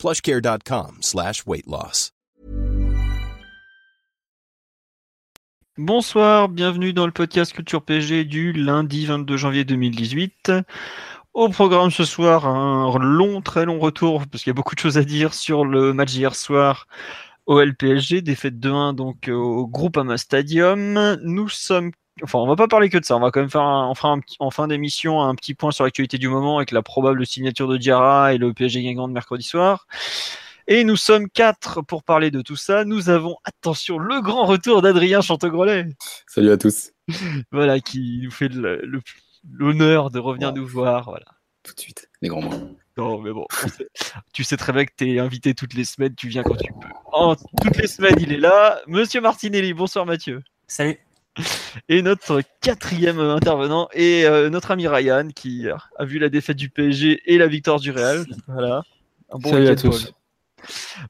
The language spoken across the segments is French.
plushcare.com slash. Bonsoir, bienvenue dans le podcast Culture PG du lundi 22 janvier 2018. Au programme ce soir, un long, très long retour, parce qu'il y a beaucoup de choses à dire sur le match d'hier soir au LPSG, défaite 2-1 donc au Groupama Stadium. Nous sommes enfin, on va pas parler que de ça. On va quand même faire, un, on fera un, en fin d'émission un petit point sur l'actualité du moment avec la probable signature de Diarra et le PSG gagnant de mercredi soir. Et nous sommes quatre pour parler de tout ça. Nous avons, attention, le grand retour d'Adrien Chantegrelet. Salut à tous. voilà, qui nous fait l'honneur de revenir nous voir. Voilà. Tout de suite, les grands mots. Non, mais bon, tu sais très bien que tu es invité toutes les semaines, tu viens quand tu peux. En, toutes les semaines, il est là. Monsieur Martinelli, bonsoir Mathieu. Salut. Et notre quatrième intervenant est euh, notre ami Ryan qui a vu la défaite du PSG et la victoire du Real. Voilà. Un bon Salut à tous.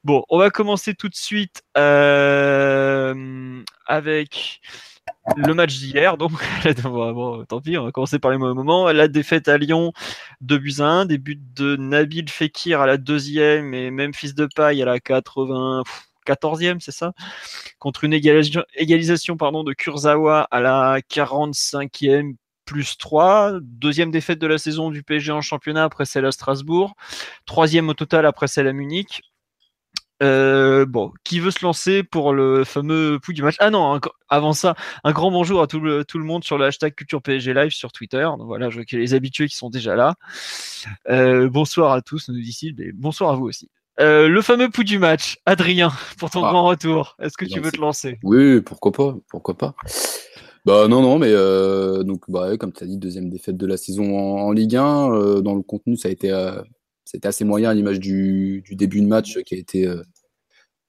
Bon, on va commencer tout de suite euh, avec le match d'hier. Donc, bon, tant pis, on va commencer par les mauvais moments. La défaite à Lyon de buts 1, des buts de Nabil Fekir à la deuxième et même fils de paille à la 80. 14e, c'est ça? Contre une égalisation, pardon, de Kurzawa à la 45e plus 3. Deuxième défaite de la saison du PSG en championnat après celle à Strasbourg. Troisième au total après celle à Munich. Euh, bon, qui veut se lancer pour le fameux pouls du match? Ah non, avant ça, un grand bonjour à tout le, monde sur le hashtag Culture PSG Live sur Twitter. Voilà, je vois qu'il les habitués qui sont déjà là. Euh, bonsoir à tous, nous dit mais bonsoir à vous aussi. Euh, le fameux pouls du match, Adrien, pour ton ah. grand retour. Est-ce que tu veux te lancer? Oui, pourquoi pas, pourquoi pas. Bah non, non, mais euh, donc bah, comme tu as dit, deuxième défaite de la saison en, Ligue 1. Euh, dans le contenu, ça a été, c'était assez moyen à l'image du, début de match qui a été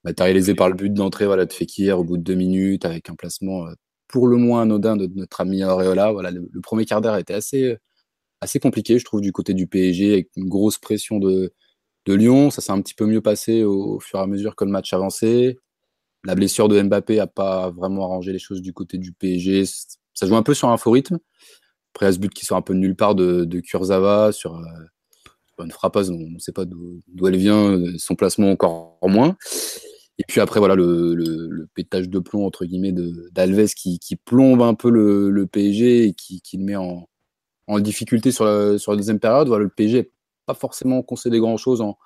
matérialisé par le but d'entrée voilà, de Fekir au bout de deux minutes avec un placement pour le moins anodin de, notre ami Auréola. Voilà, le, le premier quart d'heure était assez, assez compliqué, je trouve, du côté du PSG, avec une grosse pression de, de Lyon. Ça s'est un petit peu mieux passé au, fur et à mesure que le match avançait. La blessure de Mbappé n'a pas vraiment arrangé les choses du côté du PSG. Ça joue un peu sur un faux rythme. Après, à ce but qui sort un peu de nulle part de, de Kurzawa sur euh, une frappeuse, on ne sait pas d'où elle vient, son placement encore moins. Et puis après, voilà, le, pétage de plomb, entre guillemets, d'Alves qui, qui, plombe un peu le, PSG et qui, le met en, difficulté sur la, sur la deuxième période. Voilà, le PSG pas forcément concédé grand-chose en,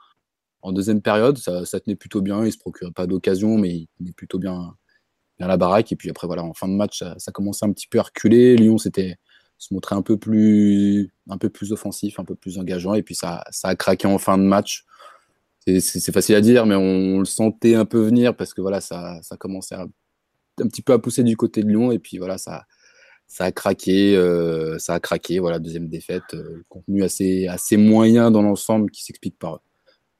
deuxième période. Ça, tenait plutôt bien. Il se procurait pas d'occasion, mais il tenait plutôt bien, bien la baraque. Et puis après, voilà, en fin de match, ça, commençait un petit peu à reculer. Lyon s'était se montrait un peu plus un peu plus offensif, un peu plus engageant. Et puis ça, ça a craqué en fin de match. C'est facile à dire, mais on, le sentait un peu venir parce que voilà, ça, ça commençait un petit peu à pousser du côté de Lyon. Et puis voilà, ça, ça a craqué, euh, ça a craqué, voilà, deuxième défaite, euh, contenu assez, assez moyen dans l'ensemble qui s'explique par,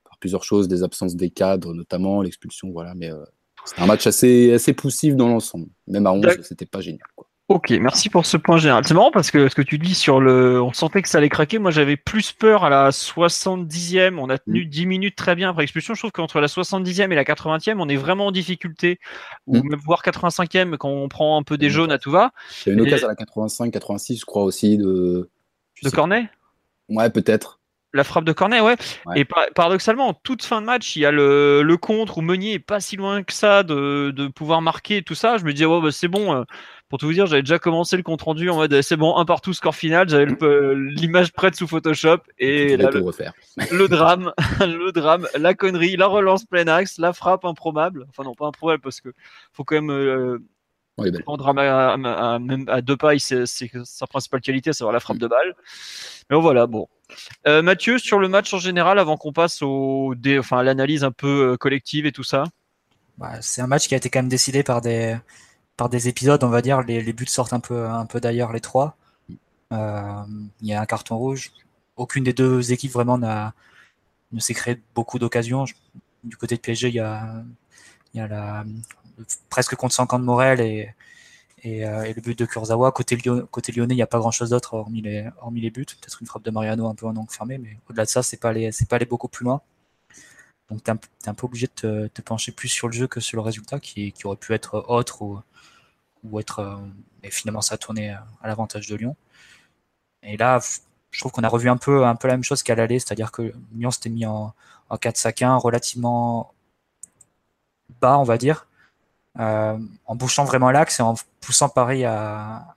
par plusieurs choses, des absences des cadres notamment, l'expulsion, voilà, mais euh, c'est un match assez, assez poussif dans l'ensemble. Même à 11, c'était pas génial. Quoi. Ok, merci pour ce point général. C'est marrant parce que ce que tu dis sur le. On sentait que ça allait craquer. Moi, j'avais plus peur à la 70e. On a tenu 10 mm. minutes très bien après expulsion. Je trouve qu'entre la 70e et la 80e, on est vraiment en difficulté. Ou mm. même voire 85e quand on prend un peu des jaunes à tout va. Il y a une occasion à la 85, 86, je crois aussi. De, de Cornet? Ouais, peut-être. La frappe de Cornet, ouais. Et paradoxalement, en toute fin de match, il y a le, le contre où Meunier est pas si loin que ça de, de pouvoir marquer tout ça. Je me disais, ouais, bah, c'est bon. Euh, pour tout vous dire, j'avais déjà commencé le compte rendu en mode eh, c'est bon, un partout, score final. J'avais l'image prête sous Photoshop et le, refaire. le drame, le drame, la connerie, la relance plein axe, la frappe improbable. Enfin non, pas improbable parce que faut quand même euh, prendre à, à, deux pailles, c'est sa principale qualité, c'est avoir la frappe de balle. Mais voilà, bon. Euh, Mathieu, sur le match en général, avant qu'on passe au, enfin, à l'analyse un peu euh, collective et tout ça. Bah, c'est un match qui a été quand même décidé par des, par des épisodes, on va dire, les, buts sortent un peu, d'ailleurs, les trois. Euh, il y a un carton rouge. Aucune des deux équipes vraiment n'a, ne s'est créé beaucoup d'occasions. Du côté de PSG, il y a, y a presque contre 50 de Morel et, euh, et, le but de Kurzawa. Côté, côté lyonnais, il n'y a pas grand chose d'autre hormis les, buts. Peut-être une frappe de Mariano un peu en angle fermé, mais au-delà de ça, c'est pas pas aller beaucoup plus loin. Donc tu es, un peu obligé de te, pencher plus sur le jeu que sur le résultat qui, qui aurait pu être autre ou, être. Euh, finalement, ça a tourné à l'avantage de Lyon. Et là, je trouve qu'on a revu un peu, la même chose qu'à l'aller, c'est-à-dire que Lyon s'était mis en, en 4-5-1 relativement bas, on va dire, euh, en bouchant vraiment l'axe et en poussant Paris à,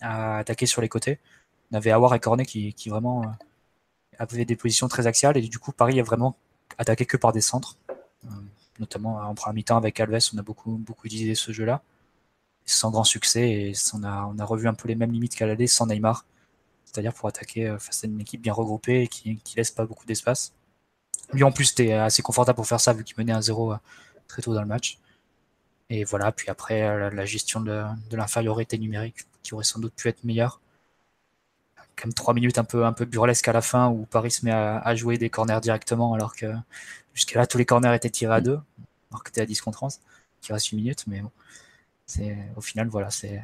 attaquer sur les côtés. On avait Awar et Cornet qui, qui vraiment euh, avaient des positions très axiales et du coup Paris a vraiment attaqué que par des centres, euh, notamment en première mi-temps avec Alves, on a beaucoup, beaucoup utilisé ce jeu-là, sans grand succès et on a, revu un peu les mêmes limites qu'à l'aller sans Neymar, c'est-à-dire pour attaquer face à une équipe bien regroupée et qui, qui laisse pas beaucoup d'espace. Lui en plus était assez confortable pour faire ça vu qu'il menait un 0 très tôt dans le match. Et voilà, puis après, la, gestion de, l'infériorité numérique qui aurait sans doute pu être meilleure. Comme trois minutes un peu, un peu burlesque à la fin où Paris se met à, jouer des corners directement alors que jusqu'à là tous les corners étaient tirés à deux, alors que tu à 10 contre 11, qui reste 8 minutes, mais bon, c'est, au final, voilà, c'est,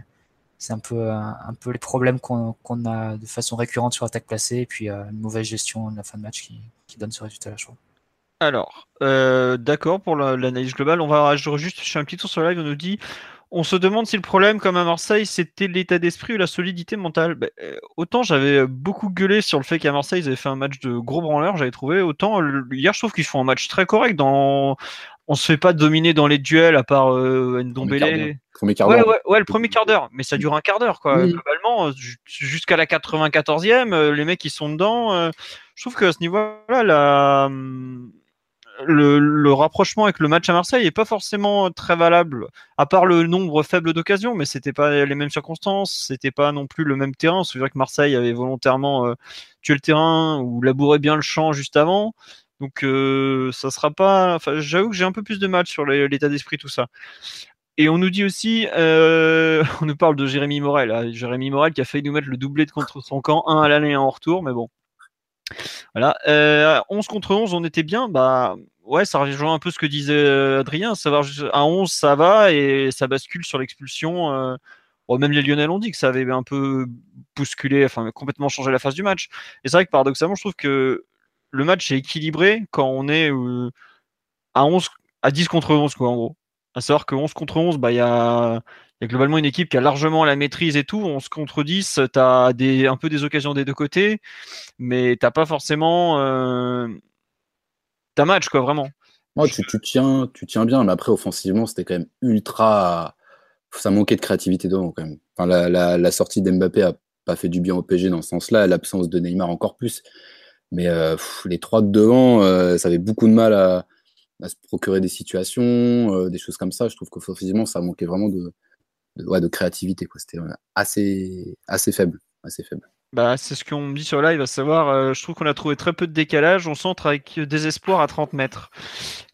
c'est un peu, un, peu les problèmes qu'on, a de façon récurrente sur l'attaque placée et puis euh, une mauvaise gestion de la fin de match qui, qui donne ce résultat-là, je trouve. Alors, euh, d'accord pour l'analyse globale. On va juste chez un petit tour sur live. On nous dit on se demande si le problème, comme à Marseille, c'était l'état d'esprit ou la solidité mentale. Ben, euh, autant j'avais beaucoup gueulé sur le fait qu'à Marseille, ils avaient fait un match de gros branleur, j'avais trouvé. Autant hier, je trouve qu'ils font un match très correct. Dans... On se fait pas dominer dans les duels, à part euh, Ndombele. Premier quart d'heure. Ouais, ouais, le premier quart d'heure. Mais ça dure un quart d'heure, quoi. Globalement, jusqu'à la 94e, les mecs, ils sont dedans. je trouve qu'à ce niveau-là, la le, rapprochement avec le match à Marseille n'est pas forcément très valable, à part le nombre faible d'occasions, mais c'était pas les mêmes circonstances, c'était pas non plus le même terrain. C'est vrai que Marseille avait volontairement euh, tué le terrain ou labouré bien le champ juste avant. Donc euh, ça sera pas. Enfin, j'avoue que j'ai un peu plus de mal sur l'état d'esprit tout ça. Et on nous dit aussi, euh, on nous parle de Jérémy Morel, hein. Jérémy Morel qui a failli nous mettre le doublé de contre son camp, un à l'année et un en retour, mais bon. Voilà. 11 contre 11, on était bien. Bah, ouais, ça rejoint un peu ce que disait euh, Adrien, à 11 ça va et ça bascule sur l'expulsion. Euh, même les Lyonnais l'ont dit que ça avait un peu bousculé, enfin complètement changé la phase du match. Et c'est vrai que paradoxalement, je trouve que le match est équilibré quand on est euh, à 11, à 10 contre 11 quoi en gros. À savoir que 11 contre 11, bah il y a, globalement une équipe qui a largement la maîtrise et tout. 11 contre 10, tu as un peu des occasions des deux côtés, mais t'as pas forcément match, quoi, vraiment. Moi, tu, tiens, tu tiens bien, mais après, offensivement, c'était quand même ultra. Ça manquait de créativité devant, quand même. Enfin, la, sortie d'Mbappé a pas fait du bien au PG dans ce sens-là, l'absence de Neymar encore plus. Mais euh, les trois de devant, euh, ça avait beaucoup de mal à, se procurer des situations, euh, des choses comme ça. Je trouve qu'offensivement, ça manquait vraiment de, de, de créativité. C'était assez, assez faible. Assez faible. Bah, c'est ce qu'on me dit sur live, à savoir, euh, je trouve qu'on a trouvé très peu de décalage, on centre avec désespoir à 30 mètres.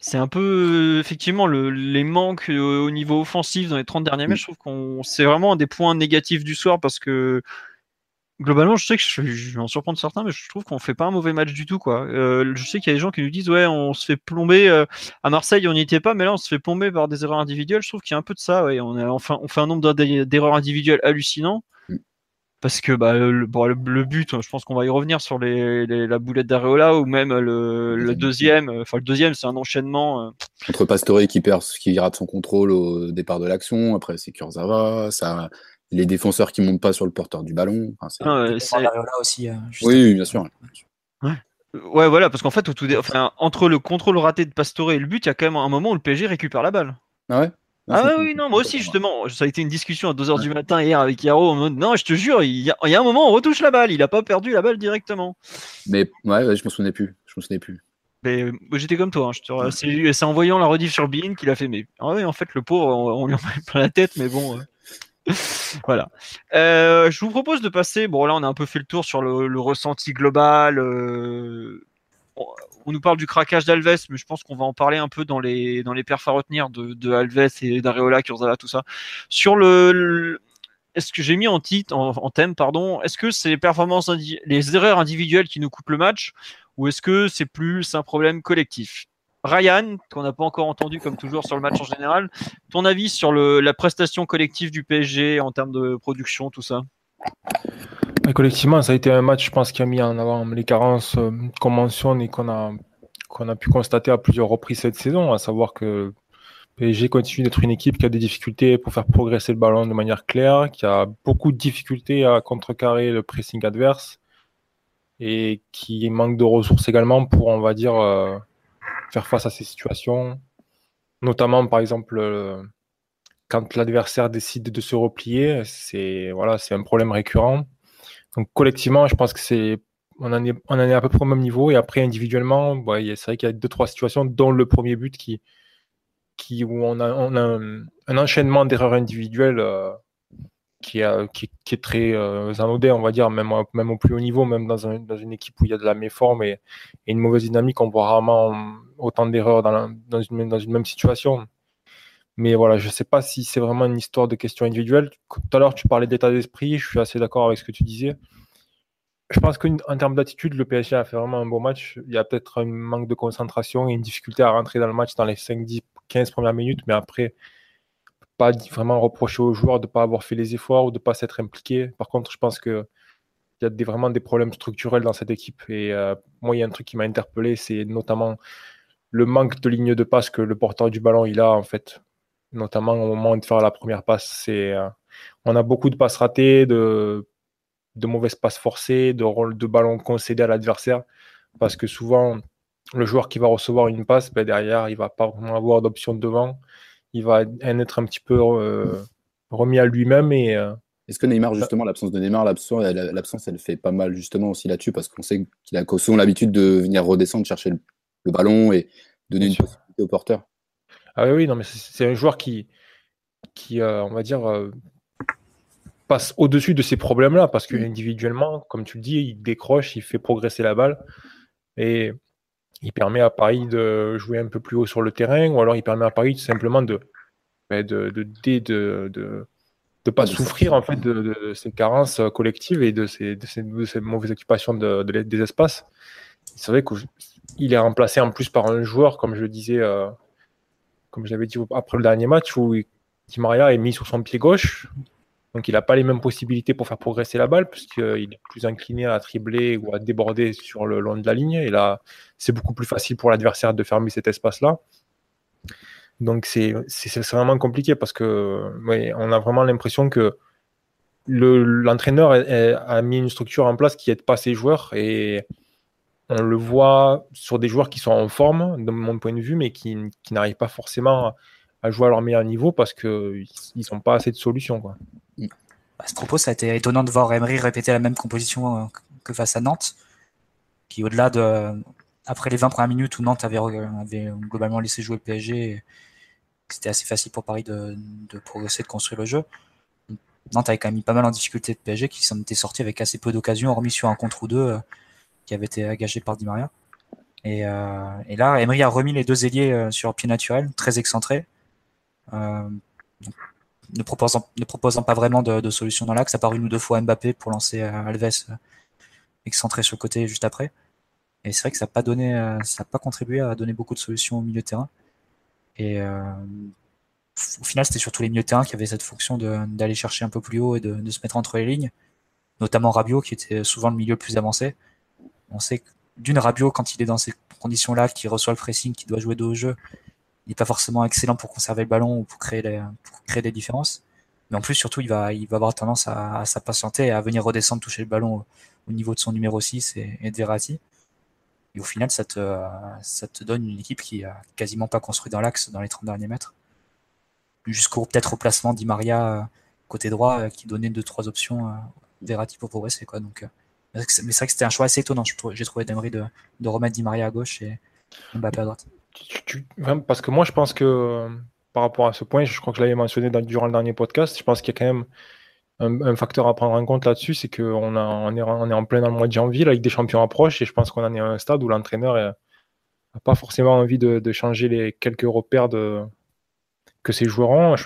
C'est un peu, euh, effectivement, le, les manques euh, au niveau offensif dans les 30 derniers mètres, je trouve qu'on c'est vraiment un des points négatifs du soir parce que globalement, je sais que je, je vais en surprendre certains, mais je trouve qu'on fait pas un mauvais match du tout, quoi. je sais qu'il y a des gens qui nous disent, ouais, on se fait plomber à Marseille, on n'y était pas, mais là, on se fait plomber par des erreurs individuelles. Je trouve qu'il y a un peu de ça, ouais. On a enfin, on fait un nombre d'erreurs individuelles hallucinant parce que bah, le, le, but, je pense qu'on va y revenir sur les, la boulette d'Areola ou même le, deuxième. Enfin, le deuxième, c'est un enchaînement. Euh. Entre Pastore qui perd, qui rate son contrôle au départ de l'action, après c'est Kurzawa, ça, les défenseurs qui montent pas sur le porteur du ballon. Enfin, c'est ah, aussi. Euh, oui, bien sûr. Ouais. voilà, parce qu'en fait, au tout enfin, entre le contrôle raté de Pastore et le but, il y a quand même un moment où le PSG récupère la balle. Ah ouais? Ah oui, non, moi aussi, justement, ça a été une discussion à 2h du matin hier avec Yaro. Non, je te jure, il y, a, un moment, on retouche la balle. Il a pas perdu la balle directement. Mais ouais, je me souvenais plus. Je me souvenais plus. Mais euh, j'étais comme toi. Hein, c'est en voyant la rediff sur Bean qu'il a fait. Mais ah en fait, le pauvre, on, lui en met plein la tête. Mais bon. Euh, voilà. Euh, je vous propose de passer. Bon, là, on a un peu fait le tour sur le, ressenti global on nous parle du craquage d'Alves, mais je pense qu'on va en parler un peu dans les, dans les perfs à retenir de, Alves et d'Areola, Kurzawa, tout ça. Sur le, est-ce que j'ai mis en titre, en, thème, pardon, est-ce que c'est les performances, les erreurs individuelles qui nous coupent le match, ou est-ce que c'est plus un problème collectif? Ryan, qu'on n'a pas encore entendu comme toujours sur le match en général, ton avis sur la prestation collective du PSG en termes de production, tout ça? Collectivement, ça a été un match, je pense, qui a mis en avant les carences euh, qu'on mentionne et qu'on a, a pu constater à plusieurs reprises cette saison, à savoir que PSG continue d'être une équipe qui a des difficultés pour faire progresser le ballon de manière claire, qui a beaucoup de difficultés à contrecarrer le pressing adverse et qui manque de ressources également pour, on va dire, euh, faire face à ces situations. Notamment, par exemple, euh, quand l'adversaire décide de se replier, c'est voilà, c'est un problème récurrent. Donc collectivement, je pense que c'est on en, est, on en est à peu près au même niveau. Et après, individuellement, c'est vrai qu'il y a deux, trois situations, dont le premier but qui, qui, où on a, on a un, enchaînement d'erreurs individuelles euh, qui, qui, qui, est très euh, anodin, on va dire, même, même au plus haut niveau, même dans, dans une équipe où il y a de la méforme et, et une mauvaise dynamique, on voit rarement autant d'erreurs dans, dans, une, dans une même situation. Mais voilà, je ne sais pas si c'est vraiment une histoire de questions individuelles. Tout à l'heure, tu parlais d'état d'esprit, je suis assez d'accord avec ce que tu disais. Je pense qu'en termes d'attitude, le PSG a fait vraiment un bon match. Il y a peut-être un manque de concentration et une difficulté à rentrer dans le match dans les 5, 10, 15 premières minutes, mais après, pas vraiment reprocher aux joueurs de ne pas avoir fait les efforts ou de ne pas s'être impliqués. Par contre, je pense qu'il y a des, vraiment des problèmes structurels dans cette équipe. Et euh, moi, il y a un truc qui m'a interpellé, c'est notamment le manque de ligne de passe que le porteur du ballon il a, en fait. Notamment au moment de faire la première passe. C'est, euh, on a beaucoup de passes ratées, de de mauvaises passes forcées, de de ballon concédé à l'adversaire. Parce que souvent, le joueur qui va recevoir une passe, ben derrière, il va pas vraiment avoir d'option devant. Il va être un petit peu euh, remis à lui-même. Et, euh, Est-ce que Neymar, justement, l'absence de Neymar, l'absence, elle fait pas mal justement aussi là-dessus? Parce qu'on sait qu'il a souvent l'habitude de venir redescendre, chercher le, ballon et donner une possibilité au porteur. Ah oui, non, mais c'est un joueur qui, qui euh, on va dire, passe au-dessus de ces problèmes-là, parce que mm. individuellement, comme tu le dis, il décroche, il fait progresser la balle, et il permet à Paris de jouer un peu plus haut sur le terrain, ou alors il permet à Paris tout simplement de ben, de, de, de, de, de pas souffrir en fait de, ces carences collectives et de ces, de ces, mauvaises occupations de, des espaces. C'est vrai qu'il est remplacé en plus par un joueur, comme je le disais, euh, comme je l'avais dit après le dernier match, où Di Maria est mis sur son pied gauche, donc il n'a pas les mêmes possibilités pour faire progresser la balle, puisqu'il est plus incliné à tribler ou à déborder sur le long de la ligne. Et là, c'est beaucoup plus facile pour l'adversaire de fermer cet espace-là. Donc c'est vraiment compliqué parce que on a vraiment l'impression que l'entraîneur a mis une structure en place qui n'aide pas ses joueurs et on le voit sur des joueurs qui sont en forme, de mon point de vue, mais qui, n'arrivent pas forcément à jouer à leur meilleur niveau parce qu'ils n'ont pas assez de solutions. Quoi. À ce propos, ça a été étonnant de voir Emery répéter la même composition euh, que face à Nantes, qui au-delà de après les 20 premières minutes où Nantes avait, globalement laissé jouer le PSG, c'était assez facile pour Paris de, progresser, de construire le jeu. Nantes avait quand même mis pas mal en difficulté de PSG, qui s'en était sorti avec assez peu d'occasions, hormis sur un contre ou deux euh, qui avait été agagé par Di Maria. Et, euh, là, Emery a remis les deux ailiers sur pied naturel, très ne proposant, ne proposant pas vraiment de, solution dans l'axe, à part une ou deux fois Mbappé pour lancer euh, Alves euh, excentré sur le côté juste après. Et c'est vrai que ça n'a pas donné, euh, ça pas contribué à donner beaucoup de solutions au milieu de terrain. Et au final, c'était surtout les milieux de terrain qui avaient cette fonction d'aller chercher un peu plus haut et de, se mettre entre les lignes, notamment Rabiot qui était souvent le milieu le plus avancé. On sait que d'une Rabiot, quand il est dans ces conditions-là, qui reçoit le pressing, qui doit jouer de haut jeu, il n'est pas forcément excellent pour conserver le ballon ou pour créer, des différences. Mais en plus, surtout, il va, avoir tendance à, s'impatienter et à venir redescendre, toucher le ballon au, niveau de son numéro 6 et, de Verratti. Et au final, ça te, ça te donne une équipe qui a quasiment pas construit dans l'axe dans les 30 derniers mètres. Jusqu'au peut-être au placement d'Imaria euh, côté droit euh, qui donnait deux trois options à euh, Verratti pour progresser. Quoi. Donc, mais c'est vrai que c'était un choix assez étonnant. J'ai trouvé d'Emery de, de remettre Di Maria à gauche et Mbappé à droite parce que moi, je pense que par rapport à ce point, je crois que je l'avais mentionné durant le dernier podcast, je pense qu'il y a quand même un, facteur à prendre en compte là-dessus, c'est qu'on on est, on est en plein dans le mois de janvier, là, avec des champions approches, et je pense qu'on en est à un stade où l'entraîneur n'a pas forcément envie de, changer les quelques repères de, que ses joueurs ont.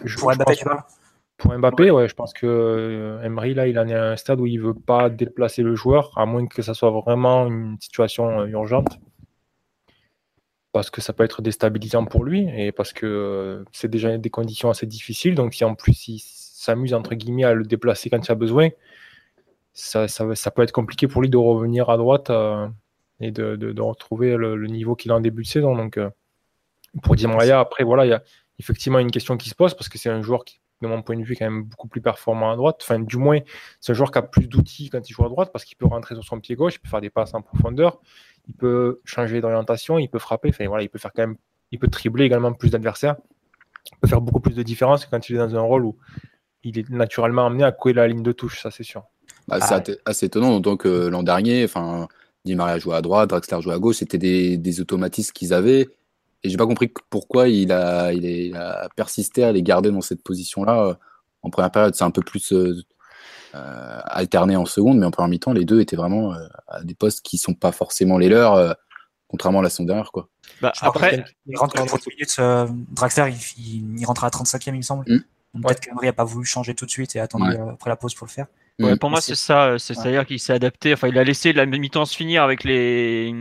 Pour Mbappé, ouais, je pense que euh, Emery, là, il en est à un stade où il veut pas déplacer le joueur, à moins que ça soit vraiment une situation euh, urgente. parce que ça peut être déstabilisant pour lui et parce que c'est déjà des conditions assez difficiles. Donc si en plus il s'amuse entre guillemets à le déplacer quand il a besoin, ça, ça, peut être compliqué pour lui de revenir à droite et de, de, retrouver le, niveau qu'il a en début de saison. Donc pour Di Maria, après voilà, il y a effectivement une question qui se pose parce que c'est un joueur qui de mon point de vue, quand même beaucoup plus performant à droite. Enfin, du moins, c'est un joueur qui a plus d'outils quand il joue à droite parce qu'il peut rentrer sur son pied gauche, il peut faire des passes en profondeur, il peut changer d'orientation, il peut frapper. Enfin, voilà, il peut faire quand même, il peut tribler également plus d'adversaires. Il peut faire beaucoup plus de différence quand il est dans un rôle où il est naturellement amené à couler la ligne de touche, ça c'est sûr. Bah, c'est ah assez étonnant, d'autant que l'an dernier, enfin, Di Maria jouait à droite, Draxler jouait à gauche, c'était des, des automatismes qu'ils avaient. Et j'ai pas compris pourquoi il a, il, a persisté à les garder dans cette position-là. Euh, en première période, c'est un peu plus euh, euh, alterné en seconde, mais en première mi-temps, les deux étaient vraiment à des postes qui sont pas forcément les leurs, contrairement à la saison dernière. Quoi. Bah, après, il rentre à 30 minutes. Draxler, il, il, rentre à 35e, il me semble. Mm. Peut-être qu'Emery n'a pas voulu changer tout de suite et attendre après la pause pour le faire. Ouais, pour moi, c'est ça. C'est-à-dire qu'il s'est adapté. Enfin, il a laissé la mi-temps se finir avec les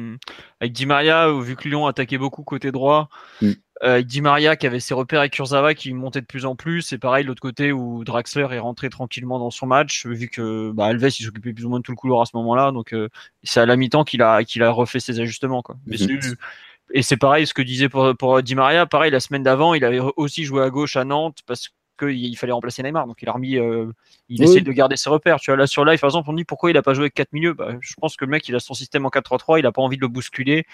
avec Di Maria, vu que Lyon attaquait beaucoup côté droit. Mm. Euh, avec Di Maria qui avait ses repères avec Kurzawa qui montait de plus en plus. Et pareil, l'autre côté où Draxler est rentré tranquillement dans son match, vu que bah, Alves il s'occupait plus ou moins de tout le couloir à ce moment-là. Donc euh, c'est à la mi-temps qu'il a qu'il a refait ses ajustements. Quoi. Mm-hmm. et c'est pareil, ce que disait pour, pour Di Maria. Pareil, la semaine d'avant, il avait aussi joué à gauche à Nantes parce que qu'il fallait remplacer Neymar. Donc il a remis, euh, il essaie de garder ses repères. Tu vois, là sur live, par exemple, on dit pourquoi il a pas joué avec 4 milieux? Bah, je pense que le mec, il a son système en 4-3-3, il a pas envie de le bousculer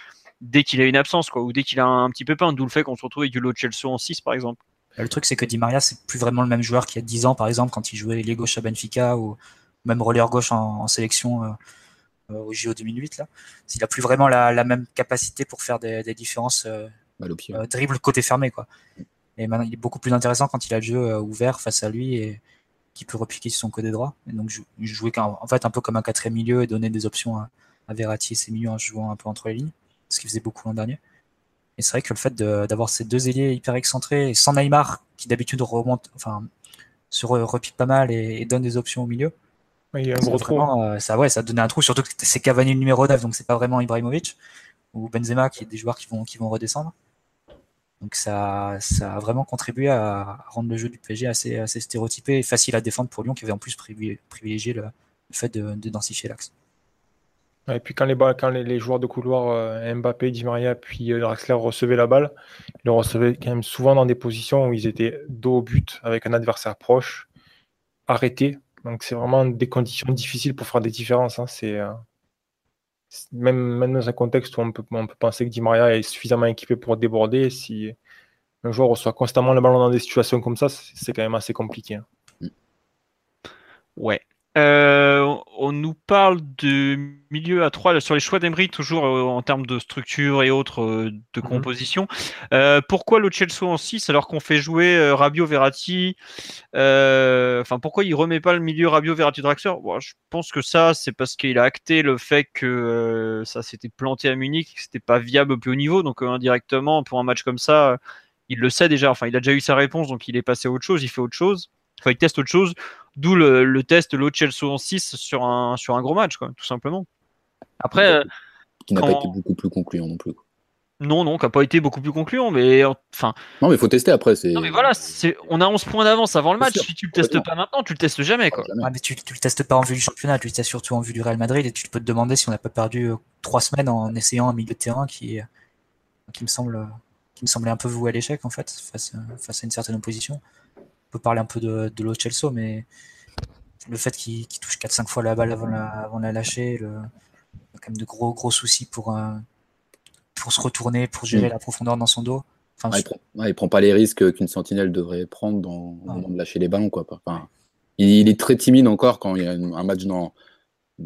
dès qu'il a une absence, quoi, ou dès qu'il a un, petit peu peint. D'où le fait qu'on se retrouve avec du lot Chelsea en 6, par exemple. Le truc, c'est que Di Maria, c'est plus vraiment le même joueur qu'il y a 10 ans, par exemple, quand il jouait les gauche à Benfica ou même relais gauche en, sélection euh, euh, au JO 2008. Là. Il a plus vraiment la, même capacité pour faire des, différences dribble côté fermé. Quoi. Et maintenant, il est beaucoup plus intéressant quand il a le jeu euh, ouvert face à lui et qui peut repliquer sur son côté droit. Et donc, jouer en fait un peu comme un quatrième milieu et donner des options à, Verratti et ses milieux en jouant un peu entre les lignes, ce qu'il faisait beaucoup l'an dernier. Et c'est vrai que le fait d'avoir ces deux ailiers hyper excentrés, sans Neymar, qui d'habitude remonte, enfin, se repique pas mal et, donne des options au milieu. il y a un gros trou. Euh, ça, ouais, ça donnait un trou, surtout que c'est Cavani le numéro 9, donc c'est pas vraiment Ibrahimovic, ou Benzema, qui est des joueurs qui vont, qui vont redescendre. Donc ça, ça a vraiment contribué à rendre le jeu du PSG assez, stéréotypé et facile à défendre pour Lyon, qui avait en plus privilégié le, fait de, densifier l'axe. Et puis quand les, joueurs de couloir euh, Mbappé, Di Maria, puis euh, Draxler recevaient la balle, ils le recevaient quand même souvent dans des positions où ils étaient dos au but avec un adversaire proche, arrêté. Donc c'est vraiment des conditions difficiles pour faire des différences. Hein. C'est même, dans un contexte où on peut, on peut penser que Di Maria est suffisamment équipé pour déborder, si un joueur reçoit constamment le ballon dans des situations comme ça, c'est quand même assez compliqué. Hein. Ouais. Euh, on nous parle de milieu à 3 sur les choix d'Emery, toujours euh, en termes de structure et autres euh, de mhm. composition. pourquoi le Chelsea en 6 alors qu'on fait jouer Rabio Verratti Enfin, pourquoi il remet pas le milieu Rabio Verratti Draxler? Je pense que ça, c'est parce qu'il a acté le fait que ça s'était planté à Munich, que c'était pas viable au plus haut niveau. Donc, indirectement, pour un match comme ça, il le sait déjà. Enfin, il a déjà eu sa réponse, donc il est passé à autre chose, il fait autre chose. Enfin, il teste autre chose. D'où le, le, test Lo Chelsea en 6 sur un, sur un gros match, quoi, tout simplement. Après. Qui n'a pas été beaucoup plus concluant non plus. Non, non, qui n'a pas été beaucoup plus concluant, mais enfin. Non, mais il faut tester après. Non, mais voilà, on a 11 points d'avance avant le match. Si tu le testes pas maintenant, tu le testes jamais, quoi. Ah, mais tu, tu le testes pas en vue du championnat, tu le testes surtout en vue du Real Madrid et tu peux te demander si on n'a pas perdu 3 euh, semaines en essayant un milieu de terrain qui, qui me semble qui me semblait un peu voué à l'échec en fait face, face à une certaine opposition parler un peu de, de mais le fait qu'il touche 4-5 fois la balle avant la, avant la lâcher, le, il y a quand même de gros, gros soucis pour, euh, pour se retourner, pour gérer mm. la profondeur dans son dos. Enfin, il, prend, pas les risques qu'une sentinelle devrait prendre dans, au moment de lâcher les ballons. Quoi. Enfin, il, est très timide encore quand il y a un match dans,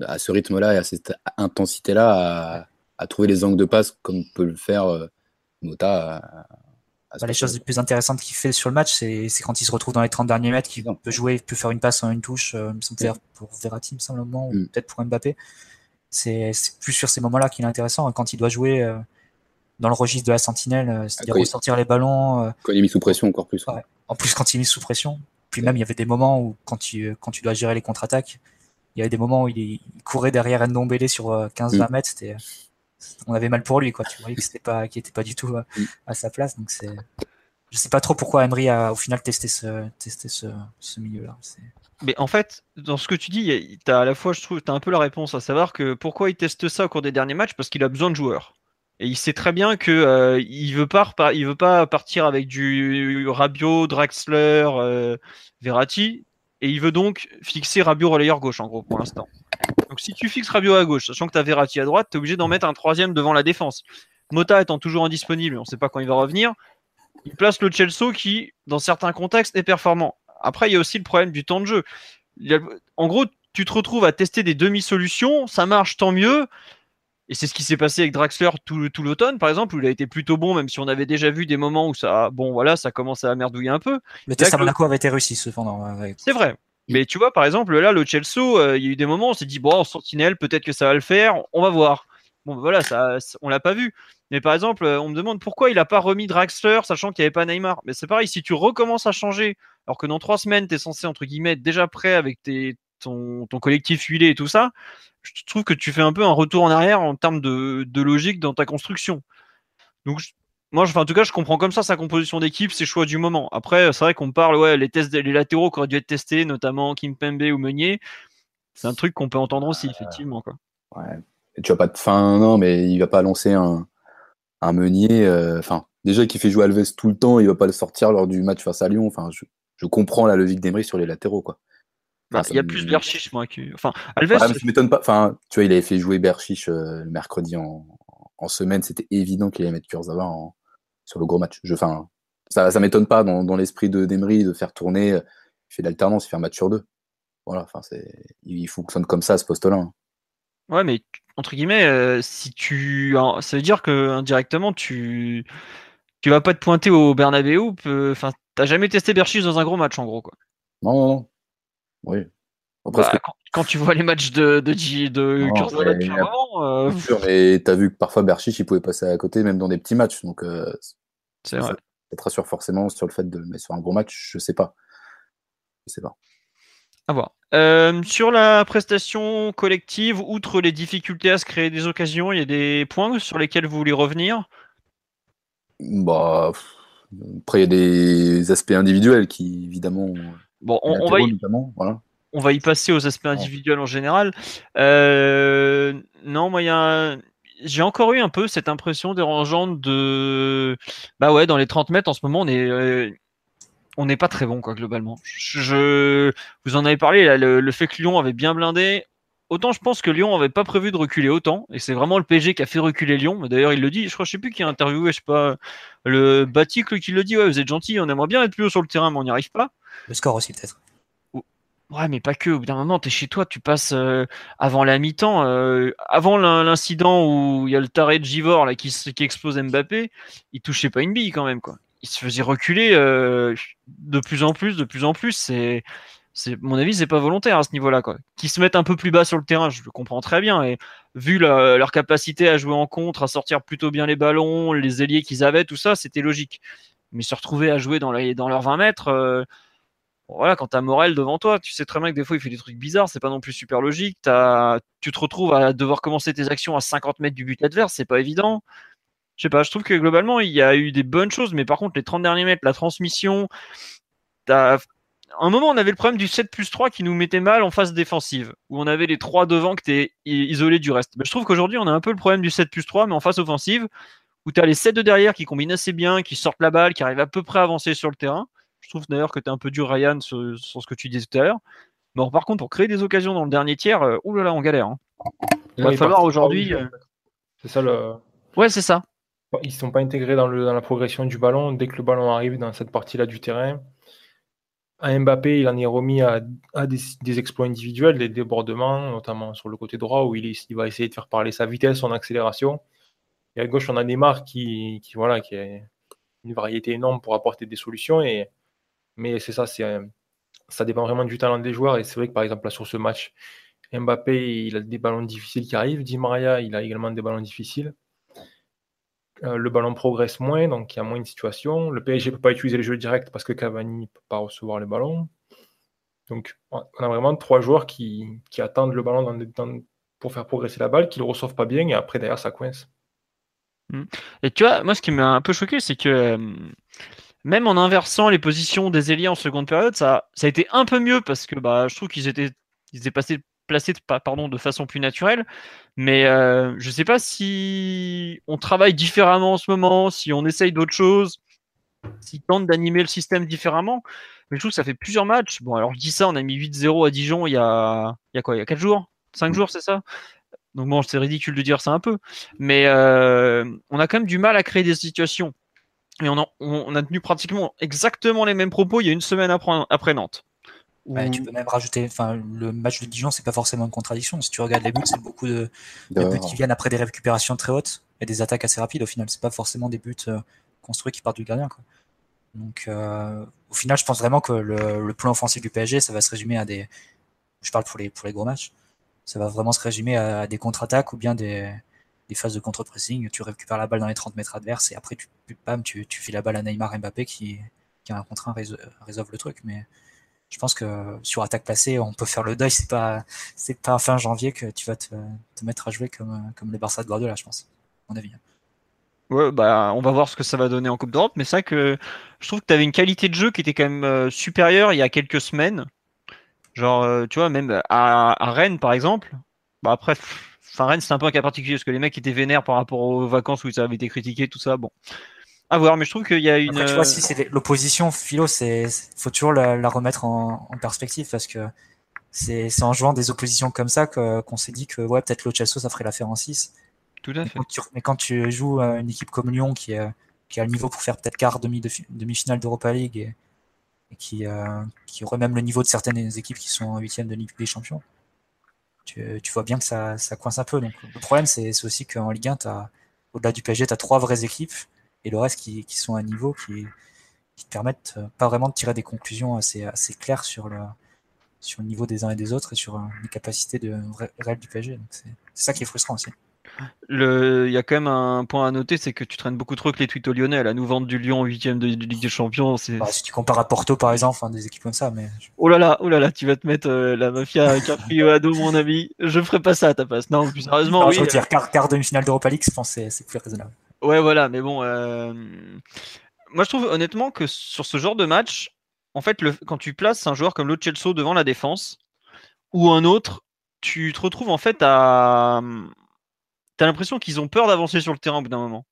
à ce rythme-là et à cette intensité-là à, à, trouver les angles de passe comme peut le faire euh, Mota bah, les choses les plus intéressantes qu'il fait sur le match, c'est quand il se retrouve dans les 30 derniers mètres, qu'il peut jouer, peut faire une passe en une touche, euh, me semble faire pour Verratti, me semble, ou mm. peut-être pour Mbappé. C'est plus sur ces moments-là qu'il est intéressant, hein, quand il doit jouer euh, dans le registre de la sentinelle, euh, c'est-à-dire ressortir les ballons. quand il est mis sous pression, encore plus. En plus, quand il est mis sous pression. Puis même, il y avait des moments où, quand tu, quand tu dois gérer les contre-attaques, il y avait des moments où il, courait derrière Ndombele sur 15-20 mm. mètres, c'était on avait mal pour lui, quoi. Tu voyais que c'était pas, qu'il était pas du tout à, à sa place. Donc c'est, je sais pas trop pourquoi Emery a au final testé ce, testé ce, ce milieu-là. Mais en fait, dans ce que tu dis, tu as à la fois, je trouve, tu as un peu la réponse, à savoir que pourquoi il teste ça au cours des derniers matchs Parce qu'il a besoin de joueurs. Et il sait très bien que euh, il veut pas repa- il veut pas partir avec du Rabiot, Draxler, euh, Verratti, et il veut donc fixer Rabiot relayeur gauche en gros pour l'instant. Donc si tu fixes Rabiot à gauche, sachant que tu as Verratti à droite, tu es obligé d'en mettre un troisième devant la défense. Mota étant toujours indisponible, on ne sait pas quand il va revenir, il place le Chelsea qui, dans certains contextes, est performant. Après, il y a aussi le problème du temps de jeu. En gros, tu te retrouves à tester des demi-solutions, ça marche tant mieux. Et c'est ce qui s'est passé avec Draxler tout, tout l'automne, par exemple, où il a été plutôt bon, même si on avait déjà vu des moments où ça, bon, voilà, ça commence à merdouiller un peu. À Là, Monaco avait été réussi cependant. avec- C'est vrai. Mais tu vois, par exemple, là, le Chelsea, euh, il y a eu des moments où on s'est dit, bon, en sentinelle, peut-être que ça va le faire, on va voir. Bon, ben voilà, ça, ça- on l'a pas vu. Mais par exemple, euh, on me demande pourquoi il a pas remis Draxler, sachant qu'il n'y avait pas Neymar. Mais c'est pareil, si tu recommences à changer, alors que dans trois semaines, tu es censé, entre guillemets, être déjà prêt avec tes, ton, ton collectif huilé et tout ça, je trouve que tu fais un peu un retour en arrière en termes de, de logique dans ta construction. Donc, je- moi, je- enfin, en tout cas, je comprends comme ça sa composition d'équipe, ses choix du moment. Après, c'est vrai qu'on parle, ouais, les tests, les latéraux qui auraient dû être testés, notamment Kimpembe ou Meunier. C'est un truc qu'on peut entendre aussi, effectivement. Quoi. Ouais. Et tu vas pas de fin, non, mais il va pas lancer un, un Meunier. euh, Enfin, déjà qui fait jouer Alves tout le temps, il va pas le sortir lors du match face à Lyon. Enfin, je, je comprends la logique d'Emery sur les latéraux, quoi. Bah, Enfin, ça Il y a me- plus Berchiche, moi. Que... Enfin, Alves, Ouais, mais ça m'étonne pas. Enfin, tu vois, il avait fait jouer Berchiche euh, le mercredi en, en semaine. C'était évident qu'il allait mettre Kurzawa en, sur le gros match. Je, enfin, ça, ça m'étonne pas dans, dans l'esprit de d'Emery de faire tourner. euh, Il fait l'alternance, il fait un match sur deux. Voilà. Enfin, il fonctionne comme ça à ce poste-là. hein. ouais, mais entre guillemets, euh, si tu, ça veut dire que indirectement, tu, tu vas pas te pointer au Bernabeu. Enfin, t'as jamais testé Berchiche dans un gros match, en gros, quoi. Non, non, non. Oui. Après, Bah, que- quand, quand tu vois les matchs de de, de Non, mais- depuis un moment, euh, sûr, mais t'as vu que parfois Berchiche, il pouvait passer à côté, même dans des petits matchs. Donc, euh, c'est vrai. ça te rassure forcément sur le fait de mettre sur un gros match. Je sais pas. Je sais pas. À voir. Euh, sur la prestation collective, outre les difficultés à se créer des occasions, il y a des points sur lesquels vous voulez revenir? Bah, après, il y a des aspects individuels qui, évidemment, Bon, on, va y, voilà. on va y passer aux aspects individuels en général. Euh, non, moi, il y a un- j'ai encore eu un peu cette impression dérangeante de. Bah ouais, dans les 30 mètres, en ce moment, on est. euh, On n'est pas très bon, quoi, globalement. Je, je- Vous en avez parlé, là, le, le fait que Lyon avait bien blindé. Autant je pense que Lyon avait pas prévu de reculer autant, et c'est vraiment le PSG qui a fait reculer Lyon. D'ailleurs, il le dit, je crois, je sais plus qui a interviewé, je sais pas, le Baticle qui le dit, ouais, vous êtes gentil, on aimerait bien être plus haut sur le terrain, mais on n'y arrive pas. Le score aussi peut-être. Ouais, mais pas que. Au bout d'un moment, t'es chez toi, tu passes euh, avant la mi-temps, euh, avant l'in- l'incident où il y a le taré de Givor là, qui, qui explose Mbappé, il touchait pas une bille quand même. quoi. Il se faisait reculer euh, de plus en plus, de plus en plus. C'est, c'est, mon avis, c'est pas volontaire à ce niveau-là. Quoi. Qu'ils se mettent un peu plus bas sur le terrain, je le comprends très bien. Et vu la- leur capacité à jouer en contre, à sortir plutôt bien les ballons, les ailiers qu'ils avaient, tout ça, c'était logique. Mais se retrouver à jouer dans, les, dans leurs 20 mètres. Voilà, quand t'as Morel devant toi, tu sais très bien que des fois il fait des trucs bizarres, c'est pas non plus super logique. Tu te retrouves à devoir commencer tes actions à 50 mètres du but adverse, c'est pas évident. Je sais pas, je trouve que globalement il y a eu des bonnes choses, mais par contre les 30 derniers mètres, la transmission, t'as. Un moment, on avait le problème du 7 plus 3 qui nous mettait mal en phase défensive, où on avait les trois devant que t'es isolé du reste. Mais je trouve qu'aujourd'hui, on a un peu le problème du 7 plus 3, mais en phase offensive, où tu as les 7 de derrière qui combinent assez bien, qui sortent la balle, qui arrivent à peu près à avancer sur le terrain. Je trouve d'ailleurs que tu es un peu dur, Ryan, sur, sur ce que tu disais tout à l'heure. Bon, par contre, pour créer des occasions dans le dernier tiers, euh, oulala, on galère. hein. Il va Ouais, falloir aujourd'hui. au euh. C'est ça le. Ouais, c'est ça. Ils sont pas intégrés dans, le, dans la progression du ballon. Dès que le ballon arrive dans cette partie-là du terrain, à Mbappé, il en est remis à, à des, des exploits individuels, des débordements, notamment sur le côté droit, où il, est- il va essayer de faire parler sa vitesse, son accélération. Et à gauche, on a Neymar qui, qui, voilà, qui a une variété énorme pour apporter des solutions. Et, mais c'est ça, euh, ça dépend vraiment du talent des joueurs. Et c'est vrai que par exemple, là, sur ce match, Mbappé, il a des ballons difficiles qui arrivent. Di Maria, il a également des ballons difficiles. Euh, le ballon progresse moins, donc il y a moins de situations. Le PSG ne peut pas utiliser le jeu direct parce que Cavani ne peut pas recevoir le ballon. Donc on a vraiment trois joueurs qui, qui attendent le ballon pour faire progresser la balle, qu'ils ne reçoivent pas bien et après derrière ça coince. Hmm. Et tu vois, moi ce qui m'a un peu choqué, c'est que euh, même en inversant les positions des ailiers en seconde période, ça, a été un peu mieux parce que bah, je trouve qu'ils étaient, ils étaient placés de, façon plus naturelle. Mais euh, je ne sais pas si on travaille différemment en ce moment, si on essaye d'autres choses, s'ils tentent d'animer le système différemment. Mais je trouve que ça fait plusieurs matchs. Bon, alors je dis ça, on a mis 8-0 à Dijon il y a, il y a quoi Il y a 4 jours? 5 jours, c'est ça? Donc bon, c'est ridicule de dire ça un peu. Mais euh, on a quand même du mal à créer des situations. Et on a, on a, tenu pratiquement exactement les mêmes propos il y a une semaine après, après Nantes. tu peux même rajouter, enfin, le match de Dijon, c'est pas forcément une contradiction. Si tu regardes les buts, c'est beaucoup de, buts qui viennent après des récupérations très hautes et des attaques assez rapides. Au final, c'est pas forcément des buts euh, construits qui partent du gardien. Quoi. Donc, euh, au final, je pense vraiment que le, plan offensif du PSG, ça va se résumer à des. Je parle pour les, pour les gros matchs. Ça va vraiment se résumer à, des contre-attaques ou bien des, des phases de contre-pressing. Tu récupères la balle dans les 30 mètres adverses et après, tu, bam, tu, fais la balle à Neymar Mbappé qui, qui a un contre 1 résolve le truc. Mais je pense que sur attaque placée, on peut faire le deuil. C'est pas, c'est pas fin janvier que tu vas te, mettre à jouer comme, comme le Barça de Guardiola, je pense, mon avis. Ouais, bah, on va voir ce que ça va donner en Coupe d'Europe, mais c'est vrai que je trouve que tu avais une qualité de jeu qui était quand même euh, supérieure il y a quelques semaines. Genre, euh, tu vois, même à, Rennes, par exemple. Bah, après, enfin, Rennes, c'est un peu un cas particulier parce que les mecs étaient vénères par rapport aux vacances où ça avait été critiqué, tout ça. Bon, à voir, mais je trouve qu'il y a une. tu vois, si c'est l'opposition, Philo, c'est faut toujours la, remettre en, perspective parce que c'est en jouant des oppositions comme ça qu'on s'est dit que ouais, peut-être le Chelsea, ça ferait l'affaire en 6. Tout à fait. Mais quand tu, joues une équipe comme Lyon qui, qui a le niveau pour faire peut-être quart, demi, demi-finale d'Europa League et, qui, euh, qui aurait même le niveau de certaines équipes qui sont en huitième de Ligue des Champions, tu, vois bien que ça, ça coince un peu. Donc, le problème, c'est aussi qu'en Ligue 1, au-delà du PSG, tu as trois vraies équipes et le reste qui, qui sont à niveau qui, qui te permettent euh, pas vraiment de tirer des conclusions assez, assez claires sur le, sur le niveau des uns et des autres et sur euh, les capacités de, réelles du PSG. C'est ça qui est frustrant aussi. Il y a quand même un point à noter, c'est que tu traînes beaucoup trop que les tweets au Lyonnais. La nous vente du Lyon 8 de, de, Ligue des Champions. Bah, si tu compares à Porto, par exemple, des équipes comme ça. Mais... Oh là là, oh là là, tu vas te mettre euh, la mafia avec un à dos, mon ami. Je ferai pas ça à ta place. Non, plus sérieusement. oui, je veux dire, quart, quart demi-finale d'Europa League, je pense que c'est plus raisonnable. Ouais, voilà, mais bon. Euh, moi, je trouve honnêtement que sur ce genre de match, en fait, le... quand tu places un joueur comme Lo Celso devant la défense ou un autre, tu te retrouves en fait à t'as l'impression qu'ils ont peur d'avancer sur le terrain au bout d'un moment.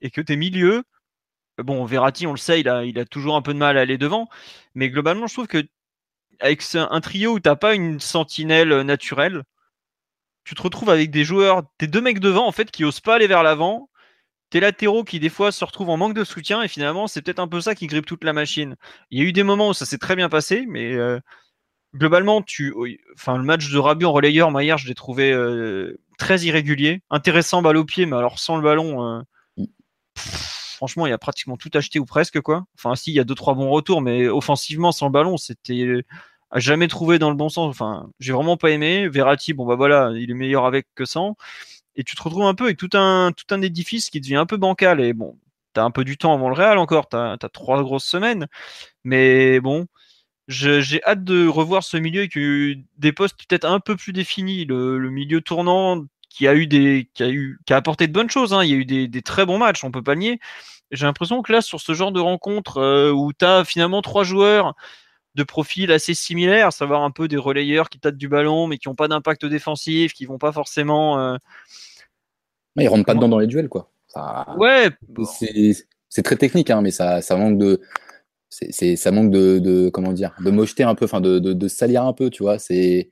Et que tes milieux, bon, Verratti, on le sait, il a, toujours un peu de mal à aller devant, mais globalement, je trouve que avec un trio où t'as pas une sentinelle naturelle, tu te retrouves avec des joueurs, tes deux mecs devant, en fait, qui osent pas aller vers l'avant, tes latéraux qui des fois se retrouvent en manque de soutien, et finalement, c'est peut-être un peu ça qui grippe toute la machine. Il y a eu des moments où ça s'est très bien passé, mais euh, globalement, tu, enfin, le match de Rabiot en relayeur, Maillard, je l'ai trouvé euh, très irrégulier, intéressant balle au pied, mais alors sans le ballon, euh, mm. franchement, il y a pratiquement tout acheté ou presque quoi. Enfin, si, il y a deux trois bons retours, mais offensivement sans le ballon, c'était à jamais trouvé dans le bon sens. Enfin, j'ai vraiment pas aimé. Verratti, bon bah voilà, il est meilleur avec que sans. Et tu te retrouves un peu avec tout un tout un édifice qui devient un peu bancal. Et bon, t'as un peu du temps avant le Real encore. T'as as trois grosses semaines, mais bon. J'ai hâte de revoir ce milieu avec des postes peut-être un peu plus définis. Le, milieu tournant qui a eu des, qui a eu, qui a apporté de bonnes choses. Hein. Il y a eu des, très bons matchs, on peut pas nier. J'ai l'impression que là, sur ce genre de rencontre euh, où tu as finalement trois joueurs de profil assez similaires, à savoir un peu des relayeurs qui tâtent du ballon mais qui n'ont pas d'impact défensif, qui vont pas forcément. Euh... ils rentrent pas dedans dans les duels, quoi. ouais. C'est très technique, hein, mais ça, ça manque de c'est ça manque de, comment dire de mocheter un peu enfin de, de, salir un peu tu vois c'est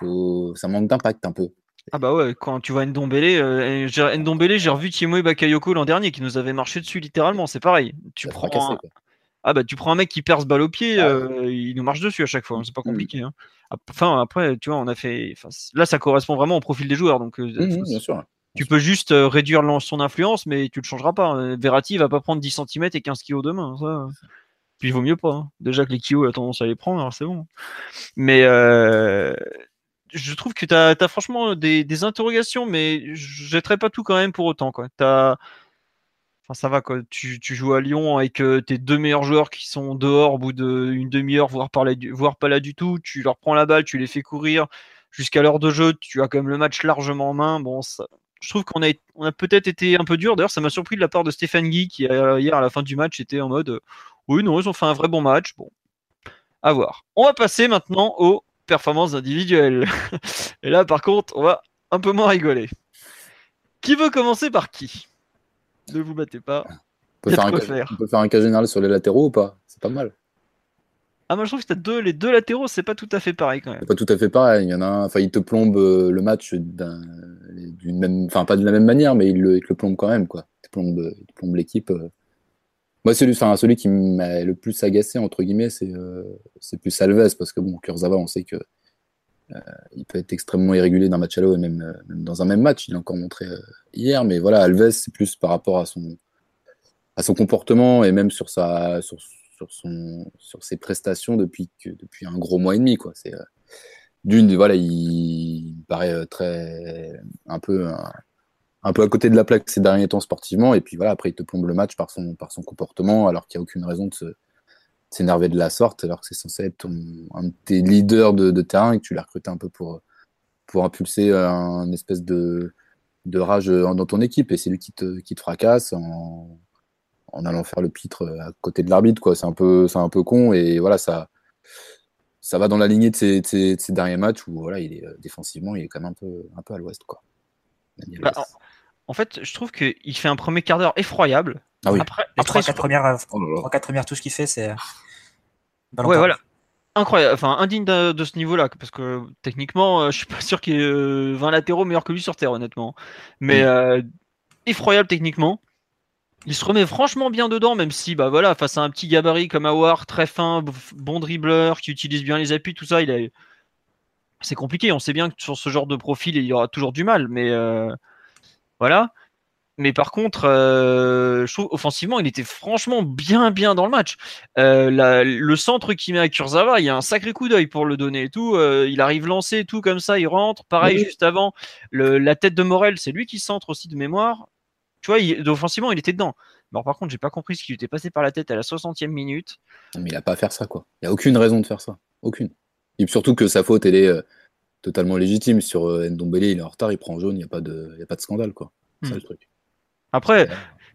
ça manque d'impact un peu ah bah ouais quand tu vois Ndombele euh, Ndombele j'ai revu Timo Bakayoko l'an dernier qui nous avait marché dessus littéralement c'est pareil tu prends un... ah bah tu prends un mec qui perce balle au pied ah euh, il nous marche dessus à chaque fois hein, c'est pas mm. compliqué hein. enfin après tu vois on a fait là ça correspond vraiment au profil des joueurs donc euh, mm, bien sûr tu peux juste réduire son influence, mais tu le changeras pas. Hein. Verratti va pas prendre 10 cm et 15 kg demain. Ça. Puis il vaut mieux pas. Hein. Déjà que les Kyo a tendance à les prendre, alors c'est bon. Mais euh, je trouve que tu as, franchement des, interrogations, mais je jetterai pas tout quand même pour autant. Quoi. Enfin, ça va, quoi. Tu, joues à Lyon avec euh, tes deux meilleurs joueurs qui sont dehors au bout d'une demi-heure, voire, pas là du tout. Tu leur prends la balle, tu les fais courir. jusqu'à l'heure de jeu, tu as quand même le match largement en main. Bon, je trouve qu'on a, a peut-être été un peu dur. D'ailleurs, ça m'a surpris de la part de Stéphane Guy qui, hier, à la fin du match, était en mode Oui, non, ils ont fait un vrai bon match. Bon, à voir. On va passer maintenant aux performances individuelles. Et là, par contre, on va un peu moins rigoler. Qui veut commencer par qui? Ne vous battez pas. On peut, faire un, cas, on peut faire un cas général sur les latéraux ou pas? C'est pas mal. Ah, moi je trouve que deux, les deux latéraux, c'est pas tout à fait pareil quand même. Pas tout à fait pareil. Il y en a un, enfin, il te plombe euh, le match d'une même, enfin, pas de la même manière, mais il le, il le plombe quand même, quoi. Il plombe, il plombe l'équipe. Euh. Moi, celui, enfin, qui m'a le plus agacé, entre guillemets, c'est euh, c'est plus Alves, parce que bon, Kurzawa, on sait que il peut être extrêmement irrégulier d'un match à l'autre, et même, dans un même match, il l'a encore montré hier, mais voilà, Alves, c'est plus par rapport à son, comportement et même sur sa, sur, ses prestations depuis, depuis un gros mois et demi. Quoi. Euh, d'une, voilà, il, paraît euh, très, un peu, peu à côté de la plaque ces derniers temps sportivement. Et puis voilà, après, il te plombe le match par son, comportement, alors qu'il n'y a aucune raison de s'énerver de la sorte, alors que c'est censé être un de tes leaders de, terrain et que tu l'as recruté un peu pour, impulser un espèce de, rage dans ton équipe. Et c'est lui qui te, qui fracasse en allant faire le pitre euh, à côté de l'arbitre. quoi. C'est un, peu, un peu con et voilà, ça, ça va dans la lignée de ces, derniers matchs où voilà, il est, euh, défensivement, il est quand même un peu, un peu à l'ouest. Bah, en, fait, je trouve qu'il fait un premier quart d'heure effroyable. Ah après, les 3-4 premières, oh premières touches qu'il fait, c'est. Ouais, voilà. Incroyable, enfin indigne de, ce niveau-là, parce que techniquement, euh, je suis pas sûr qu'il y ait 20 latéraux meilleurs que lui sur Terre, honnêtement. Mais effroyable techniquement il se remet franchement bien dedans, même si, bah voilà, face à un petit gabarit comme Awar, très fin, bon dribbleur, qui utilise bien les appuis, tout ça, il est c'est compliqué. On sait bien que sur ce genre de profil, il y aura toujours du mal, mais euh, voilà. Mais par contre, euh, je trouve offensivement, il était franchement bien, bien dans le match. Euh, le centre qui met à Kurzawa, il y a un sacré coup d'œil pour le donner et tout. il arrive lancé et tout comme ça, il rentre. Pareil, juste avant, la tête de Morel, c'est lui qui centre aussi de mémoire. Tu vois, il, offensivement, il était dedans. Mais par contre, j'ai pas compris ce qui lui était passé par la tête à la 60e minute. Mais il a pas à faire ça, quoi. Il n'y a aucune raison de faire ça. Aucune. Et surtout que sa faute, elle est euh, totalement légitime. Sur euh, Ndombele, il est en retard, il prend jaune, il n'y a, pas de, a pas de scandale, quoi. Hmm. le truc. Après,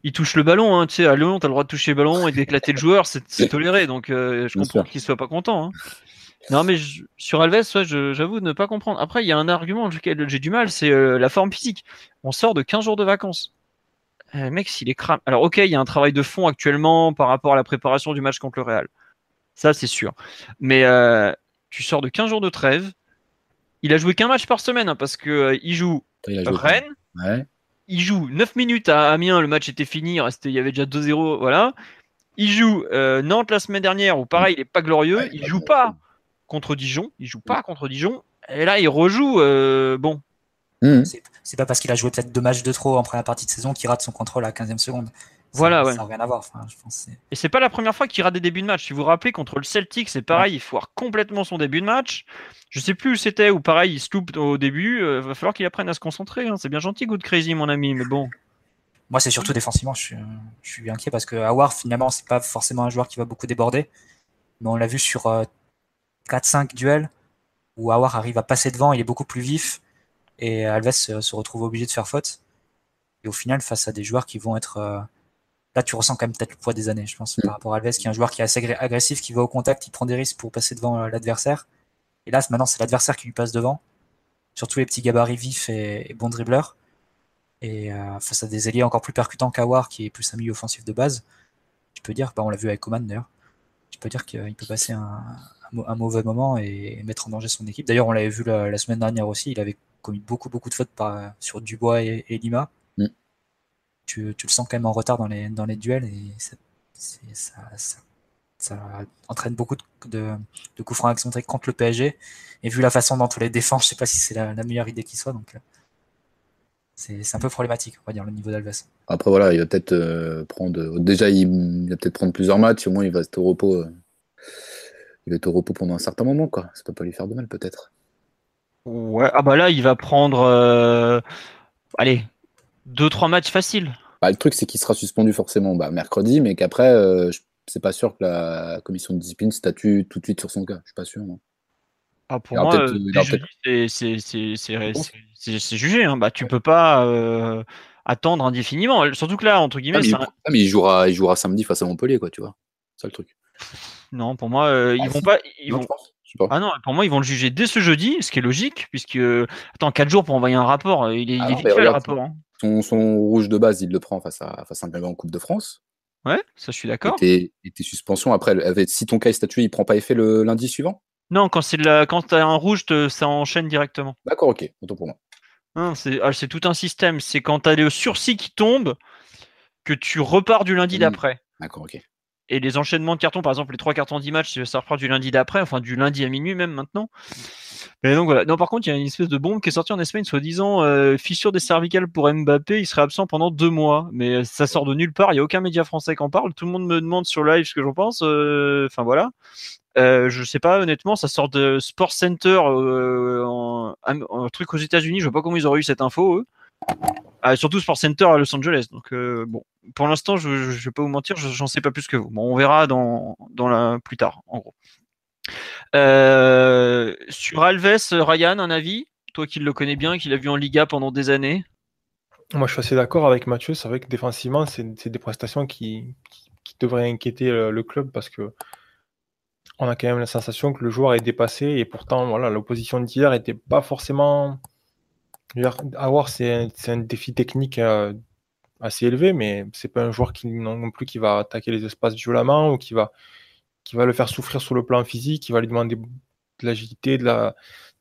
il touche le ballon. Hein. Tu sais, à Lyon, tu as le droit de toucher le ballon et d'éclater le joueur, c'est toléré. Donc, euh, je comprends qu'il soit pas content. Hein. Non, mais sur Alves, j'avoue ne pas comprendre. Après, il y a un argument auquel j'ai du mal, c'est la forme physique. On sort de 15 jours de vacances. Euh, mec, s'il est cramé. Alors, ok, il y a un travail de fond actuellement par rapport à la préparation du match contre le Real. Ça, c'est sûr. Mais euh, tu sors de 15 jours de trêve. Il a joué qu'un match par semaine hein, parce qu'il euh, joue Rennes. Il joue 9 minutes à Amiens. Le match était fini. Il, y avait déjà 2-0. Voilà. Il joue Nantes la semaine dernière où, pareil, il n'est pas glorieux. il joue pas contre Dijon. Il joue pas contre Dijon. Et là, il rejoue. bon, Mmh. C'est pas parce qu'il a joué peut-être deux matchs de trop en première partie de saison qu'il rate son contrôle à 15e seconde. Voilà, ça n'a rien à voir. je pense et c'est pas la première fois qu'il rate des débuts de match. Si vous vous rappelez, contre le Celtic, c'est pareil, il foire complètement son début de match. Je sais plus où c'était, ou pareil, il se loupe au début. Il euh, va falloir qu'il apprenne à se concentrer. Hein. C'est bien gentil, Good Crazy, mon ami, mais bon. Moi, c'est surtout défensivement, je suis, je suis inquiet parce que Awar, finalement, c'est pas forcément un joueur qui va beaucoup déborder. Mais on l'a vu sur 4-5 euh, duels où Awar arrive à passer devant, il est beaucoup plus vif et Alves se, retrouve obligé de faire faute. Et au final, face à des joueurs qui vont être. Euh, là, tu ressens quand même peut-être le poids des années, je pense, par mm. rapport à Alves, qui est un joueur qui est assez agressif, qui va au contact, qui prend des risques pour passer devant euh, l'adversaire. Et là, maintenant, c'est l'adversaire qui lui passe devant. Surtout les petits gabarits vifs et, bons dribbleurs. Et euh, face à des ailiers encore plus percutants qu'Awar, qui est plus un milieu offensif de base, tu peux dire, bah, on l'a vu avec Coman d'ailleurs, tu peux dire qu'il peut passer un, mauvais moment et mettre en danger son équipe. D'ailleurs, on l'avait vu la, semaine dernière aussi, il avait commis beaucoup, beaucoup de fautes par, sur Dubois et, Lima. Mm. Tu, le sens quand même en retard dans les, dans les duels et ça, ça, entraîne beaucoup de, de, coups francs excentriques contre le PSG. Et vu la façon dont on les défend, je sais pas si c'est la, meilleure idée qui soit. Donc, euh, c'est un peu problématique, on va dire, le niveau d'Alves. Après, voilà, il va peut-être euh, prendre. Déjà, il, va peut-être prendre plusieurs matchs, au moins il va être au repos. Euh, il va être au repos pendant un certain moment, quoi. Ça peut pas lui faire de mal, peut-être. Ouais, ah bah là, il va prendre. Euh, allez, 2-3 matchs faciles. Bah, le truc, c'est qu'il sera suspendu forcément bah, mercredi, mais qu'après, euh, c'est pas sûr que la commission de discipline statue tout de suite sur son cas. Je suis pas sûr. Ah, pour Alors, moi, euh, c'est- jugé. Hein. Bah, tu peux pas euh, attendre indéfiniment. Surtout que là, entre Ah, guillemets, mais, il, un- ah, mais il jouera, il jouera samedi face à Montpellier, quoi, tu vois. C'est ça le truc. non, pour moi, euh, ils Ah, vont si. pas. Ils Non, vont... Ah non, pour moi, ils vont le juger dès ce jeudi, ce qui est logique, puisque attends, 4 jours pour envoyer un rapport, il est, il Ah est non, vite mais fait le rapport. hein. Son, son rouge de base, il le prend face à, face à un en Coupe de France. Ouais, ça, je suis Et d'accord. tes, et tes suspensions, après, avec- si ton cas est statué, il prend pas effet le lundi suivant? Non, quand c'est la... quand t'as un rouge, te- ça enchaîne directement. D'accord, ok. Autant pour moi. Hein, c'est ah, c'est tout un système. C'est quand t'as le sursis qui tombe que tu repars du lundi Mm. d'après. D'accord, ok. Et les enchaînements de cartons, par exemple, les trois cartons d'e-match, ça repart du lundi d'après, enfin du lundi à minuit même maintenant. Mais donc voilà. Non, par contre, il y a une espèce de bombe qui est sortie en Espagne, soi-disant euh, fissure des cervicales pour Mbappé, il serait absent pendant deux mois. Mais euh, ça sort de nulle part, il n'y a aucun média français qui en parle. Tout le monde me demande sur live ce que j'en pense. euh, Enfin voilà. Euh, je sais pas, honnêtement, ça sort de Sports Center, euh, en- un, un truc aux États-Unis. Je vois pas comment ils auraient eu cette info, eux. Ah, surtout Sports Center à Los Angeles. Donc euh, bon, pour l'instant, je, je vais pas vous mentir, je- j'en sais pas plus que vous. Bon, on verra dans, dans la plus tard, en gros. Euh, sur Alves, Ryan, un avis? Toi qui le connais bien, qui l'a vu en Liga pendant des années? Moi, je suis assez d'accord avec Mathieu. C'est vrai que défensivement, c'est des prestations qui, devraient inquiéter le, le club parce que on a quand même la sensation que le joueur est dépassé et pourtant, voilà, l'opposition d'hier n'était pas forcément. Avoir, c'est un, défi technique euh, assez élevé, mais c'est pas un joueur qui non plus qui va attaquer les espaces violemment ou qui va, qui va le faire souffrir sur le plan physique, qui va lui demander de l'agilité, de la,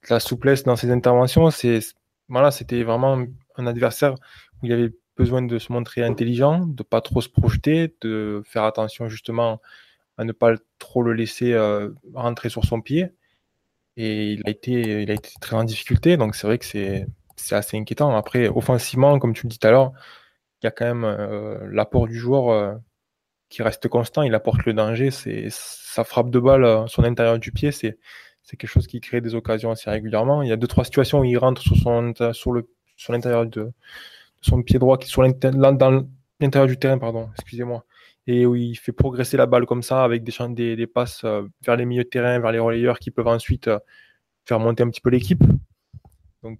de la souplesse dans ses interventions. C'est voilà, c'était vraiment un adversaire où il avait besoin de se montrer intelligent, de pas trop se projeter, de faire attention justement à ne pas trop le laisser euh, rentrer sur son pied. Et il a été, il a été très en difficulté, donc c'est vrai que c'est c'est assez inquiétant. Après, offensivement, comme tu le dis tout à l'heure, il y a quand même euh, l'apport du joueur euh, qui reste constant. Il apporte le danger. Sa frappe de balle euh, sur l'intérieur du pied, c'est quelque chose qui crée des occasions assez régulièrement. Il y a deux trois situations où il rentre sur son sur le sur l'intérieur de, son pied droit, qui sur l'intérieur du terrain, pardon, excusez-moi, et où il fait progresser la balle comme ça avec des, des, des passes vers les milieux de terrain, vers les relayeurs qui peuvent ensuite faire monter un petit peu l'équipe. Donc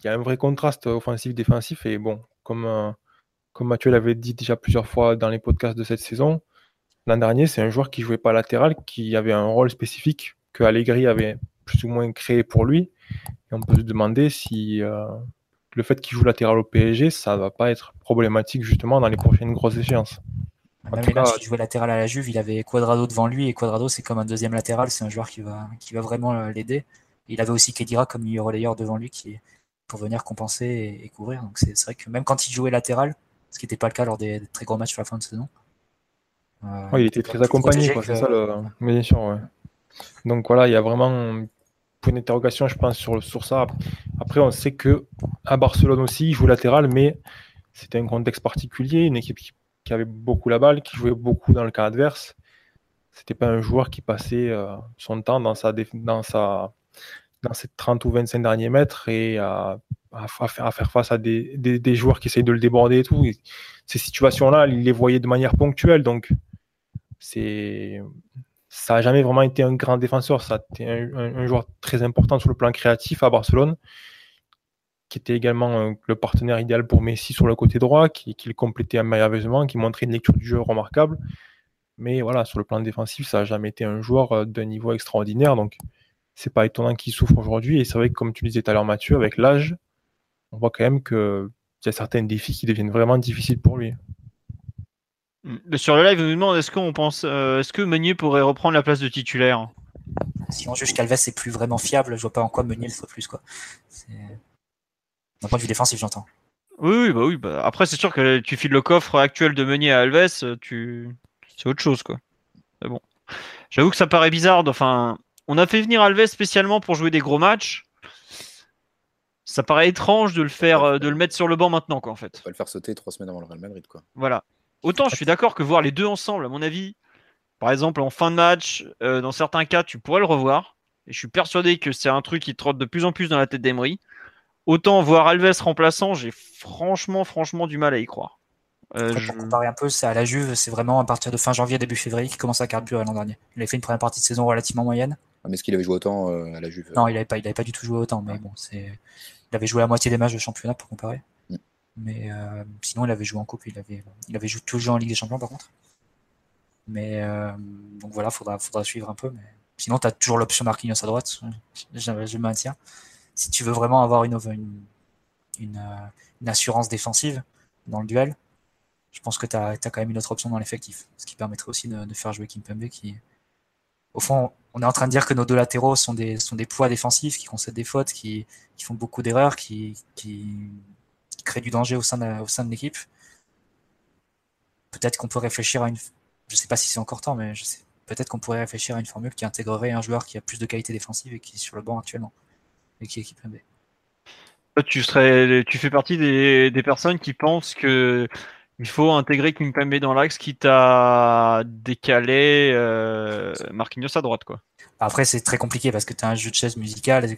il y a un vrai contraste offensif-défensif et bon, comme, euh, comme Mathieu l'avait dit déjà plusieurs fois dans les podcasts de cette saison, l'an dernier, c'est un joueur qui jouait pas latéral, qui avait un rôle spécifique que Allegri avait plus ou moins créé pour lui. Et on peut se demander si euh, le fait qu'il joue latéral au PSG, ça va pas être problématique justement dans les prochaines grosses échéances. Même matchs cas, qu'il jouait latéral à la Juve, il avait Quadrado devant lui et Quadrado c'est comme un deuxième latéral, c'est un joueur qui va, qui va vraiment euh, l'aider. Il avait aussi Kedira comme milieu relayeur devant lui qui pour venir compenser et, et couvrir. Donc c'est vrai que même quand il jouait latéral, ce qui n'était pas le cas lors des, des très gros matchs sur la fin de saison. euh, Ouais, il était très accompagné, quoi, que- c'est ça le. Mais bien sûr, ouais. Donc voilà, il y a vraiment point d'interrogation, je pense, sur, sur ça. Après, on sait que à Barcelone aussi, il joue latéral, mais c'était un contexte particulier, une équipe qui, qui avait beaucoup la balle, qui jouait beaucoup dans le camp adverse. C'était pas un joueur qui passait euh, son temps dans sa, dans sa dans ses 30 ou 25 derniers mètres et à, faire, face à des, des, joueurs qui essayent de le déborder et tout. Ces situations-là, il les voyait de manière ponctuelle, donc c'est ça n'a jamais vraiment été un grand défenseur. Ça a un, joueur très important sur le plan créatif à Barcelone, qui était également euh, le partenaire idéal pour Messi sur le côté droit, qui, qui le complétait merveilleusement, qui montrait une lecture du jeu remarquable. Mais voilà, sur le plan défensif, ça n'a jamais été un joueur euh, d'un niveau extraordinaire. Donc, c'est pas étonnant qu'il souffre aujourd'hui. Et c'est vrai que, comme tu le disais tout à l'heure, Mathieu, avec l'âge, on voit quand même qu'il y a certains défis qui deviennent vraiment difficiles pour lui. Mais Sur le live, on nous demande est-ce qu'on pense, euh, est-ce que Meunier pourrait reprendre la place de titulaire? Si on juge qu'Alves est plus vraiment fiable, je vois pas en quoi Meunier le soit plus quoi. D'un point de vue défensif, j'entends. Oui, oui, bah oui. Bah, après, c'est sûr que tu files le coffre actuel de Meunier à Alves, euh, tu, c'est autre chose, quoi. Mais bon, j'avoue que ça paraît bizarre. Enfin, on a fait venir Alves spécialement pour jouer des gros matchs. Ça paraît étrange de le faire, euh, de le mettre sur le banc maintenant, quoi, en fait. On va le faire sauter trois semaines avant le Real Madrid, quoi. Voilà. Autant je suis d'accord que voir les deux ensemble, à mon avis, par exemple en fin de match, euh, dans certains cas, tu pourrais le revoir. Et je suis persuadé que c'est un truc qui trotte de plus en plus dans la tête d'Emery. Autant voir Alves remplaçant, j'ai franchement, franchement du mal à y croire. Euh, Après, je- Pour comparer un peu, c'est à la Juve, c'est vraiment à partir de fin janvier, début février qu'il commence à carburer l'an dernier. Il avait fait une première partie de saison relativement moyenne. Ah, mais est-ce qu'il avait joué autant euh, à la Juve? Non, il n'avait pas, il avait pas du tout joué autant, mais Ouais. bon, c'est, il avait joué la moitié des matchs de championnat pour comparer. Mm. Mais euh, sinon, il avait joué en coupe, il avait, il avait joué, tout joué en Ligue des Champions par contre. Mais euh, donc voilà, faudra, faudra suivre un peu. Mais sinon, tu as toujours l'option Marquinhos à droite. Je, maintiens. Si tu veux vraiment avoir une, une, une, une assurance défensive dans le duel, je pense que tu as, quand même une autre option dans l'effectif. Ce qui permettrait aussi de, de faire jouer Kimpembe qui, au fond, on est en train de dire que nos deux latéraux sont des, sont des poids défensifs qui concèdent des fautes, qui, qui font beaucoup d'erreurs, qui, qui, créent du danger au sein de, au sein de l'équipe. Peut-être qu'on peut réfléchir à une. Je sais pas si c'est encore temps, mais. Peut-être qu'on pourrait réfléchir à une formule qui intégrerait un joueur qui a plus de qualité défensive et qui est sur le banc actuellement. Et qui est équipe MB. Tu, serais, tu fais partie des, des personnes qui pensent que il faut intégrer Kimpembe dans l'axe quitte à décaler euh, Marquinhos à droite. Quoi. Après, c'est très compliqué parce que tu as un jeu de chaise musicale.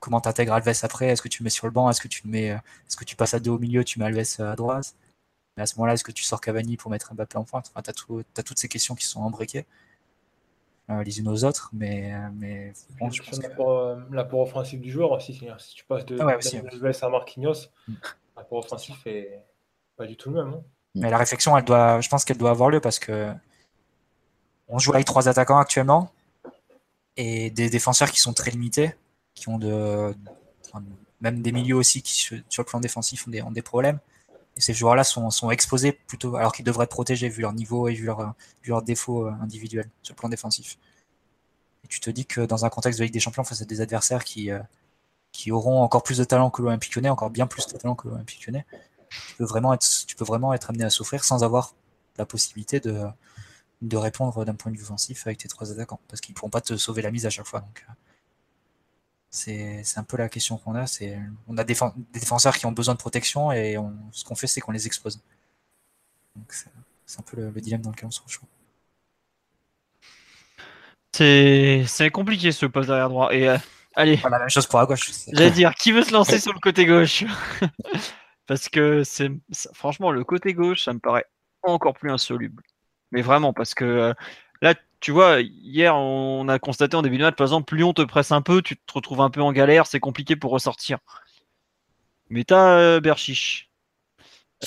Comment tu intègres Alves après? Est-ce que tu le mets sur le banc? Est-ce que tu le mets Est-ce que tu passes à deux au milieu Tu mets Alves à droite? Mais à ce moment-là, est-ce que tu sors Cavani pour mettre Mbappé en pointe? Enfin, Tu as, tout, as, toutes ces questions qui sont embriquées euh, les unes aux autres. Mais, mais bon, je pense l'apport, offensif du joueur aussi. Si tu passes de ah ouais, aussi, Alves à Marquinhos, mm. l'apport offensif est pas du tout le même. Hein mais la réflexion, je pense qu'elle doit avoir lieu parce que on joue avec trois attaquants actuellement et des défenseurs qui sont très limités, qui ont de, même des milieux aussi qui sur le plan défensif ont des, ont des problèmes. Et ces joueurs-là sont, sont, exposés plutôt, alors qu'ils devraient être protégés vu leur niveau et vu leurs leur défauts individuels sur le plan défensif. Et tu te dis que dans un contexte de Ligue des Champions face à des adversaires qui, qui auront encore plus de talent que l'Olympique Lyonnais, encore bien plus de talent que l'Olympique Lyonnais, tu peux vraiment être, tu peux vraiment être amené à souffrir sans avoir la possibilité de, de répondre d'un point de vue offensif avec tes trois attaquants. Parce qu'ils ne pourront pas te sauver la mise à chaque fois. Donc, c'est un peu la question qu'on a. On a des, des, défenseurs qui ont besoin de protection et on, ce qu'on fait, c'est qu'on les expose. C'est un peu le, le, dilemme dans lequel on se retrouve. C'est compliqué ce poste derrière droit. Et euh, allez. La même chose pour la gauche. J'allais dire, qui veut se lancer sur le côté gauche? parce que c'est franchement le côté gauche, ça me paraît encore plus insoluble. Mais vraiment, parce que euh, là, tu vois, hier, on a constaté en début de match, par exemple, plus on te presse un peu, tu te retrouves un peu en galère, c'est compliqué pour ressortir. Mais t'as euh, Berchiche.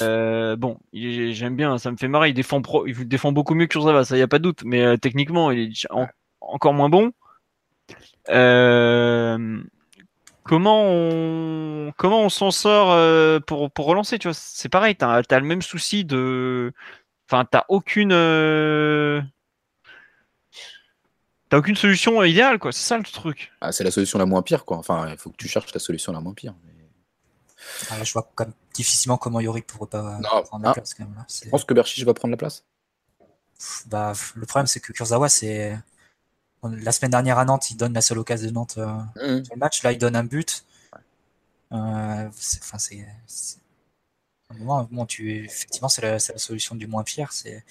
Euh, bon, j'aime bien, ça me fait marrer. Il défend, pro, il défend beaucoup mieux que Kurzawa, ça y a pas de doute. Mais techniquement, il est en, encore moins bon. Euh, comment on comment on s'en sort euh, pour, pour relancer tu vois? C'est pareil t'as as le même souci de enfin t'as aucune euh... t'as aucune solution idéale quoi. C'est ça le truc. Ah, c'est la solution la moins pire quoi. Enfin il faut que tu cherches la solution la moins pire mais... ah, je vois quand même difficilement comment Yorick pourrait pas non, prendre la ah, place quand même, là. je pense que Berchiche va prendre la place? Bah le problème c'est que Kurzawa c'est la semaine dernière à Nantes, il donne la seule occasion de Nantes euh, mmh. sur le match. Là, il donne un but. Euh, enfin, c'est moment, bon, tu, effectivement, c'est la, la, solution du moins pire. C'est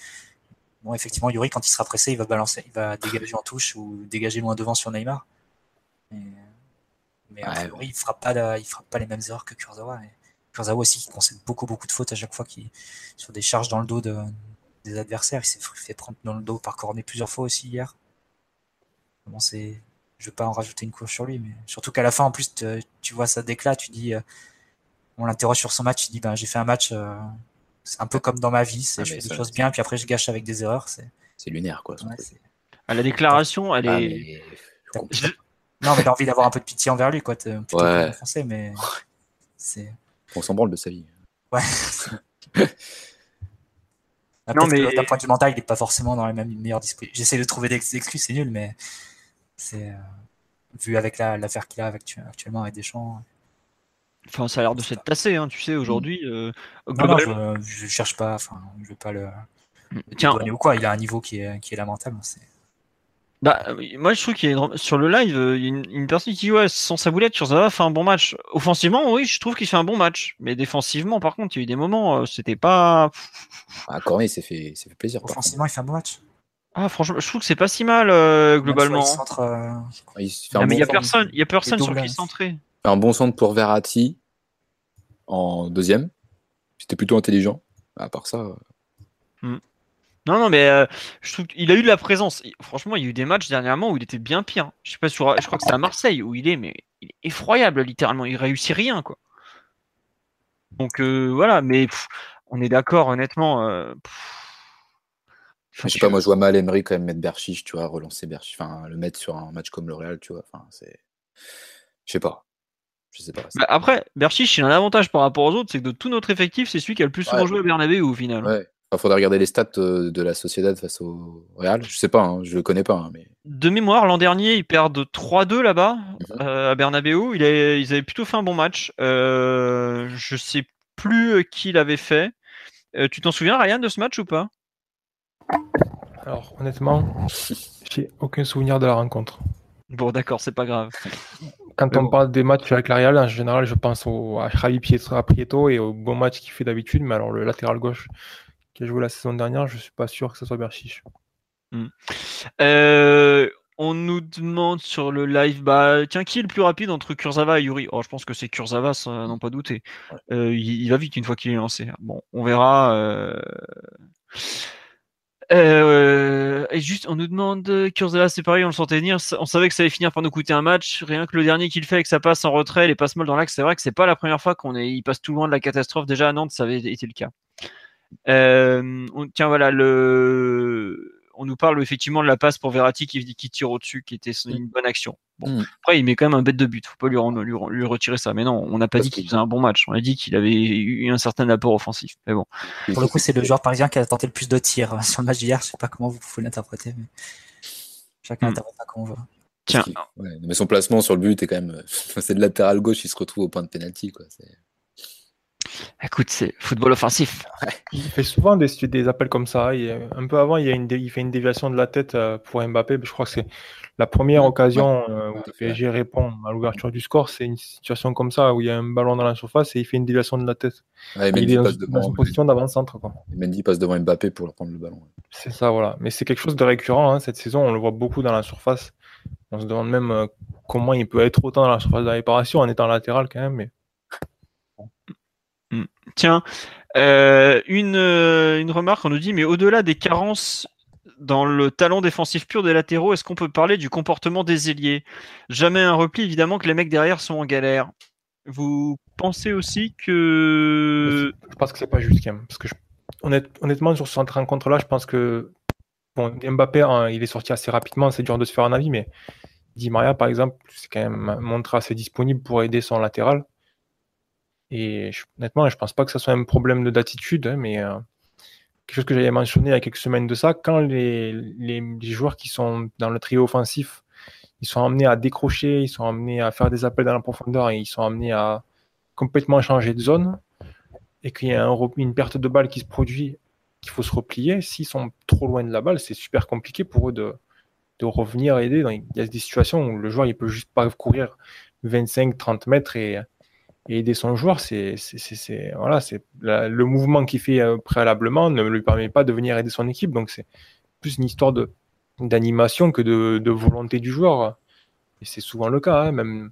bon, effectivement, Yuri, quand il sera pressé, il va balancer, il va dégager en touche ou dégager loin devant sur Neymar. Mais, mais ouais. priori, il fera pas, la, il fera pas les mêmes erreurs que Kurzawa. Et Kurzawa aussi, qui concède beaucoup, beaucoup de fautes à chaque fois, qui sur des charges dans le dos de, des adversaires. Il s'est fait prendre dans le dos par Cornet plusieurs fois aussi hier. Bon, c'est, je vais pas en rajouter une couche sur lui, mais surtout qu'à la fin, en plus, te, tu vois ça déclat, tu dis, euh, on l'interroge sur son match, il dit, ben, j'ai fait un match, euh, c'est un peu comme dans ma vie, c'est, ah, je fais des choses bien, puis après je gâche avec des erreurs. C'est, c'est lunaire, quoi. Ouais, à la déclaration, elle ah, est. Mais... Non, mais t'as envie d'avoir un peu de pitié envers lui, quoi, plutôt ouais. que français, mais c'est. On s'en branle de sa vie. Ouais. non, mais d'un point de vue mental, il n'est pas forcément dans les mêmes meilleurs dispositions. J'essaie de trouver des excuses, c'est nul, mais c'est euh, vu avec l'affaire la, qu'il a avec, actuellement avec Deschamps. Enfin, ça a l'air de s'être tassé, hein, tu sais, aujourd'hui. Euh, non, non, je, je, cherche pas, enfin, je veux pas le. Tiens, ou quoi, il a un niveau qui est, qui est lamentable. C'est... Bah, moi, je trouve qu'il y a une... sur le live, il y a une, une personne qui dit ouais, sans sa boulette, Kurzawa fait un bon match. Offensivement, oui, je trouve qu'il fait un bon match, mais défensivement, par contre, il y a eu des moments, euh, c'était pas. Ah, Cornet, c'est fait, fait plaisir. Offensivement, il fait un bon match. Ah, franchement, je trouve que c'est pas si mal euh, globalement. Il centre, euh... il fait non, un mais il bon y a centre. personne, il y a personne sur qui centrer. Un bon centre pour Verratti en deuxième. C'était plutôt intelligent. À part ça. Mm. Non, non, mais euh, je trouve qu'il a eu de la présence. Franchement, il y a eu des matchs dernièrement où il était bien pire. Je sais pas sur, je crois que c'est à Marseille où il est, mais il est effroyable littéralement. Il réussit rien, quoi. Donc euh, voilà, mais on est d'accord, honnêtement. Euh, je sais pas, moi je vois mal Emery quand même mettre Berchiche, tu vois, relancer Berchiche, enfin le mettre sur un match comme le Real, tu vois. Enfin, c'est. Je sais pas. Je sais pas. Bah, après, Berchiche, il a un avantage par rapport aux autres, c'est que de tout notre effectif, c'est celui qui a le plus souvent joué à Bernabeu au final. Ouais. Il faudrait regarder les stats euh, de la Sociedad face au Real. Je sais pas, hein, je le connais pas. Hein, mais... De mémoire, l'an dernier, ils perdent 3-2 là-bas mhm. euh, à Bernabeu. Il ils avaient plutôt fait un bon match. Euh, je sais plus qui l'avait fait. tu t'en souviens, Ryan, de ce match ou pas? Alors, honnêtement, j'ai aucun souvenir de la rencontre. Bon, d'accord, c'est pas grave. Quand on parle des matchs avec la Real, en général, je pense au, à Javi Prieto et au bon match qu'il fait d'habitude, mais alors le latéral gauche qui a joué la saison dernière, je suis pas sûr que ce soit Berchiche. Hmm. Euh, on nous demande sur le live, bah, tiens, qui est le plus rapide entre Kurzawa et Yuri? Oh, Je pense que c'est Kurzawa, sans n'en pas douter. Euh, il, va vite une fois qu'il est lancé. Bon, on verra. Euh... Euh, et juste, on nous demande Kurzawa, c'est pareil, on le sentait venir. On savait que ça allait finir par nous coûter un match. Rien que le dernier qu'il fait avec sa passe en retrait, les passes molles dans l'axe, c'est vrai que c'est pas la première fois qu'on est, il passe tout loin de la catastrophe. Déjà à Nantes, ça avait été le cas. Euh, tiens, voilà, le, on nous parle effectivement de la passe pour Verratti qui, qui tire au-dessus, qui était mm. une bonne action. Bon, mm. Après, il met quand même un bête de but. Faut pas lui, lui, retirer ça. Mais non, on n'a pas dit qu'il faisait un bon match. On a dit qu'il avait eu un certain apport offensif. Mais bon. Pour le coup, c'est le joueur parisien qui a tenté le plus de tirs euh, sur le match d'hier. Je sais pas comment vous pouvez l'interpréter, mais chacun mm. pas comme on veut. Tiens. mais son placement sur le but est quand même. c'est de latéral gauche, il se retrouve au point de pénalty. Quoi. Écoute, c'est football offensif. Il fait souvent des, des appels comme ça. un peu avant, il, y a une il fait une déviation de la tête euh, pour Mbappé. Je crois que c'est la première occasion euh, où le PSG répond à l'ouverture du score. C'est une situation comme ça où il y a un ballon dans la surface et il fait une déviation de la tête. il est dans, une position d'avant-centre. Mendy passe devant Mbappé pour prendre le ballon. C'est ça, voilà. Mais c'est quelque chose de récurrent hein, cette saison. On le voit beaucoup dans la surface. On se demande même euh, comment il peut être autant dans la surface de la réparation en étant latéral quand même. Mais. Tiens, euh, une, euh, une remarque, on nous dit, mais au-delà des carences dans le talent défensif pur des latéraux, est-ce qu'on peut parler du comportement des ailiers? Jamais un repli, évidemment que les mecs derrière sont en galère. Vous pensez aussi que... Je pense que c'est pas juste quand même. Parce que honnêtement, sur cette rencontre-là, je pense que bon, Mbappé, hein, il est sorti assez rapidement, c'est dur de se faire un avis, mais Di Maria, par exemple, c'est quand même montré assez disponible pour aider son latéral. Et honnêtement, je pense pas que ce soit un problème d'attitude, hein, mais euh, quelque chose que j'avais mentionné il y a quelques semaines de ça, quand les, les, joueurs qui sont dans le trio offensif, ils sont amenés à décrocher, ils sont amenés à faire des appels dans la profondeur et ils sont amenés à complètement changer de zone, et qu'il y a une perte de balle qui se produit, qu'il faut se replier, s'ils sont trop loin de la balle, c'est super compliqué pour eux de, de revenir aider. Il y a des situations où le joueur il peut juste pas courir 25-30 mètres et et aider son joueur, c'est voilà, le mouvement qu'il fait euh, préalablement ne lui permet pas de venir aider son équipe. Donc c'est plus une histoire d'animation que de, de, volonté du joueur. Et c'est souvent le cas. Hein. Même,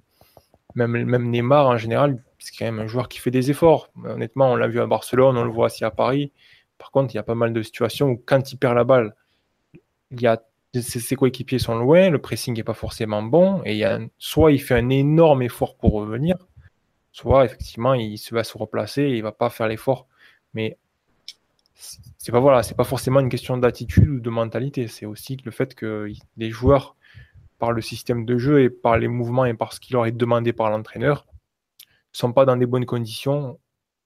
même, même Neymar en général, c'est quand même un joueur qui fait des efforts. Honnêtement, on l'a vu à Barcelone, on le voit aussi à Paris. Par contre, il y a pas mal de situations où quand il perd la balle, il y a ses coéquipiers sont loin, le pressing n'est pas forcément bon, et il y a soit il fait un énorme effort pour revenir, soit effectivement il va se replacer et il va pas faire l'effort. Mais c'est pas voilà, c'est pas forcément une question d'attitude ou de mentalité. C'est aussi le fait que les joueurs, par le système de jeu et par les mouvements et par ce qui leur est demandé par l'entraîneur, sont pas dans des bonnes conditions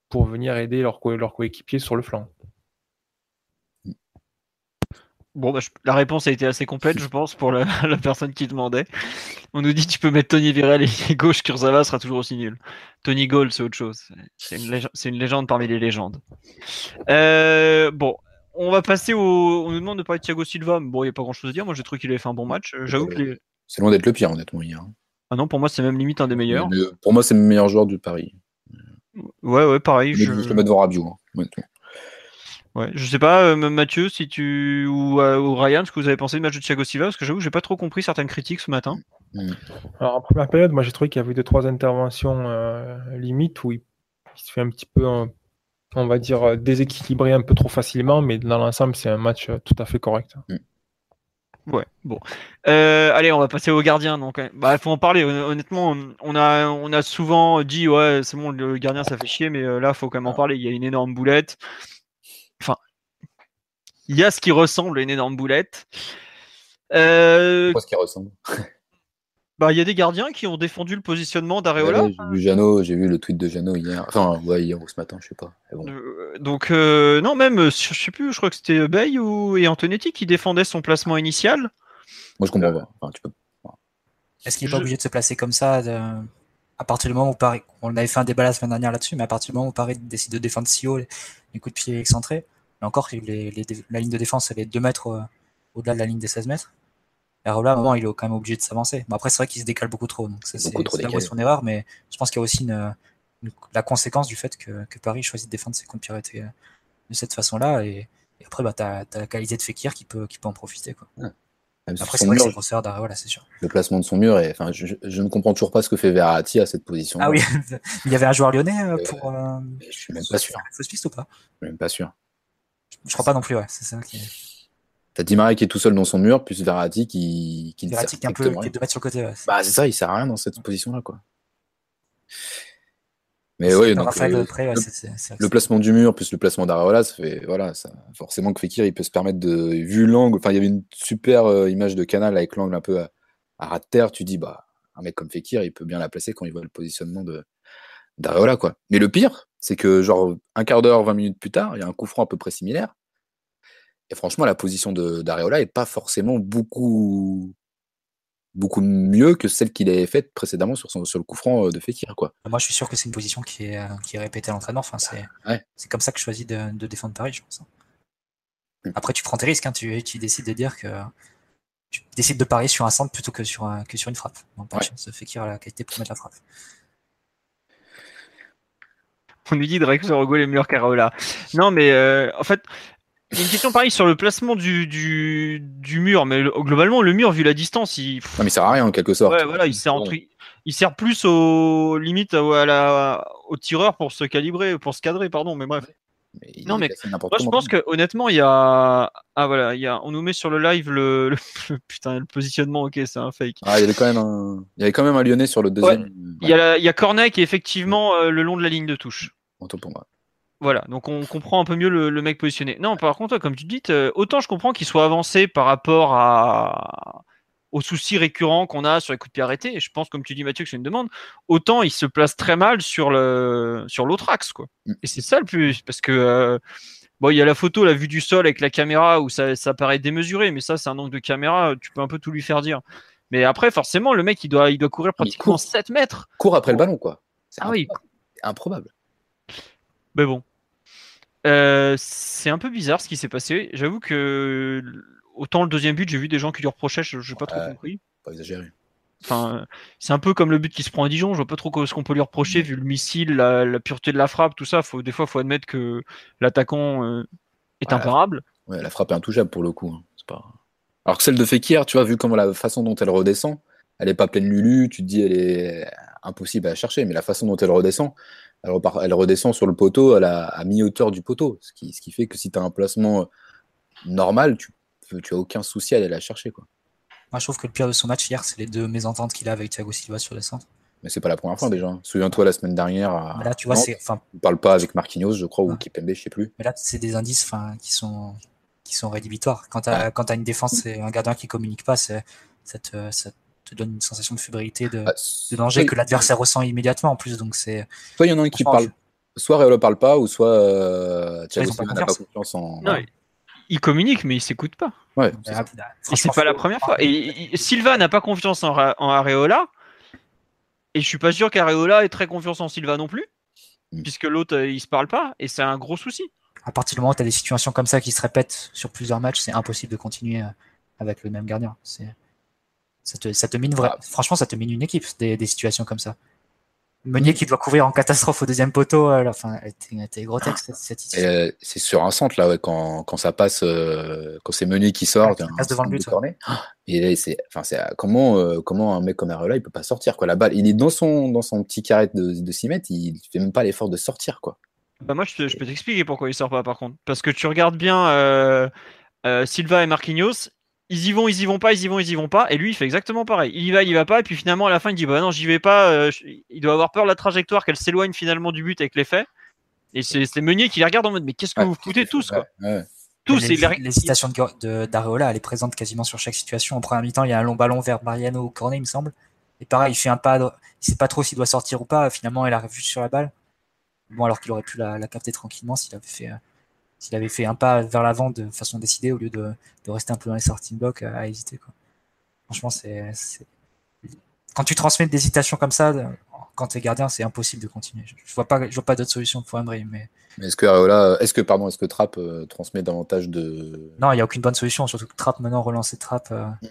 pour venir aider leurs leur coéquipiers sur le flanc. Bon, bah, la réponse a été assez complète, je pense, pour la, personne qui demandait. On nous dit tu peux mettre Tony Virel et gauche, Kurzawa sera toujours aussi nul. Tony Gold, c'est autre chose. C'est une, légende parmi les légendes. Euh, bon, on va passer au. On nous demande de parler de Thiago Silva. Bon, il n'y a pas grand chose à dire. Moi, j'ai trouvé qu'il avait fait un bon match. Euh, j'avoue que. C'est loin d'être le pire, honnêtement, hier. Ah non, pour moi, c'est même limite un des meilleurs. pour moi, c'est le meilleur joueur du Paris. Ouais, ouais, pareil. Je, je... le mettre devant Rabiot, hein, Ouais, je sais pas, euh, Mathieu, si tu ou, euh, ou, Ryan, ce que vous avez pensé du match de Thiago Silva, parce que j'avoue, j'ai pas trop compris certaines critiques ce matin. Mm. Alors en première période, moi j'ai trouvé qu'il y avait deux trois interventions euh, limites où il, se fait un petit peu on va dire, déséquilibré un peu trop facilement, mais dans l'ensemble, c'est un match tout à fait correct. Mm. Ouais, bon. Euh, allez, on va passer au gardien. Donc, bah, faut en parler. Honnêtement, on a, on a souvent dit, ouais, c'est bon, le gardien, ça fait chier, mais euh, là, faut quand même en parler. Il y a une énorme boulette. Il y a ce qui ressemble à une énorme boulette. Euh, Quoi ce qui ressemble? Bah, il y a des gardiens qui ont défendu le positionnement d'Areola. Ouais, J'ai vu Jeannot, j'ai vu le tweet de Jeannot hier. Enfin, ouais, hier ou ce matin, je sais pas. Bon. Euh, donc, euh, non, même, euh, je sais plus, je crois que c'était Bay ou et Antonetti qui défendaient son placement initial. Moi, je comprends pas. Enfin, tu peux... Est-ce qu'il n'est pas Je- obligé de se placer comme ça de- à partir du moment où Paris, on avait fait un débat la semaine dernière là-dessus, mais à partir du moment où Paris décide de défendre si haut, les, coups de pied excentrés, encore, les, les- la ligne de défense, elle est 2 mètres euh, au-delà de la ligne des 16 mètres. Et alors là, à un moment, il est quand même obligé de s'avancer. Bon, après, c'est vrai qu'il se décale beaucoup trop, donc c'est là son erreur, mais je pense qu'il y a aussi une, une- la conséquence du fait que, que Paris choisit de défendre ses pied arrêtés euh, de cette façon-là, et, et après, bah, t'as as la qualité de Fekir qui peut, qui peut en profiter. Quoi. Après, c'est vrai que mur, c'est grosseur d'Areola, c'est sûr. le placement de son mur, et, enfin, je, ne comprends toujours pas ce que fait Verratti à cette position. Ah oui, il y avait un joueur lyonnais euh, Euh, pour. euh, Je suis même pas sûr. Fausse piste ou pas? Je suis même pas sûr. Je crois pas non plus, ouais. C'est ça qui est. T'as Di Maria qui est tout seul dans son mur, plus Verratti qui, qui ne sert Verratti qui est un peu qui est deux mètres sur le côté. Ouais. Bah, c'est ça, il sert à rien dans cette position-là, quoi. Mais oui, donc, Raphaël, euh, après, ouais, le- le placement du mur plus le placement d'Areola, ça fait voilà, ça, forcément que Fekir il peut se permettre de vu l'angle. Enfin, il y avait une super euh, image de canal avec l'angle un peu à, à ras de terre. Tu dis bah un mec comme Fekir, il peut bien la placer quand il voit le positionnement de d'Areola quoi. Mais le pire, c'est que genre un quart d'heure, 20 minutes plus tard, il y a un coup franc à peu près similaire. Et franchement, la position de d'Areola est pas forcément beaucoup beaucoup mieux que celle qu'il avait faite précédemment sur son sur le coup franc euh, de Fekir quoi. Moi, je suis sûr que c'est une position qui est, euh, qui est répétée à l'entraînement. Enfin, c'est Ouais. comme ça que je choisis de, de défendre Paris, je pense. hein. Mm. Après, tu prends tes risques. Hein, tu, tu décides de dire que tu décides de parier sur un centre plutôt que sur, que sur une frappe. Donc, par Ouais. chance, Fekir a la qualité pour mettre la frappe. On nous dit Drake se Rogo est meilleur qu'Areola. Non, mais euh, en fait, il y a une question pareil sur le placement du, du, du mur. Mais le- globalement, le mur, vu la distance, il, Non mais il sert à rien en quelque sorte. ouais, voilà, il sert, entre- il sert plus au limite à, la, au tireur pour se calibrer, pour se cadrer, pardon. Mais bref. Mais Non, mais Moi, je pense que honnêtement, il y a. Ah voilà, il y a... on nous met sur le live le, putain, le positionnement, ok, c'est un fake. Ah, il y avait quand même un, il y avait quand même un Lyonnais sur le deuxième. Il y a, la- il y a Cornet qui est effectivement euh, le long de la ligne de touche. Autant pour moi. Voilà, donc on comprend un peu mieux le, le mec positionné. Non, par contre, comme tu dis, euh, autant je comprends qu'il soit avancé par rapport à aux soucis récurrents qu'on a sur les coups de pied arrêtés. Et je pense, comme tu dis, Mathieu, que c'est une demande. Autant il se place très mal sur le sur l'autre axe, quoi. Mm. Et c'est ça le plus, parce que euh, bon, il y a la photo, la vue du sol avec la caméra où ça, ça paraît démesuré, mais ça, c'est un angle de caméra, tu peux un peu tout lui faire dire. Mais après, forcément, le mec, il doit, il doit courir pratiquement court. 7 mètres. Cours après le ballon, quoi. C'est Ah oui, improbable. Mais bon. Euh, c'est un peu bizarre ce qui s'est passé. J'avoue que autant le deuxième but, j'ai vu des gens qui lui reprochaient, je n'ai pas trop Ouais. compris. Pas exagéré. Enfin, c'est un peu comme le but qui se prend à Dijon. Je vois pas trop ce qu'on peut lui reprocher vu le missile, la, la pureté de la frappe, tout ça. Faut, des fois, faut admettre que l'attaquant euh, est Ouais. imparable. Ouais, la frappe est intouchable pour le coup. hein. C'est pas... Alors que celle de Fekir, tu vois, vu comment la façon dont elle redescend, elle est pas pleine Lulu, tu te dis elle est impossible à chercher, mais la façon dont elle redescend, elle, repart- elle redescend sur le poteau à, la, à mi-hauteur du poteau, ce qui, ce qui fait que si tu as un placement euh, normal, tu, tu as aucun souci à aller la chercher. Quoi. Moi, je trouve que le pire de son match hier, c'est les deux mésententes qu'il a avec Thiago Silva sur les centres. Mais c'est pas la première fois déjà. hein. Souviens-toi la semaine dernière, à là, tu vois, c'est, enfin, il parle pas avec Marquinhos, je crois, ou. Kipembe, je sais plus. mais là, c'est des indices, enfin, qui sont, qui sont rédhibitoires. Quand quand t'as une défense et un gardien qui communique pas, c'est, ça te, ça te donne une sensation de fébrilité, de, Ah, de danger soit- que l'adversaire ressent immédiatement en plus. Donc c'est, Soit il y en a un qui parle, soit Réolo parle pas, ou soit euh, Thiago ils ont pas Silva n'a pas confiance. confiance en. Non, il- il communique, mais il s'écoute pas. Ouais, c'est. Ah, Et c'est pas la première fois. Et, et- Silva n'a pas confiance en, en Areola. Et je suis pas sûr qu'Areola ait très confiance en Silva non plus. Mm. Puisque l'autre, euh, il se parle pas. Et c'est un gros souci. à partir du moment où tu as des situations comme ça qui se répètent sur plusieurs matchs, c'est impossible de continuer euh, avec le même gardien. C'est, ça te, ça te mine vrai. Ah. Franchement, ça te mine une équipe, des, des situations comme ça. Meunier qui doit couvrir en catastrophe au deuxième poteau, euh, enfin, elle était, elle était grotesque cette, cette Et, situation. euh, c'est sur un centre là, ouais, quand, quand ça passe, euh, quand c'est Meunier qui sort, Ouais, un passe devant le but, de corner. Et c'est, enfin, c'est comment, euh, comment un mec comme Areola il peut pas sortir quoi La balle, il est dans son, dans son petit carré de, de 6 mètres, il fait même pas l'effort de sortir quoi. Bah moi, je, peux t'expliquer pourquoi il sort pas, par contre. Parce que tu regardes bien euh, euh, Silva et Marquinhos, ils y vont, ils y vont pas, ils y vont, ils y vont pas. Et lui, il fait exactement pareil. Il y va, il y va pas. Et puis finalement, à la fin, il dit Bah non, j'y vais pas. Euh, il doit avoir peur de la trajectoire, qu'elle s'éloigne finalement du but avec l'effet. Et c'est Meunier qui les regarde en mode Mais qu'est-ce que vous foutez tous quoi Tous, L'hésitation d'Areola, elle est présente quasiment sur chaque situation. En première mi-temps, il y a un long ballon vers Mariano ou Cornet, il me semble. Et pareil, il fait un pas, il sait pas trop s'il doit sortir ou pas. Finalement, il arrive juste sur la balle. Bon, alors qu'il aurait pu la, capter tranquillement s'il avait fait, euh, s'il avait fait un pas vers l'avant de façon décidée au lieu de, rester un peu dans les starting blocks à, hésiter. Quoi. Franchement, c'est, quand tu transmets des hésitations comme ça, quand tu es gardien, c'est impossible de continuer. Je, ne vois pas, je vois pas d'autre solution pour Embry. Mais, mais est-ce que là, est-ce que pardon, est-ce que Trapp euh, transmet davantage de Non, il y a aucune bonne solution. Surtout que Trapp maintenant relancer Trapp. Euh, mm.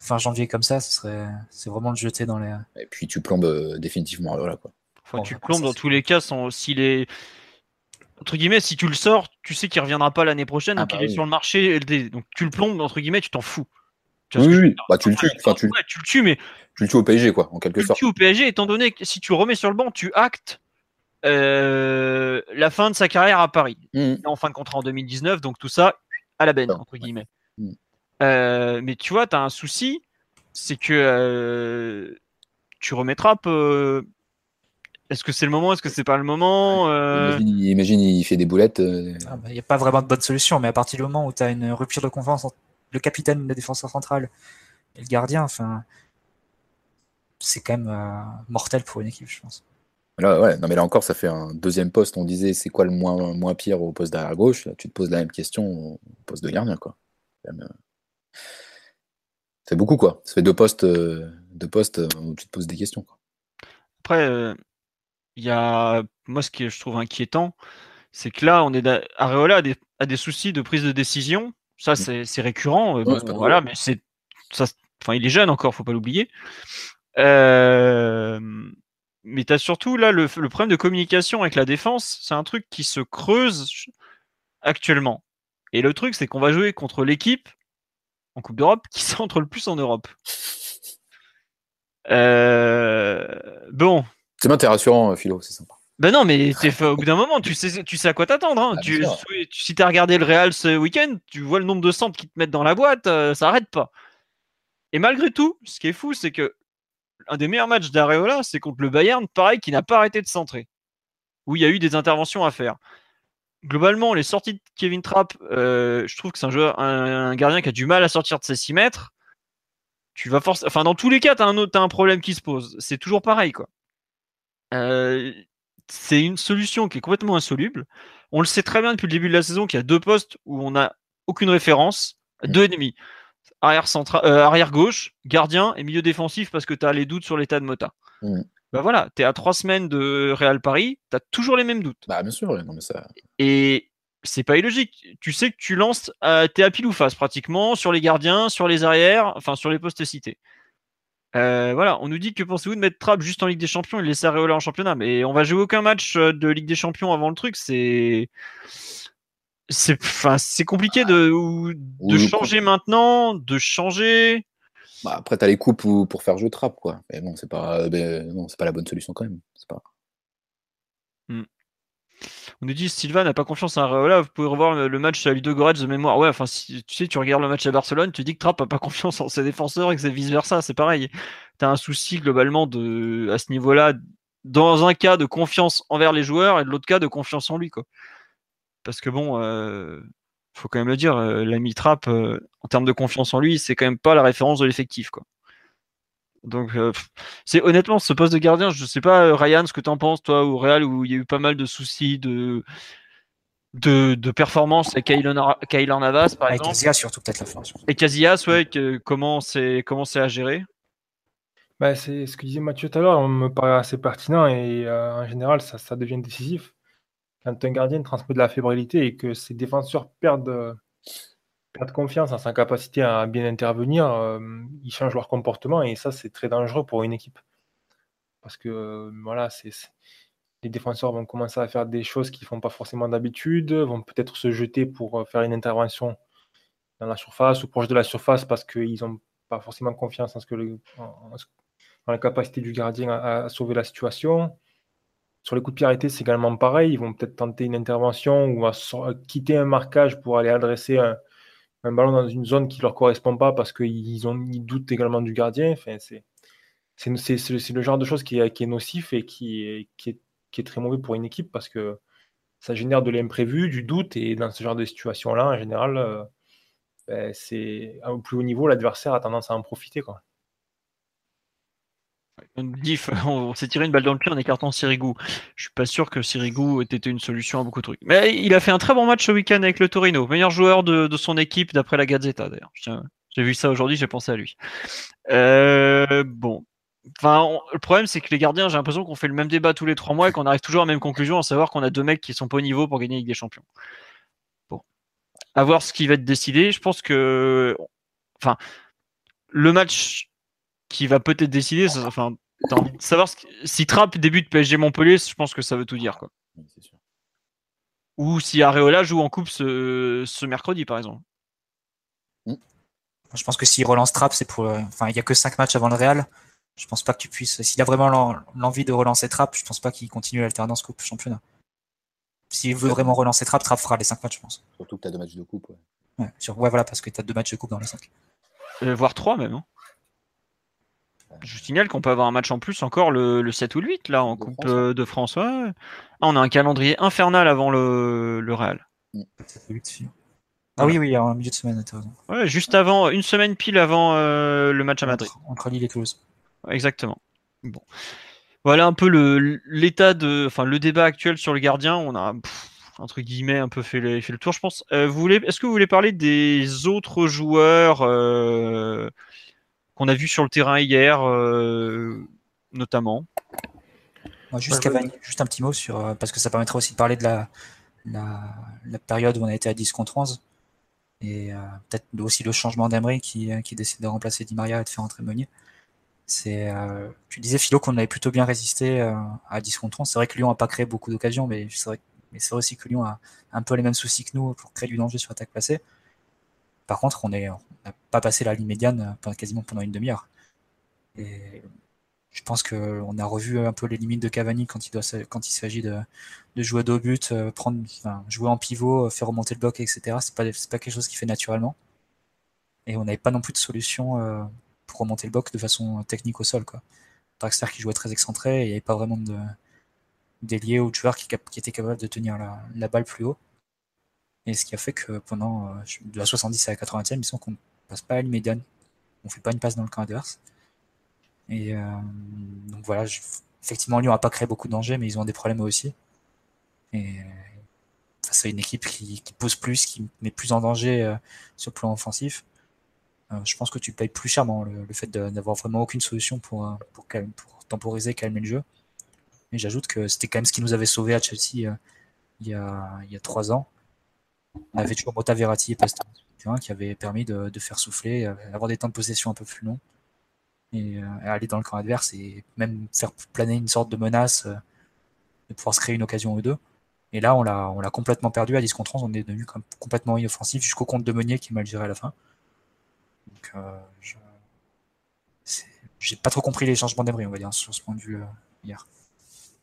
fin janvier comme ça, ce serait, c'est vraiment le jeter dans les. Et puis tu plombes définitivement là quoi tu plombes dans tous les cas, s'il est entre guillemets, si tu le sors, tu sais qu'il reviendra pas l'année prochaine, ah donc bah il est sur le marché Donc tu le plombes, entre guillemets, tu t'en fous. Tu oui, oui. Bah, tu le tues. tu... le tues, mais. Tu le tues au PSG, quoi, en quelque sorte. Tu le tues au PSG, étant donné que si tu le remets sur le banc, tu actes euh, la fin de sa carrière à Paris. Mmh. En fin de contrat en 2019, donc tout ça à la benne, entre guillemets. Mmh. Euh, mais tu vois, tu as un souci, c'est que euh, tu remettras peu est-ce que c'est le moment? Est-ce que c'est pas le moment? Euh imagine, il fait des boulettes. Euh. Ah, bah, il n'y a pas vraiment de bonne solution, mais à partir du moment où tu as une rupture de confiance entre le capitaine, le défenseur central et le gardien, enfin, c'est quand même euh, mortel pour une équipe, je pense. Là, ouais, non, mais là encore, ça fait un deuxième poste. On disait c'est quoi le moins, moins pire au poste d'arrière gauche? Là, tu te poses la même question au poste de gardien, quoi. C'est beaucoup, quoi. Ça fait deux postes, deux postes où tu te poses des questions. Quoi. Après, il y a moi ce que je trouve inquiétant, c'est que là on est Areola a des, a des soucis de prise de décision. Ça mmh. c'est récurrent. Euh, voilà, mais c'est ça. Enfin, il est jeune encore, faut pas l'oublier. Euh, mais tu as surtout là le, le, problème de communication avec la défense, c'est un truc qui se creuse actuellement. Et le truc, c'est qu'on va jouer contre l'équipe en Coupe d'Europe qui centre le plus en Europe. Euh, bon, c'est bien, t'es rassurant, euh, Philo, c'est sympa. Ben non, mais au bout d'un moment, tu sais, tu sais à quoi t'attendre. Hein. Ah, tu, si t'as regardé le Real ce week-end, tu vois le nombre de centres qui te mettent dans la boîte, euh, ça arrête pas. Et malgré tout, ce qui est fou, c'est que un des meilleurs matchs d'Areola, c'est contre le Bayern, pareil, qui n'a pas arrêté de centrer, où il y a eu des interventions à faire. Globalement, les sorties de Kevin Trapp, euh, je trouve que c'est un joueur, un, gardien qui a du mal à sortir de ses 6 mètres. Tu vas force, enfin, dans tous les cas, t'as un autre, as un problème qui se pose. C'est toujours pareil, quoi. Euh, c'est une solution qui est complètement insoluble. On le sait très bien depuis le début de la saison qu'il y a deux postes où on n'a aucune référence, mmh. deux ennemis. Arrière, central, euh, arrière gauche, gardien et milieu défensif parce que tu as les doutes sur l'état de Mota. Mmh. Bah voilà, tu es à trois semaines de Real Paris, tu as toujours les mêmes doutes. Bah bien sûr, non, mais ça... Et c'est pas illogique. Tu sais que tu lances, euh, tu es à pile ou face pratiquement sur les gardiens, sur les arrières, enfin sur les postes cités. Euh, voilà, on nous dit que pensez-vous de mettre Trapp juste en Ligue des Champions et laisser Areola en championnat, mais on va jouer aucun match euh, de Ligue des Champions avant le truc, c'est c'est enfin c'est compliqué de de changer maintenant, de changer. Bah, après t'as les coupes pour faire jouer Trapp quoi, mais bon c'est pas euh, c'est pas la bonne solution quand même, c'est pas. On nous dit Silva n'a pas confiance en Areola. Vous pouvez revoir le, match à Ludo Goretz de mémoire. Ouais, enfin, tu sais, tu regardes le match à Barcelone, tu dis que Trapp n'a pas confiance en ses défenseurs et que c'est vice versa. C'est pareil. Tu as un souci globalement à ce niveau-là, dans un cas de confiance envers les joueurs et de l'autre cas de confiance en lui. Quoi. Parce que bon, euh, faut quand même le dire, euh, l'ami Trapp, euh, en termes de confiance en lui, c'est quand même pas la référence de l'effectif. quoi. Donc, euh, c'est honnêtement ce poste de gardien, je sais pas, euh, Ryan, ce que tu en penses, toi, au Real, où il y a eu pas mal de soucis de, de, performance avec Kaylor Navas, par exemple. Et Casillas, surtout, peut-être la fin. Et Casillas, ouais, comment c'est à gérer? Bah, C'est ce que disait Mathieu tout à l'heure, on me paraît assez pertinent et euh, en général, ça, ça, devient décisif. Quand un gardien transmet de la fébrilité et que ses défenseurs perdent de confiance en sa capacité à bien intervenir, euh, ils changent leur comportement et ça, c'est très dangereux pour une équipe. Parce que euh, voilà, les défenseurs vont commencer à faire des choses qu'ils font pas forcément d'habitude, vont peut-être se jeter pour euh, faire une intervention dans la surface ou proche de la surface parce qu'ils n'ont pas forcément confiance en, la capacité du gardien à, sauver la situation. sur les coups de pied arrêtés, c'est également pareil. Ils vont peut-être tenter une intervention ou quitter un marquage pour aller adresser un, ballon dans une zone qui ne leur correspond pas parce qu'ils ils doutent également du gardien. Enfin, c'est, le genre de choses qui est, qui nocif et qui est, très mauvais pour une équipe parce que ça génère de l'imprévu, du doute. Et dans ce genre de situation-là, en général, euh, ben, c'est au plus haut niveau, l'adversaire a tendance à en profiter. On s'est tiré une balle dans le pied en écartant Sirigu. Je suis pas sûr que Sirigu ait été une solution à beaucoup de trucs. Mais il a fait un très bon match ce week-end avec le Torino. Meilleur joueur de, son équipe d'après la Gazzetta d'ailleurs. J'ai vu ça aujourd'hui, j'ai pensé à lui. Euh, bon. Enfin, le problème, c'est que les gardiens, j'ai l'impression qu'on fait le même débat tous les trois mois et qu'on arrive toujours à la même conclusion, à savoir qu'on a deux mecs qui sont pas au niveau pour gagner avec des champions. Bon. À voir ce qui va être décidé. Je pense que. Enfin, le match qui va peut-être décider. Enfin, envie de savoir si Trapp débute PSG Montpellier, je pense que ça veut tout dire. Quoi. Ou si Areola joue en coupe ce, mercredi, par exemple. Je pense que s'il relance Trapp, c'est pour. Enfin, il n'y a que 5 matchs avant le Real. Je pense pas que tu puisses. S'il a vraiment l'envie de relancer Trapp, je pense pas qu'il continue l'alternance coupe championnat. S'il veut vraiment relancer Trapp, Trapp fera les 5 matchs, je pense. Surtout que tu as deux matchs de coupe. Ouais. ouais, voilà, parce que tu as deux matchs de coupe dans les 5. Euh, voire 3 même. Hein. Je signale qu'on peut avoir un match en plus encore le, 7 ou le 8 là en Coupe euh, de France. Ah, on a un calendrier infernal avant le, le Real. Mm. Ah oui, oui, en milieu de semaine, Ouais, juste avant, une semaine pile avant euh, le match à Madrid. Entre, Lille et Toulouse. Exactement. Bon. Voilà un peu l'état de, enfin le débat actuel sur le gardien. On a entre guillemets un peu fait, fait le tour, je pense. Euh, vous voulez, est-ce que vous voulez parler des autres joueurs qu'on a vu sur le terrain hier, euh, notamment. juste, juste un petit mot sur, euh, parce que ça permettrait aussi de parler de la, la, période où on a été à 10 contre 11 et euh, peut-être aussi le changement d'Emery qui, qui décide de remplacer Di Maria et de faire entrer Meunier. C'est, tu disais Philo qu'on avait plutôt bien résisté à 10 contre 11. C'est vrai que Lyon n'a pas créé beaucoup d'occasions, mais c'est vrai, mais c'est vrai aussi que Lyon a un peu les mêmes soucis que nous pour créer du danger sur attaque placée. Par contre, on n'a pas passé la ligne médiane pendant, quasiment pendant une demi-heure. Et je pense qu'on a revu un peu les limites de Cavani quand il, s'agit de, jouer deux buts, euh, prendre, jouer en pivot, euh, faire remonter le bloc, etc. C'est pas, pas quelque chose qui fait naturellement. Et on n'avait pas non plus de solution euh, pour remonter le bloc de façon technique au sol. Quoi. Draxler qui jouait très excentré, il n'y avait pas vraiment de d'ailier ou de joueur qui, qui était capable de tenir la balle plus haut. Et ce qui a fait que pendant euh, de la 70 à la 80e, il semble qu'on ne passe pas à l'immédiane. On fait pas une passe dans le camp adverse. Et euh, donc voilà, effectivement, Lyon n'a pas créé beaucoup de dangers, mais ils ont des problèmes eux aussi. Et face à une équipe qui, pose plus, qui met plus en danger euh, sur le plan offensif, je pense que tu payes plus chèrement le, fait d'avoir vraiment aucune solution pour, pour, pour, temporiser, calmer le jeu. Et j'ajoute que c'était quand même ce qui nous avait sauvé à Chelsea il, y a, il y a trois ans on avait toujours Mota Verratti et Pastore qui avait permis de, faire souffler, euh, avoir des temps de possession un peu plus longs et, euh, aller dans le camp adverse et même faire planer une sorte de menace euh, de pouvoir se créer une occasion ou deux. Et là, on l'a, on l'a complètement perdu à 10 contre 11. On est devenu complètement inoffensif jusqu'au compte de Meunier qui est mal géré à la fin. Donc, je... j'ai pas trop compris les changements d'Emery, on va dire, sur ce point de vue hier.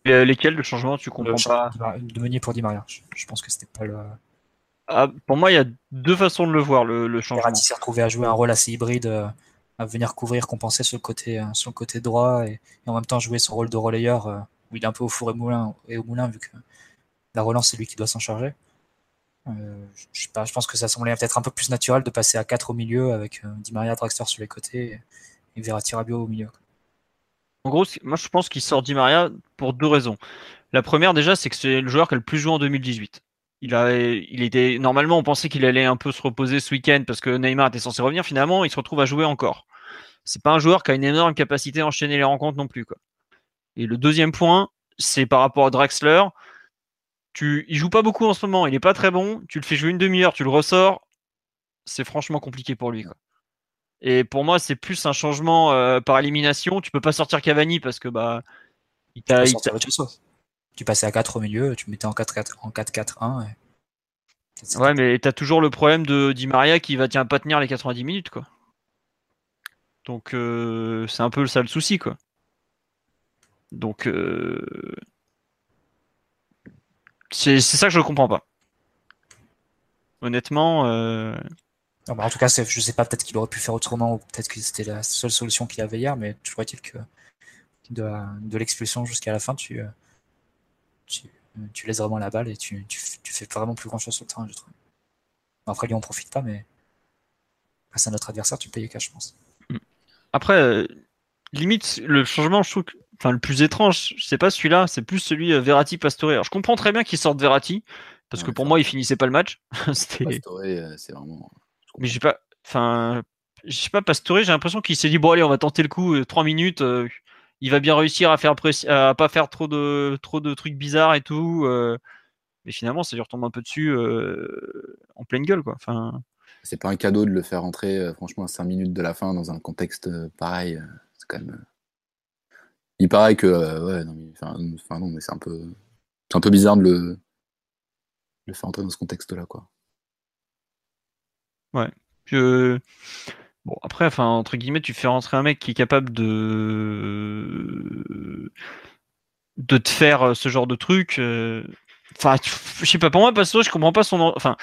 lesquels de changements tu comprends pas? De Meunier pour Di Maria. Je, pense que c'était pas le. Ah, pour moi, il y a deux façons de le voir, le, le changement. Verratti s'est retrouvé à jouer un rôle assez hybride, euh, à venir couvrir, compenser sur le côté, euh, sur le côté droit et, en même temps jouer son rôle de relayeur euh, où il est un peu au four et, moulin, et au moulin vu que la relance, c'est lui qui doit s'en charger. je, sais pas, je pense que ça semblait peut-être un peu plus naturel de passer à 4 au milieu avec Di Maria Draxler sur les côtés et, Verratti Rabiot au milieu. En gros, moi je pense qu'il sort Di Maria pour deux raisons. La première déjà, c'est que c'est le joueur qui a le plus joué en 2018 il, a, il était normalement on pensait qu'il allait un peu se reposer ce week-end parce que Neymar était censé revenir. Finalement, il se retrouve à jouer encore. C'est pas un joueur qui a une énorme capacité à enchaîner les rencontres non plus. Quoi. Et le deuxième point, c'est par rapport à Draxler. Tu, il joue pas beaucoup en ce moment, il est pas très bon. Tu le fais jouer une demi-heure, tu le ressors. C'est franchement compliqué pour lui. Quoi. Et pour moi, c'est plus un changement euh, par élimination. Tu peux pas sortir Cavani parce que bah il t'a tu passais à 4 au milieu, tu mettais en 4-4-1. Ouais, mais tu as toujours le problème de Di Maria qui va tiens, pas tenir les 90 minutes. quoi. Donc euh, c'est un peu ça le souci. quoi. Donc euh, c'est ça que je ne comprends pas. Honnêtement. Euh... bah en tout cas, je sais pas, peut-être qu'il aurait pu faire autrement, ou peut-être que c'était la seule solution qu'il avait hier, mais toujours est-il que de, de l'expulsion jusqu'à la fin, tu, tu, tu, laisses vraiment la balle et tu, tu, tu fais vraiment plus grand chose sur le terrain, je trouve. Après, Lyon on profite pas, mais face à notre adversaire, tu payes cash, je pense. Mm. Après, euh, limite, le changement, je trouve enfin, le plus étrange, c'est pas celui-là, c'est plus celui euh, Verratti-Pastore. Alors, je comprends très bien qu'il sorte Verratti, parce que pour moi, il finissait pas le match. Pastore, euh, c'est vraiment. Mais j'ai pas. Enfin, je sais pas, Pastore, j'ai l'impression qu'il s'est dit bon, allez, on va tenter le coup, 3 minutes. Il va bien réussir à faire à pas faire trop de trop de trucs bizarres et tout. mais finalement, ça lui retombe un peu dessus en pleine gueule, quoi. Enfin c'est pas un cadeau de le faire entrer, euh, franchement, à 5 minutes de la fin dans un contexte euh, pareil. Euh, c'est quand même. Il paraît que. ouais, non, mais, enfin, non, mais c'est un peu. C'est un peu bizarre de le, le faire entrer dans ce contexte-là, quoi. Ouais. Je... Bon, après, enfin, entre guillemets, tu fais rentrer un mec qui est capable de de te faire ce genre de truc. Enfin, je sais pas, pour moi, que je comprends pas son. Enfin,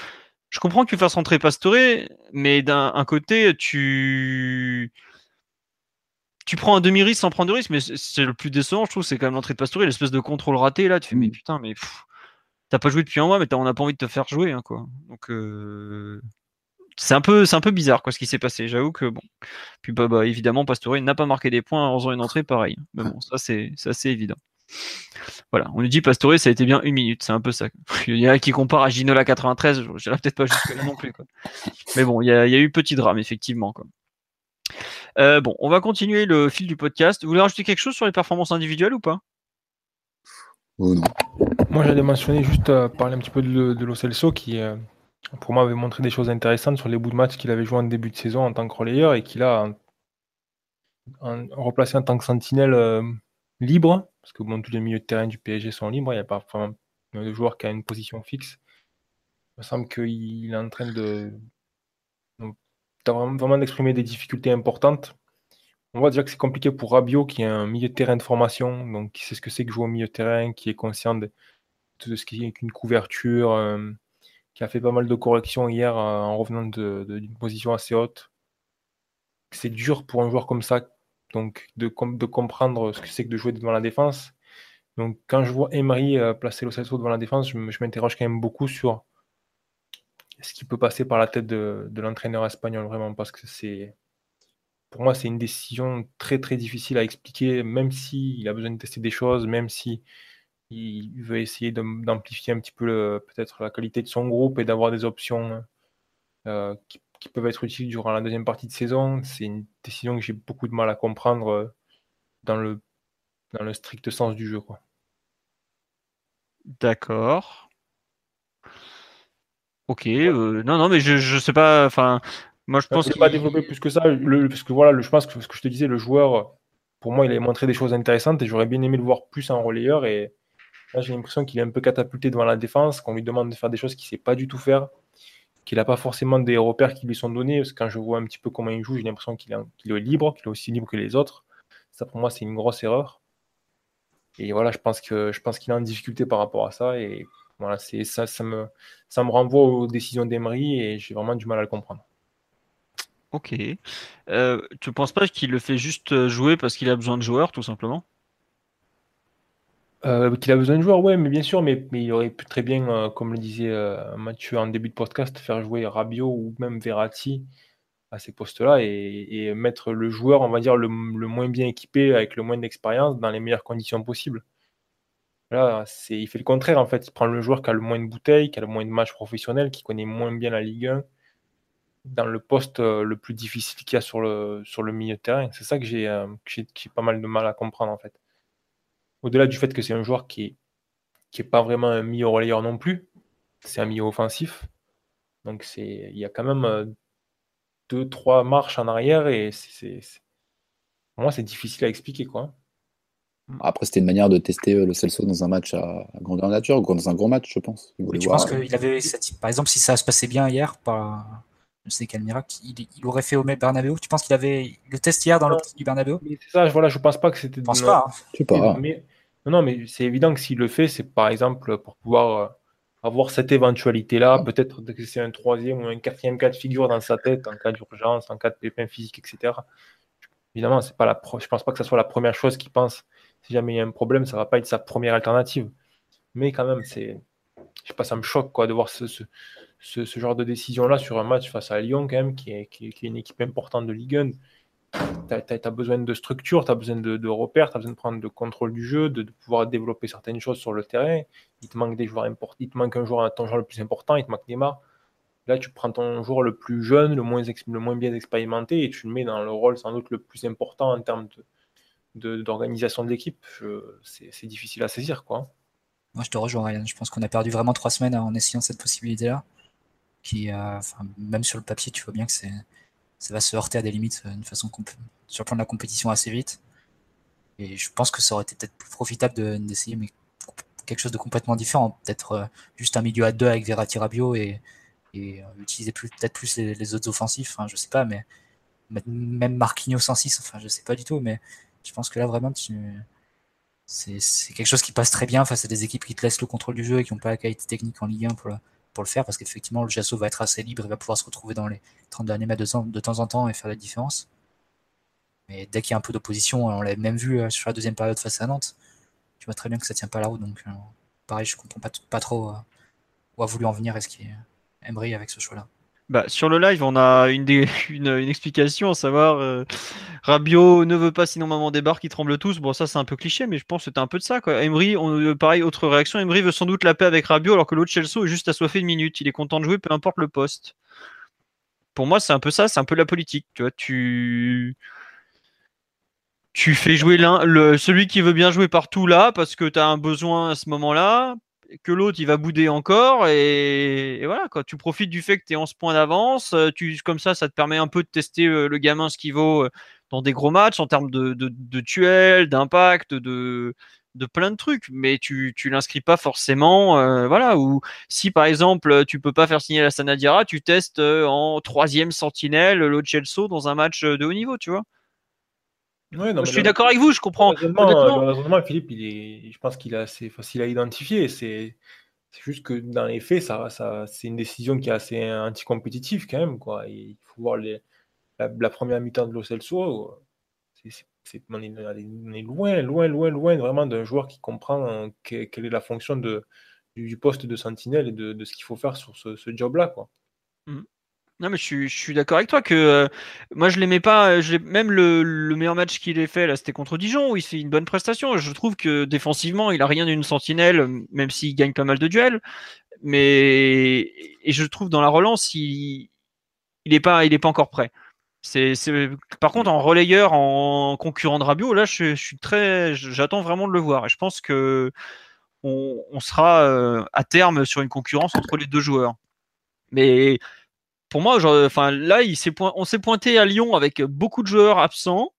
je comprends que tu fasses rentrer Pastore, mais d'un côté, tu tu prends un demi-risque sans prendre de risque, mais c'est le plus décevant, je trouve, c'est quand même l'entrée de Pastore, l'espèce de contrôle raté là. Tu fais, mais mm. putain, mais t'as pas joué depuis un mois, mais on n'a pas envie de te faire jouer, hein, quoi. Donc euh, c'est un peu, c'est un peu bizarre, quoi, ce qui s'est passé. J'avoue que bon. Puis bah, bah évidemment, Pastore n'a pas marqué des points en faisant une entrée pareille. Mais bon, ça c'est, assez évident. Voilà, on nous dit Pastore, ça a été bien une minute, c'est un peu ça. Il y en a qui compare à Ginola 93, je dirais peut-être pas jusque là non plus. Mais bon, il y, a, eu petit drame, effectivement. Euh, bon, on va continuer le fil du podcast. Vous voulez rajouter quelque chose sur les performances individuelles ou pas? Oh non. Moi, j'allais mentionner juste euh, parler un petit peu de, de Lo qui, euh, pour moi, avait montré des choses intéressantes sur les bouts de match qu'il avait joué en début de saison en tant que relayeur et qu'il a replacé en tant que sentinelle libre, parce que bon, tous les milieux de terrain du PSG sont libres, il n'y a pas vraiment de joueur qui a une position fixe. Il me semble qu'il est en train de vraiment, d'exprimer des difficultés importantes. On voit déjà que c'est compliqué pour Rabiot, qui est un milieu de terrain de formation, donc qui sait ce que c'est que jouer au milieu de terrain, qui est conscient de, tout ce qui est une couverture, euh, qui a fait pas mal de corrections hier euh, en revenant d'une position assez haute. C'est dur pour un joueur comme ça donc de, comprendre ce que c'est que de jouer devant la défense. Donc quand je vois Emery euh, placer le Celso devant la défense, je, m'interroge quand même beaucoup sur ce qui peut passer par la tête de, l'entraîneur espagnol vraiment parce que c'est pour moi c'est une décision très très difficile à expliquer même s'il a besoin de tester des choses, même si il veut essayer d'amplifier un petit peu peut-être la qualité de son groupe et d'avoir des options euh, qui qui peuvent être utiles durant la deuxième partie de saison. C'est une décision que j'ai beaucoup de mal à comprendre euh, dans le, dans le strict sens du jeu. D'accord. Ok. Euh, non, non, mais je, je sais pas. Enfin, moi, je pense. Je pas développer plus que ça. Le, parce que voilà, je pense que ce que je te disais, le joueur, pour moi, il a montré des choses intéressantes et j'aurais bien aimé le voir plus en relayeur. Et là, j'ai l'impression qu'il est un peu catapulté devant la défense, qu'on lui demande de faire des choses qu'il ne sait pas du tout faire qu'il n'a pas forcément des repères qui lui sont donnés. Parce que quand je vois un petit peu comment il joue, j'ai l'impression qu'il est, libre, qu'il est aussi libre que les autres. Ça, pour moi, c'est une grosse erreur. Et voilà, je pense qu'il est en difficulté par rapport à ça. Et voilà, ça, ça me, ça me renvoie aux décisions d'Emery et j'ai vraiment du mal à le comprendre. Ok. Euh, tu ne penses pas qu'il le fait juste jouer parce qu'il a besoin de joueurs, tout simplement? Euh, qu'il a besoin de joueurs, ouais, mais bien sûr, mais, il aurait pu très bien, euh, comme le disait euh, Mathieu en début de podcast, faire jouer Rabiot ou même Verratti à ces postes-là et, mettre le joueur, on va dire, le, moins bien équipé, avec le moins d'expérience, dans les meilleures conditions possibles. Là, c'est, il fait le contraire, en fait. Il prend le joueur qui a le moins de bouteilles, qui a le moins de matchs professionnels, qui connaît moins bien la Ligue 1, dans le poste le plus difficile qu'il y a sur le, sur le milieu de terrain. C'est ça que j'ai, que j'ai pas mal de mal à comprendre, en fait au-delà du fait que c'est un joueur qui est, qui est pas vraiment un milieu relayeur non plus, c'est un milieu offensif. Donc c'est, il y a quand même euh, deux, trois marches en arrière et c'est, pour moi c'est difficile à expliquer quoi. Après, c'était une manière de tester euh, le Celso dans un match à, grandeur nature, ou dans un gros match, je pense. Je pense qu'il avait, par exemple, si ça se passait bien hier, par, je sais quel miracle, il, aurait fait au Bernabeu? Tu penses qu'il avait le test hier dans l'optique du Bernabeu? C'est ça, voilà, je pense pas que c'était. Je pense pas. Hein. pas. Mais, non, non, mais c'est évident que s'il le fait, c'est par exemple pour pouvoir avoir cette éventualité-là, peut-être que c'est un troisième ou un quatrième cas de figure dans sa tête en cas d'urgence, en cas de pépin physique, etc. Évidemment, c'est pas la je pense pas que ce soit la première chose qu'il pense. Si jamais il y a un problème, ça va pas être sa première alternative. Mais quand même, c'est, je sais pas, ça me choque quoi de voir ce, ce, ce genre de décision-là sur un match face à Lyon quand même, qui est, qui est, une équipe importante de Ligue 1 tu as, besoin de structure, tu as besoin de, repères, tu as besoin de prendre le contrôle du jeu, de, pouvoir développer certaines choses sur le terrain. Il te manque des joueurs importants, il te manque un joueur, ton joueur le plus important, il te manque Neymar. Là, tu prends ton joueur le plus jeune, le moins, le moins bien expérimenté, et tu le mets dans le rôle sans doute le plus important en termes d'organisation de, l'équipe. C'est difficile à saisir. quoi. Moi, je te rejoins, Ryan. Je pense qu'on a perdu vraiment trois semaines en essayant cette possibilité-là. Euh, même sur le papier, tu vois bien que c'est ça va se heurter à des limites euh, d'une façon sur le plan de la compétition assez vite. Et je pense que ça aurait été peut-être plus profitable d'essayer quelque chose de complètement différent. Peut-être euh, juste un milieu à deux avec Verratti Rabio et, euh, utiliser peut-être plus les, autres offensifs. Enfin, je sais pas, mais même Marquinhos 106, enfin, je sais pas du tout. Mais je pense que là, vraiment, c'est quelque chose qui passe très bien face à des équipes qui te laissent le contrôle du jeu et qui n'ont pas la qualité technique en Ligue 1 pour, pour le faire parce qu'effectivement, le Jasso va être assez libre, il va pouvoir se retrouver dans les 30 derniers mètres de, temps en temps et faire la différence. Mais dès qu'il y a un peu d'opposition, on l'a même vu euh, sur la deuxième période face à Nantes, tu vois très bien que ça tient pas la route. Donc, euh, pareil, je comprends pas, trop euh, où a voulu en venir est-ce qu'il Emery avec ce choix-là. Bah, sur le live, on a une, une, explication, à savoir euh, Rabio ne veut pas sinon maman débarque, ils tremblent tous. Bon, ça c'est un peu cliché, mais je pense que c'était un peu de ça. Emery, euh, pareil, autre réaction, Emery veut sans doute la paix avec Rabio alors que l'autre Chelsea est juste assoiffé de minutes. Il est content de jouer, peu importe le poste. Pour moi, c'est un peu ça, c'est un peu la politique. Tu vois, tu tu fais jouer l'un, celui qui veut bien jouer partout là parce que tu as un besoin à ce moment-là que l'autre il va bouder encore et, voilà quoi. Tu profites du fait que tu es en ce point d'avance, euh, tu comme ça ça te permet un peu de tester euh, le gamin ce qu'il vaut euh, dans des gros matchs en termes de, de, d'impact, de, plein de trucs, mais tu tu l'inscris pas forcément, voilà. Ou si par exemple tu peux pas faire signer la Sanadiara, tu testes en troisième sentinelle Chelsea dans un match de haut niveau, tu vois je suis d'accord avec vous, je comprends. Le raisonnement, Philippe, il est, je pense qu'il est assez facile à identifier. C'est juste que dans les faits, ça, ça, c'est une décision qui est assez anticompétitive quand même. Quoi. il faut voir les, la, première mi-temps de l'Ocelso. C'est, on, est, loin, loin, loin, loin vraiment d'un joueur qui comprend quelle est la fonction de, du, poste de sentinelle et de, ce qu'il faut faire sur ce, job-là. Quoi. Mmh. Non, mais je suis, d'accord avec toi que euh, moi je l'aimais pas. Je même le, meilleur match qu'il ait fait là, c'était contre Dijon où il fait une bonne prestation. Je trouve que défensivement, il a rien d'une sentinelle, même s'il gagne pas mal de duels. Mais et je trouve dans la relance, il, il est pas, il est pas encore prêt. C'est, par contre en relayeur, en concurrent de Rabiot, là, je, suis très, j'attends vraiment de le voir. Et je pense que on, sera euh, à terme sur une concurrence entre les deux joueurs. Mais pour moi, enfin, là, on s'est pointé à Lyon avec beaucoup de joueurs absents.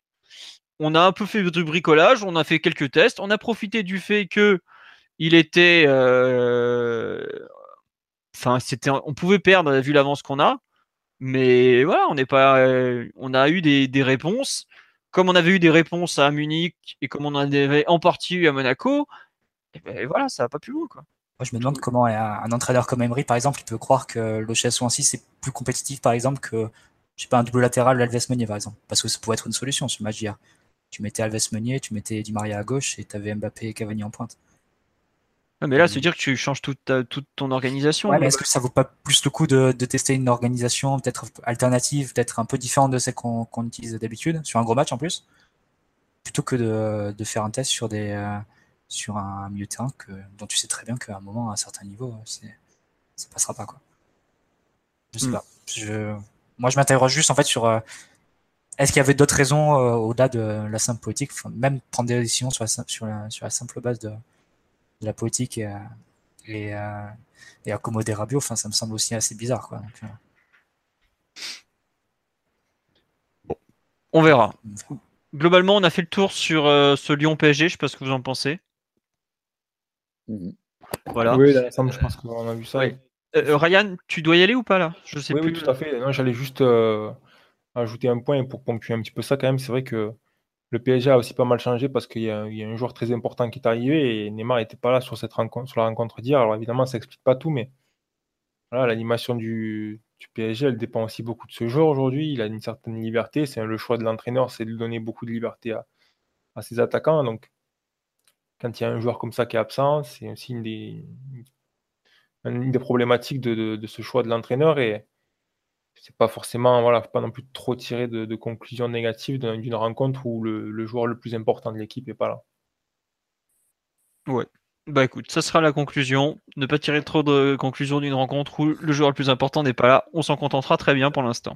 On a un peu fait du bricolage, on a fait quelques tests, on a profité du fait que il était, euh, enfin, c'était, on pouvait perdre vu l'avance qu'on a, mais voilà, on n'est pas, on a eu des, réponses, comme on avait eu des réponses à Munich et comme on en avait en partie eu à Monaco. Et ben voilà, ça va pas plus loin, quoi je me demande comment un, entraîneur comme Emery, par exemple, il peut croire que l'OCS 6 est plus compétitif, par exemple, que je sais pas, un double latéral Alves Meunier, par exemple. Parce que ça pourrait être une solution sur le match d'hier. Tu mettais Alves Meunier, tu mettais Di Maria à gauche et tu avais Mbappé et Cavani en pointe. mais là, c'est dire que tu changes toute, toute ton organisation. Ouais, mais est-ce que ça vaut pas plus le coup de, tester une organisation peut-être alternative, peut-être un peu différente de celle qu'on utilise d'habitude, sur un gros match en plus, plutôt que de, faire un test sur des, euh, sur un milieu de terrain que, dont tu sais très bien qu'à un moment, à un certain niveau, c'est, ça passera pas. Quoi. Je sais hmm. pas. Je, moi, je m'interroge juste en fait sur euh, est-ce qu'il y avait d'autres raisons euh, au-delà de la simple politique, même prendre des décisions sur la, sur la, sur la simple base de, de la politique et, et, euh, et accommoder Rabiot, enfin, ça me semble aussi assez bizarre. Quoi. On verra. Globalement, on a fait le tour sur ce Lyon PSG. Je sais pas ce que vous en pensez. Voilà. Oui, je pense qu'on a vu ça. Euh, Ryan, tu dois y aller ou pas là? Je sais plus. Oui, tout à fait. j'allais juste euh, ajouter un point pour ponctuer un petit peu ça quand même. C'est vrai que le PSG a aussi pas mal changé parce qu'il y, a un joueur très important qui est arrivé et Neymar n'était pas là sur, cette rencontre, sur la rencontre d'hier. Alors évidemment, ça n'explique pas tout, mais voilà, l'animation du, PSG, elle dépend aussi beaucoup de ce joueur aujourd'hui. Il a une certaine liberté. C'est le choix de l'entraîneur, c'est de donner beaucoup de liberté à, ses attaquants. Donc, quand il y a un joueur comme ça qui est absent, c'est aussi une des, problématiques de, ce choix de l'entraîneur. Et c'est pas forcément, voilà, pas non plus trop tirer de, conclusions négatives d'une rencontre où le, joueur le plus important de l'équipe est pas là. Ouais. Bah écoute, ça sera la conclusion. Ne pas tirer trop de conclusions d'une rencontre où le joueur le plus important n'est pas là. On s'en contentera très bien pour l'instant.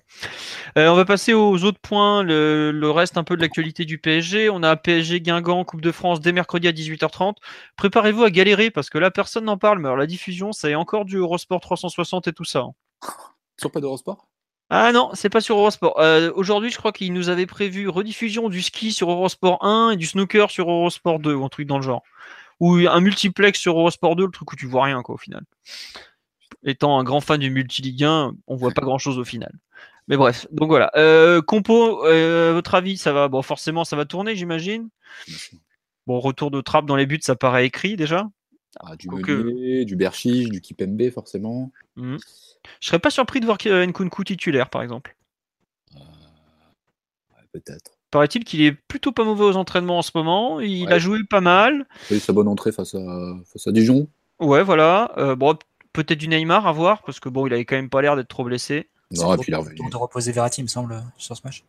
Euh, on va passer aux autres points, le, reste un peu de l'actualité du PSG. On a PSG Guingamp, Coupe de France dès mercredi à 18h30. Préparez-vous à galérer parce que là personne n'en parle, mais alors la diffusion, c'est encore du Eurosport 360 et tout ça. Sur pas d'Eurosport? Ah non, c'est pas sur Eurosport. Euh, aujourd'hui, je crois qu'il nous avait prévu rediffusion du ski sur Eurosport 1 et du snooker sur Eurosport 2, ou un truc dans le genre. Ou un multiplex sur Eurosport 2, le truc où tu vois rien, quoi, au final. Étant un grand fan du multiligue 1, on voit pas grand chose au final. Mais bref, donc voilà. Euh, compo, euh, votre avis, ça va. Bon, forcément, ça va tourner, j'imagine. Bon, retour de trappe dans les buts, ça paraît écrit déjà. Ah, du Meunier, du Berchiche, du Kipembe, forcément. Mhm. Je serais pas surpris de voir Nkunku titulaire, par exemple. Euh, peut-être. Paraît-il qu'il est plutôt pas mauvais aux entraînements en ce moment. Il a joué pas mal. Oui, sa bonne entrée face à, face à Dijon. Ouais, voilà. Euh, bon, peut-être du Neymar à voir, parce que bon, il avait quand même pas l'air d'être trop blessé. Non, et puis il a revenu. de reposer Verratti, il me semble, sur ce match.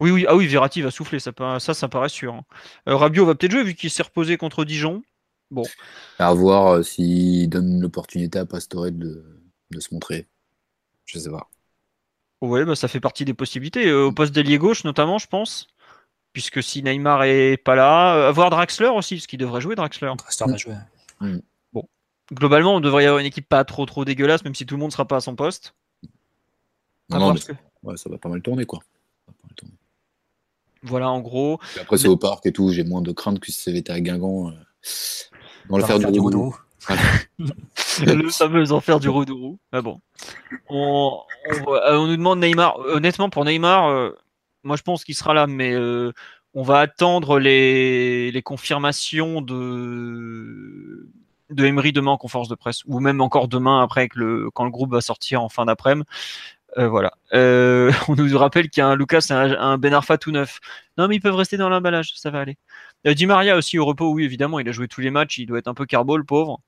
Oui, oui, ah oui, Verratti va souffler, ça, ça, ça paraît sûr. Hein. Euh, Rabiot va peut-être jouer vu qu'il s'est reposé contre Dijon. Bon. À voir s'il donne l'opportunité à Pastore de, de se montrer. Je sais pas. Oui, bah, ça fait partie des possibilités. Euh, au poste d'ailier gauche, notamment, je pense. Puisque si Neymar est pas là, euh, avoir Draxler aussi, parce qu'il devrait jouer Draxler. Draxler va jouer. Mm. Bon. Globalement, on devrait y avoir une équipe pas trop trop dégueulasse, même si tout le monde sera pas à son poste. Non, ouais, ça va pas mal tourner, quoi. Voilà, en gros. après, c'est au parc et tout, j'ai moins de crainte que si ça avait été à Guingamp. Euh, dans le faire du roudou. le fameux enfer du Rodourou. Ah bon. On, on, nous demande Neymar. Honnêtement, pour Neymar, euh, moi je pense qu'il sera là, mais euh, on va attendre les, les, confirmations de, de Emery demain en conférence de presse, ou même encore demain après quand le groupe va sortir en fin d'après-midi. Euh, voilà. on nous rappelle qu'il y a un Lucas, un, un Ben Arfa tout neuf. Non, mais ils peuvent rester dans l'emballage, ça va aller. Di Maria aussi au repos, oui, évidemment, il a joué tous les matchs, il doit être un peu carbo, le pauvre.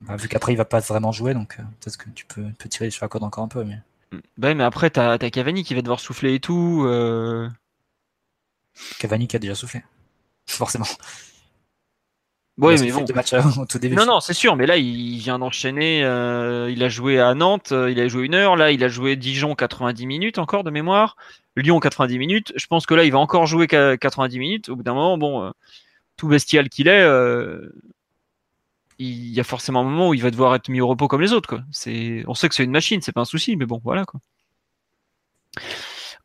Bah, vu qu'après il va pas vraiment jouer, donc euh, peut-être que tu peux, tirer sur la corde encore un peu. Mais... Bah, mais après, t'as as Cavani qui va devoir souffler et tout. Euh... Cavani qui a déjà soufflé, forcément. Oui, mais bon. Euh, au tout début. Non, non, c'est sûr, mais là, il vient d'enchaîner. Euh, il a joué à Nantes, il a joué une heure. Là, il a joué Dijon 90 minutes encore de mémoire. Lyon 90 minutes. Je pense que là, il va encore jouer 90 minutes. Au bout d'un moment, bon, tout bestial qu'il est, il y a forcément un moment où il va devoir être mis au repos comme les autres. Quoi. C'est, on sait que c'est une machine, c'est pas un souci, mais bon, voilà quoi.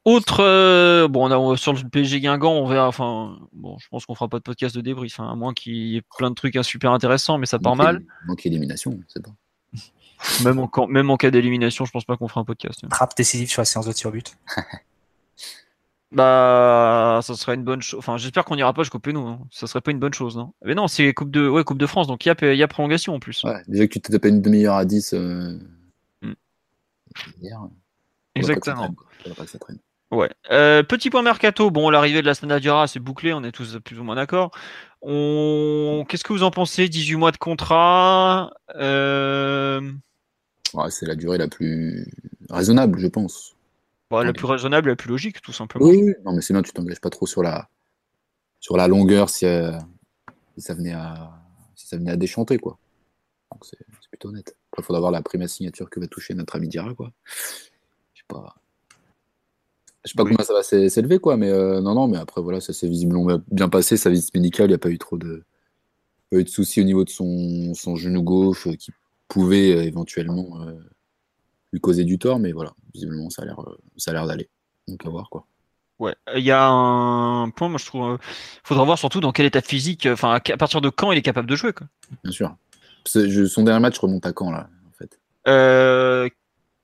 Autre, euh, bon, on a, sur le PSG Guingamp, on verra. Enfin, bon, je pense qu'on fera pas de podcast de débrief, hein, à moins qu'il y ait plein de trucs super intéressants, mais ça part mal. Manque élimination, c'est pas. Même en, même en cas d'élimination, je pense pas qu'on fera un podcast. Trappe décisive sur la séance de tir but. Bah, ça serait une bonne chose. Enfin, j'espère qu'on n'ira pas jusqu'au péno. Hein. Ça serait pas une bonne chose, non Mais non, c'est Coupe de, ouais, coupe de France, donc il y a, y a, prolongation en plus. Ouais, déjà que tu t'es tapé une demi-heure à 10 euh... mm. Exactement. Ouais. Euh, petit point mercato. Bon, l'arrivée de la Dura, c'est bouclé, on est tous plus ou moins d'accord. On... Qu'est-ce que vous en pensez? 18 mois de contrat. Euh... Ouais, c'est la durée la plus raisonnable, je pense. Bah, la plus raisonnable, la plus logique, tout simplement. Oui, non, mais sinon tu t'engages pas trop sur la, sur la longueur si, euh, ça venait à, si ça venait à déchanter, quoi. Donc c'est plutôt honnête. il faudra voir la prime signature que va toucher notre ami Dira, quoi. Je sais pas. Je sais pas comment ça va s'élever, quoi, mais euh, non, non, mais après, voilà, ça s'est visiblement bien passé. Sa visite médicale, il n'y a pas eu trop de, pas eu de soucis au niveau de son, son genou gauche euh, qui pouvait éventuellement lui causer du tort, mais voilà, visiblement ça a l'air, euh, ça a l'air d'aller. Donc à voir quoi. Ouais, il y a un point, moi je trouve, euh, faudra voir surtout dans quel état physique, enfin à partir de quand il est capable de jouer quoi. Bien sûr. son dernier match remonte à quand là, en fait? Euh,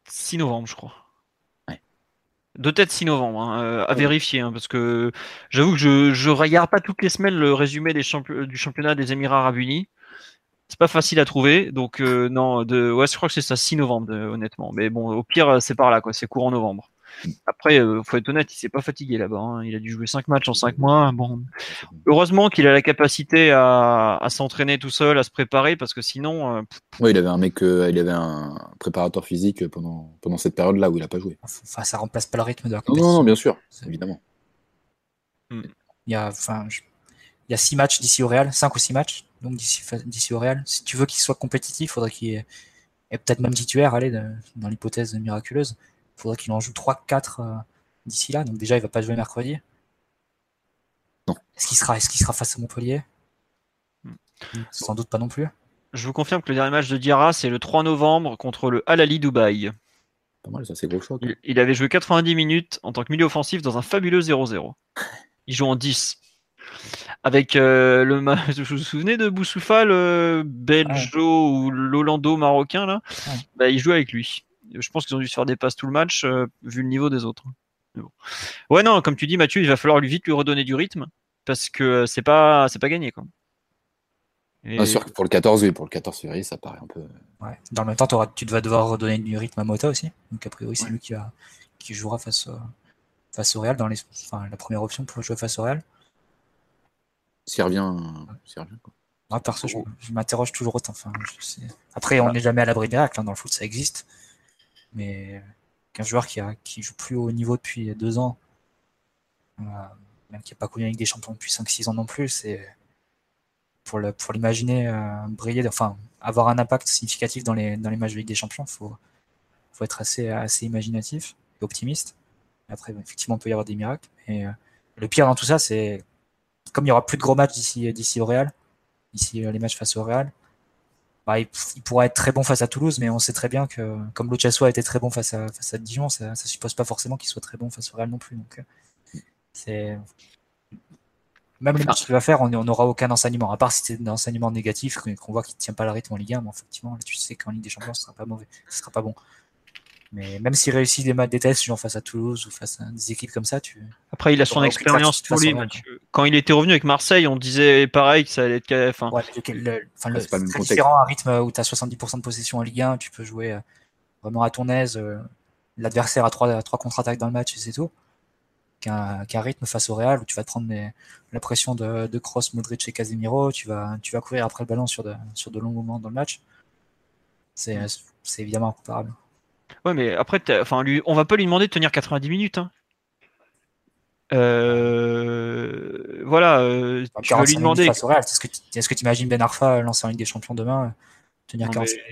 6 novembre, je crois. Ouais. De tête 6 novembre, hein, euh, à vérifier, hein, parce que j'avoue que je, je regarde pas toutes les semaines le résumé des du championnat des Émirats Arabes Unis. C'est pas facile à trouver, donc euh, non, de, ouais, je crois que c'est ça, 6 novembre, honnêtement. Mais bon, au pire, c'est par là, quoi, c'est courant novembre. Après, euh, faut être honnête, il s'est pas fatigué là-bas. Hein. Il a dû jouer 5 matchs en 5 mois. Bon, heureusement qu'il a la capacité à, s'entraîner tout seul, à se préparer, parce que sinon. Euh, oui, il avait un mec, euh, il avait un préparateur physique pendant, pendant cette période-là où il a pas joué. Enfin, ça remplace pas le rythme de la compétition. Non, non, bien sûr, évidemment. Hmm. Il y a, enfin, il y a 6 matchs d'ici au Real, 5 ou 6 matchs, donc d'ici au Real. Si tu veux qu'il soit compétitif, il faudrait qu'il ait, peut-être même titulaire, allez, dans l'hypothèse miraculeuse. Il faudrait qu'il en joue 3-4 euh, d'ici là. Donc déjà, il va pas jouer mercredi. Est-ce qu'il sera, est sera face à Montpellier? Hmm. Sans doute pas non plus. Je vous confirme que le dernier match de Diarra, c'est le 3 novembre contre le Al Ali Dubaï. Pas mal, ça, c'est gros choc. Il, avait joué 90 minutes en tant que milieu offensif dans un fabuleux 0-0. Il joue en 10. Avec euh, le vous vous souvenez de Boussoufa, le Belgio ou l'Hollando marocain là? Bah, Il joue avec lui je pense qu'ils ont dû se faire des passes tout le match, euh, vu le niveau des autres. Ouais, non, comme tu dis, Mathieu, il va falloir lui vite lui redonner du rythme, parce que euh, c'est pas, c'est pas gagné. Quoi. Et... sûr que pour le 14, oui, pour le 14 février, ça paraît un peu. Ouais. Dans le même temps, tu vas devoir redonner du rythme à Mota aussi. Donc, a priori, c'est lui qui, a, qui jouera face, face au Real, dans les, enfin, la première option pour jouer face au Real. S'il revient, s'il revient quoi. Moi, perso, je, m'interroge toujours autant. Enfin, Après, on n'est jamais à l'abri des hein, Dans le foot, ça existe. Mais qu'un joueur qui, a, qui joue plus haut niveau depuis deux ans, euh, même qui n'a pas connu avec des champions depuis 5-6 ans non plus, c'est pour l'imaginer euh, briller, enfin avoir un impact significatif dans les, dans les matchs de Ligue des Champions, il faut, faut être assez, assez imaginatif et optimiste. Après, effectivement, il peut y avoir des miracles. Et euh, le pire dans tout ça, c'est comme il y aura plus de gros matchs d'ici au Real, d'ici les matchs face au Real, bah, il, pourra être très bon face à Toulouse, mais on sait très bien que comme Lo a été très bon face à, face à Dijon, ça ne suppose pas forcément qu'il soit très bon face au Real non plus. Donc, euh, même les matchs qu'il va faire, on n'aura aucun enseignement. À part si c'est un enseignement négatif, qu'on voit qu'il ne tient pas le rythme en Ligue 1, mais effectivement, tu sais qu'en Ligue des Champions, ce sera pas mauvais, ce sera pas bon. Mais même s'il réussit des matchs des tests, genre face à Toulouse ou face à des équipes comme ça, tu. Après, il a son expérience pour lui. Quand il était revenu avec Marseille, on disait pareil que ça allait être. Enfin, ouais, le, c'est différent, un rythme où tu as 70% de possession en Ligue 1, tu peux jouer euh, vraiment à ton aise. Euh, l'adversaire a trois, trois contre-attaques dans le match et c'est tout. Qu'un rythme face au Real où tu vas te prendre la pression de, de Cross, Modric et Casemiro, tu vas, tu vas courir après le ballon sur de, sur de longs moments dans le match. C'est évidemment incomparable. Ouais, mais après, enfin, lui, on va pas lui demander de tenir 90 minutes. Hein. Euh, voilà, euh, tu vas lui demander. Est-ce que tu imagines Ben Arfa lancer en Ligue des Champions demain tenir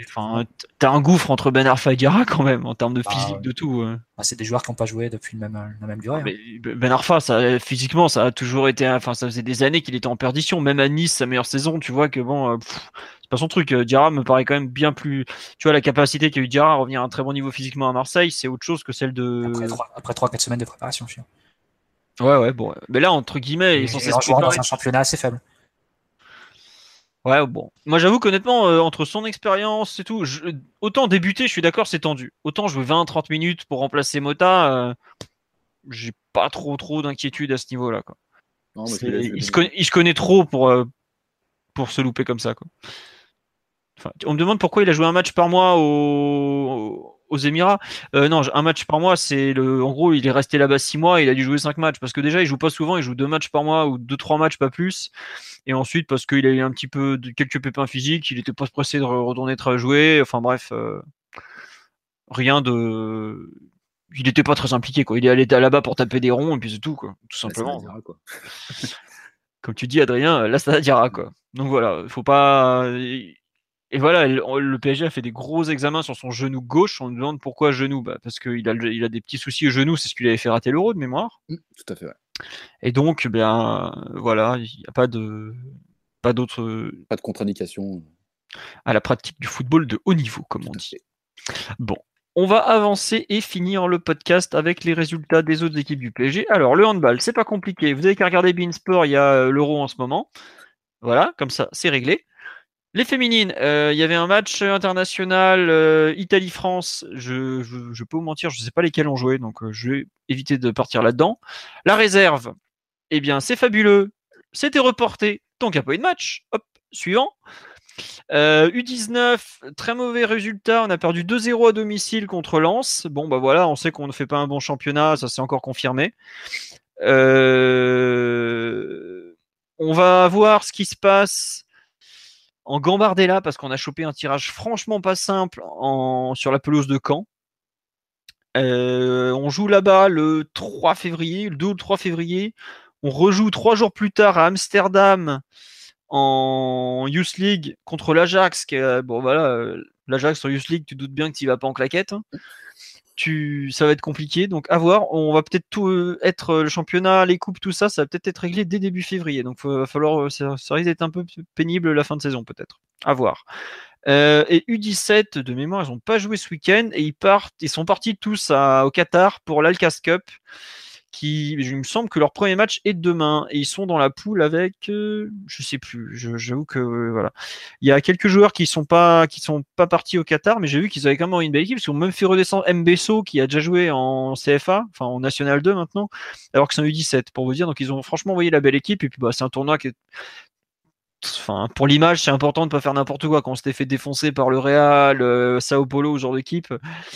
Enfin, t'as un gouffre entre Ben Arfa et Diarra quand même en termes de bah, physique, de tout. Bah, c'est des joueurs qui n'ont pas joué depuis le même, la même durée. Hein. Ben Arfa, ça, physiquement, ça a toujours été. Enfin, ça faisait des années qu'il était en perdition. Même à Nice, sa meilleure saison, tu vois que bon, euh, pas son truc. Euh, Diarra me paraît quand même bien plus. Tu vois, la capacité qu'a eu Diarra à revenir à un très bon niveau physiquement à Marseille, c'est autre chose que celle de. Après 3-4 semaines de préparation, chiant. Ouais, ouais, bon. Mais là, entre guillemets, ils sont dans un championnat assez faible. Ouais, bon. Moi, j'avoue qu'honnêtement, euh, entre son expérience et tout, autant débuter, je suis d'accord, c'est tendu. Autant jouer 20-30 minutes pour remplacer Mota, euh, j'ai pas trop trop d'inquiétude à ce niveau-là. il, se connaît, trop pour, pour se louper comme ça. Quoi on me demande pourquoi il a joué un match par mois aux, Émirats. Euh, non, un match par mois, c'est le. En gros, il est resté là-bas six mois. il a dû jouer cinq matchs parce que déjà, il joue pas souvent. Il joue deux matchs par mois ou deux trois matchs, pas plus. Et ensuite, parce qu'il a eu un petit peu de quelques pépins physiques, il était pas pressé de retourner jouer. Enfin bref, euh, rien de. Il n'était pas très impliqué quoi. Il est allé là-bas pour taper des ronds et puis c'est tout quoi, tout simplement. Comme tu dis, Adrien, là ça dira quoi. Donc voilà, il faut pas et voilà, le PSG a fait des gros examens sur son genou gauche. On nous demande pourquoi genou bah Parce qu'il a, il a des petits soucis au genou, c'est ce qui lui avait fait rater l'euro de mémoire. Mmh, tout à fait, Et donc, bien, voilà, il n'y a pas de. Pas d'autres. Pas de contre-indication. À la pratique du football de haut niveau, comme on dit. Bon, on va avancer et finir le podcast avec les résultats des autres équipes du PSG. Alors, le handball, c'est pas compliqué. Vous avez qu'à regarder Beansport, il y a euh, l'euro en ce moment. Voilà, comme ça, c'est réglé. Les féminines, euh, il y avait un match international euh, Italie-France. Je, peux vous mentir, je ne sais pas lesquels ont joué, donc euh, je vais éviter de partir là-dedans. La réserve, eh bien, c'est fabuleux. C'était reporté, donc il n'y a pas eu de match. Hop, suivant. U19, très mauvais résultat. On a perdu 2-0 à domicile contre Lens. Bon, bah voilà, on sait qu'on ne fait pas un bon championnat, ça s'est encore confirmé. on va voir ce qui se passe en Gambardella parce qu'on a chopé un tirage franchement pas simple en, sur la pelouse de Caen. Euh, on joue là-bas le 3 février, le 2 ou le 3 février. On rejoue trois jours plus tard à Amsterdam en Youth League contre l'Ajax. Bon voilà, euh, l'Ajax en Youth League, tu doutes bien que tu vas pas en claquette. Hein ça va être compliqué. Donc à voir. On va peut-être tout euh, être euh, le championnat, les coupes, tout ça, ça va peut-être être réglé dès début février. Donc il va falloir, euh, ça, risque d'être un peu pénible la fin de saison peut-être. À voir. et U17 de mémoire, ils n'ont pas joué ce week-end et ils partent, ils sont partis tous au Qatar pour l'Alcas Cup qui, il me semble que leur premier match est demain et ils sont dans la poule avec, euh, je sais plus, j'avoue que euh, voilà, il y a quelques joueurs qui sont pas qui sont pas partis au Qatar, mais j'ai vu qu'ils avaient quand même une belle équipe parce qu'ils ont même fait redescendre Mbesso qui a déjà joué en CFA, enfin en National 2 maintenant, alors que c'est un U17 pour vous dire, donc ils ont franchement envoyé la belle équipe et puis bah c'est un tournoi qui est Enfin, pour l'image, c'est important de pas faire n'importe quoi. Quand on s'était fait défoncer par le Real, euh, Sao Paulo, ce genre d'équipe,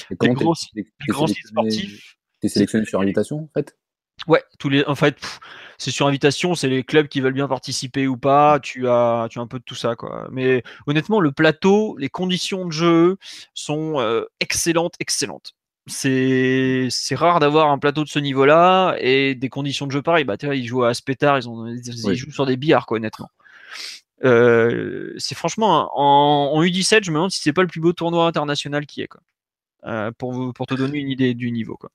les gros, sportifs. T'es sélectionné sur invitation, en fait? Ouais, tous les, en fait, c'est sur invitation, c'est les clubs qui veulent bien participer ou pas. Tu as, tu as un peu de tout ça, quoi. Mais honnêtement, le plateau, les conditions de jeu sont euh, excellentes, excellentes. C'est, c'est rare d'avoir un plateau de ce niveau-là et des conditions de jeu pareilles. Bah, tu vois, ils jouent à Aspetar, ils, ont, ils jouent sur des billards, quoi, honnêtement. Euh, c'est franchement en, en, U17, je me demande si c'est pas le plus beau tournoi international qui est, quoi. Euh, pour, vous, pour te donner une idée du niveau. Quoi.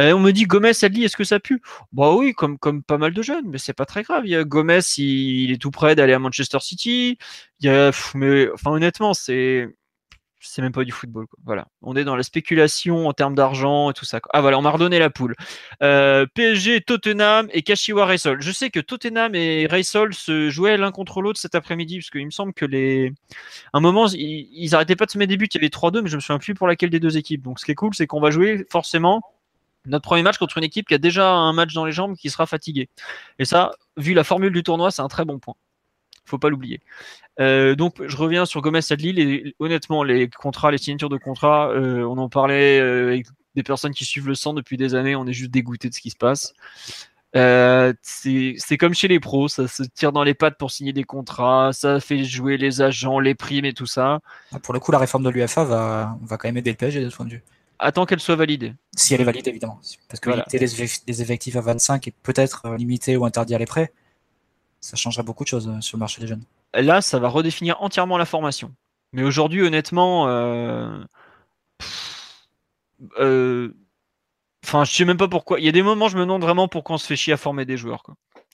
Euh, on me dit Gomez, dit est-ce que ça pue? Bah oui, comme, comme pas mal de jeunes, mais c'est pas très grave. Il y a Gomez, il, est tout prêt d'aller à Manchester City. Il y a, mais enfin, honnêtement, c'est c'est même pas du football. Voilà, on est dans la spéculation en termes d'argent et tout ça. Ah voilà, on m'a redonné la poule. Euh, PSG, Tottenham et Kashiwa Reysol. Je sais que Tottenham et Reysol se jouaient l'un contre l'autre cet après-midi parce qu'il me semble que les, un moment ils, ils arrêtaient pas de se mettre des buts. Il y avait 3-2, mais je me souviens plus pour laquelle des deux équipes. Donc ce qui est cool, c'est qu'on va jouer forcément notre premier match contre une équipe qui a déjà un match dans les jambes qui sera fatiguée. Et ça, vu la formule du tournoi, c'est un très bon point faut pas l'oublier. Euh, donc je reviens sur Gomez Sadli. Et honnêtement, les contrats, les signatures de contrats, euh, on en parlait euh, avec des personnes qui suivent le sang depuis des années. On est juste dégoûté de ce qui se passe. c'est comme chez les pros, ça se tire dans les pattes pour signer des contrats, ça fait jouer les agents, les primes et tout ça. Pour le coup, la réforme de l'UFA va, va quand même aider le PSG de ce point de vue. Attends qu'elle soit validée. Si elle est validée, évidemment. Parce que limiter les, effectifs à 25 et peut-être limiter ou interdire les prêts, ça changerait beaucoup de choses sur le marché des jeunes là, ça va redéfinir entièrement la formation. Mais aujourd'hui, honnêtement, euh, euh, enfin, je sais même pas pourquoi. Il y a des moments, je me demande vraiment pourquoi on se fait chier à former des joueurs.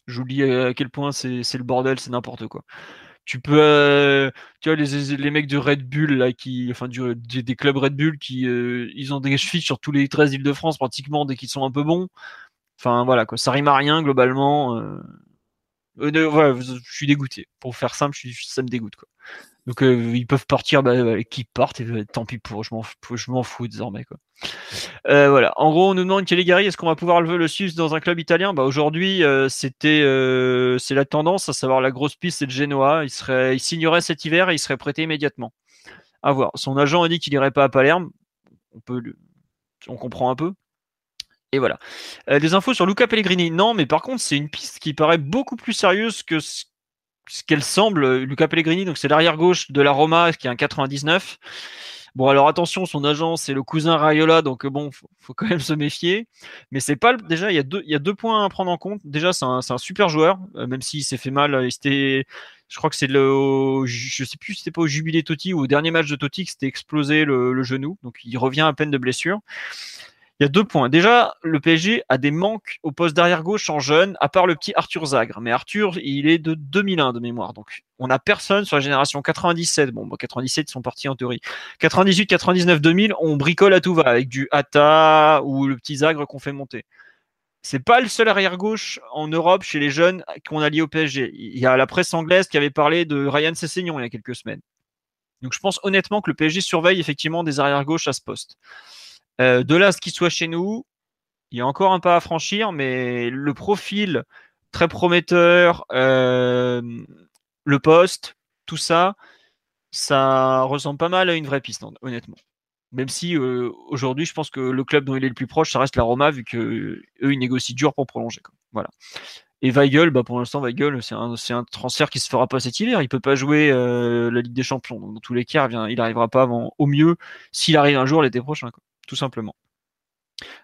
J'oublie à quel point c'est le bordel, c'est n'importe quoi. Tu peux, euh, tu vois, les, les, mecs de Red Bull là, qui, enfin, du, des, clubs Red Bull qui, ils ont des chevilles sur tous les 13 îles de France pratiquement dès qu'ils sont un peu bons. Enfin voilà, quoi, ça rime à rien globalement. Euh, je suis dégoûté. Pour faire simple, ça me dégoûte. Quoi. Donc euh, ils peuvent partir, bah, bah qu'ils partent, et bah, tant pis pour, je m'en, je m'en fous désormais. Quoi. Euh, voilà. En gros, on nous demande Caligari, est-ce qu'on va pouvoir le, le suivre dans un club italien? Bah, Aujourd'hui, c'était, c'est la tendance, à savoir la grosse piste, c'est le Genoa. Il, serait, il signerait cet hiver et il serait prêté immédiatement. À voir. Son agent a dit qu'il irait pas à Palerme. On peut, on comprend un peu. Et voilà. Euh, des infos sur Luca Pellegrini. Non, mais par contre, c'est une piste qui paraît beaucoup plus sérieuse que ce, qu'elle semble. Luca Pellegrini, donc c'est l'arrière gauche de la Roma, qui est un 99. Bon, alors attention, son agent, c'est le cousin Raiola, donc bon, faut, faut quand même se méfier. Mais c'est pas déjà, il y a deux, il points à prendre en compte. Déjà, c'est un, super joueur, euh, même s'il s'est fait mal. Euh, c'était, je crois que c'est le, je sais plus, si c'était pas au jubilé Totti ou au dernier match de Totti que c'était explosé le, le, genou, donc il revient à peine de blessure. Il y a deux points. Déjà, le PSG a des manques au poste d'arrière gauche en jeune, à part le petit Arthur Zagre. Mais Arthur, il est de 2001 de mémoire. Donc, on n'a personne sur la génération 97. Bon, 97, ils sont partis en théorie. 98, 99, 2000, on bricole à tout va avec du Hata ou le petit Zagre qu'on fait monter. c'est pas le seul arrière gauche en Europe chez les jeunes qu'on a lié au PSG. Il y a la presse anglaise qui avait parlé de Ryan Sessegnon il y a quelques semaines. Donc je pense honnêtement que le PSG surveille effectivement des arrières gauches à ce poste. Euh, de là à ce qu'il soit chez nous, il y a encore un pas à franchir, mais le profil très prometteur, euh, le poste, tout ça, ça ressemble pas mal à une vraie piste, honnêtement. Même si euh, aujourd'hui, je pense que le club dont il est le plus proche, ça reste la Roma, vu que eux, ils négocient dur pour prolonger. Voilà. Et Weigel, bah pour l'instant, Weigel, c'est un, transfert qui se fera pas cet hiver. Il peut pas jouer la Ligue des Champions. Donc, dans tous les cas, il, n'arrivera pas avant, au mieux, s'il arrive un jour l'été prochain, tout simplement.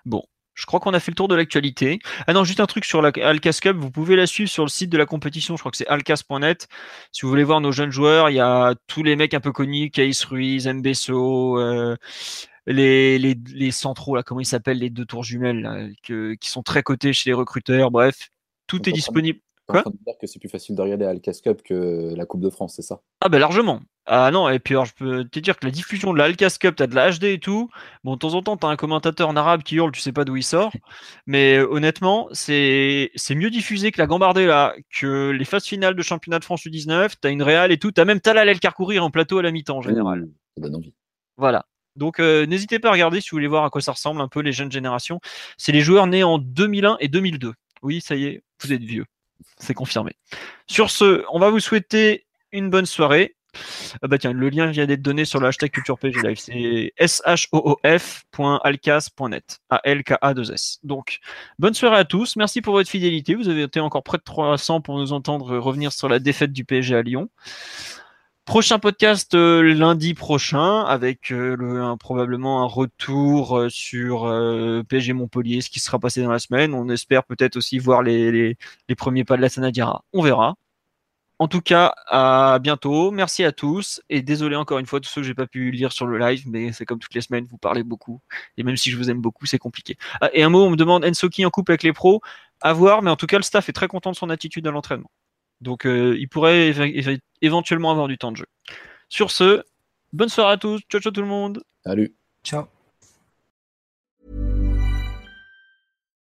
Bon, je crois qu'on a fait le tour de l'actualité. Ah non, juste un truc sur la Alcas Cup. Vous pouvez la suivre sur le site de la compétition. Je crois que c'est alcas.net. Si vous voulez voir nos jeunes joueurs, il y a tous les mecs un peu connus, Case Ruiz, Mbesso, euh, les, les, les, centraux, là, comment ils s'appellent, les deux tours jumelles, qui sont très cotés chez les recruteurs. Bref, tout est disponible. Quoi en train de dire que c'est plus facile de regarder Alcas Cup que la Coupe de France, c'est ça? Ah ben largement. Ah non, et puis alors je peux te dire que la diffusion de la Alcas Cup, t'as de la HD et tout. Bon, de temps en temps, t'as un commentateur en arabe qui hurle, tu sais pas d'où il sort. Mais euh, honnêtement, c'est mieux diffusé que la Gambardella, que les phases finales de championnat de France U19. T'as une réale et tout. T'as même Talal El Karkouri en plateau à la mi-temps en général. Ça donne envie. Voilà. Donc euh, n'hésitez pas à regarder si vous voulez voir à quoi ça ressemble un peu les jeunes générations. C'est les joueurs nés en 2001 et 2002. Oui, ça y est, vous êtes vieux. C'est confirmé. Sur ce, on va vous souhaiter une bonne soirée. Ah bah le lien vient d'être donné sur le hashtag CulturePG Live. C'est shoof.alcas.net. A-L-K-A-2-S. Donc, bonne soirée à tous. Merci pour votre fidélité. Vous avez été encore près de 300 pour nous entendre revenir sur la défaite du PSG à Lyon. Prochain podcast euh, lundi prochain avec euh, le, probablement un retour euh, sur PSG Montpellier, ce qui sera passé dans la semaine. On espère peut-être aussi voir les, premiers pas de la Sanadiara. On verra. En tout cas, à bientôt. Merci à tous. Et désolé encore une fois, tous ceux que j'ai pas pu lire sur le live, mais c'est comme toutes les semaines, vous parlez beaucoup. Et même si je vous aime beaucoup, c'est compliqué. Ah, et un mot, on me demande Ensoki en couple avec les pros. À voir, mais en tout cas, le staff est très content de son attitude à l'entraînement. Donc euh, il pourrait éventuellement avoir du temps de jeu. Sur ce, bonne soirée à tous. Ciao ciao tout le monde. Salut. Ciao.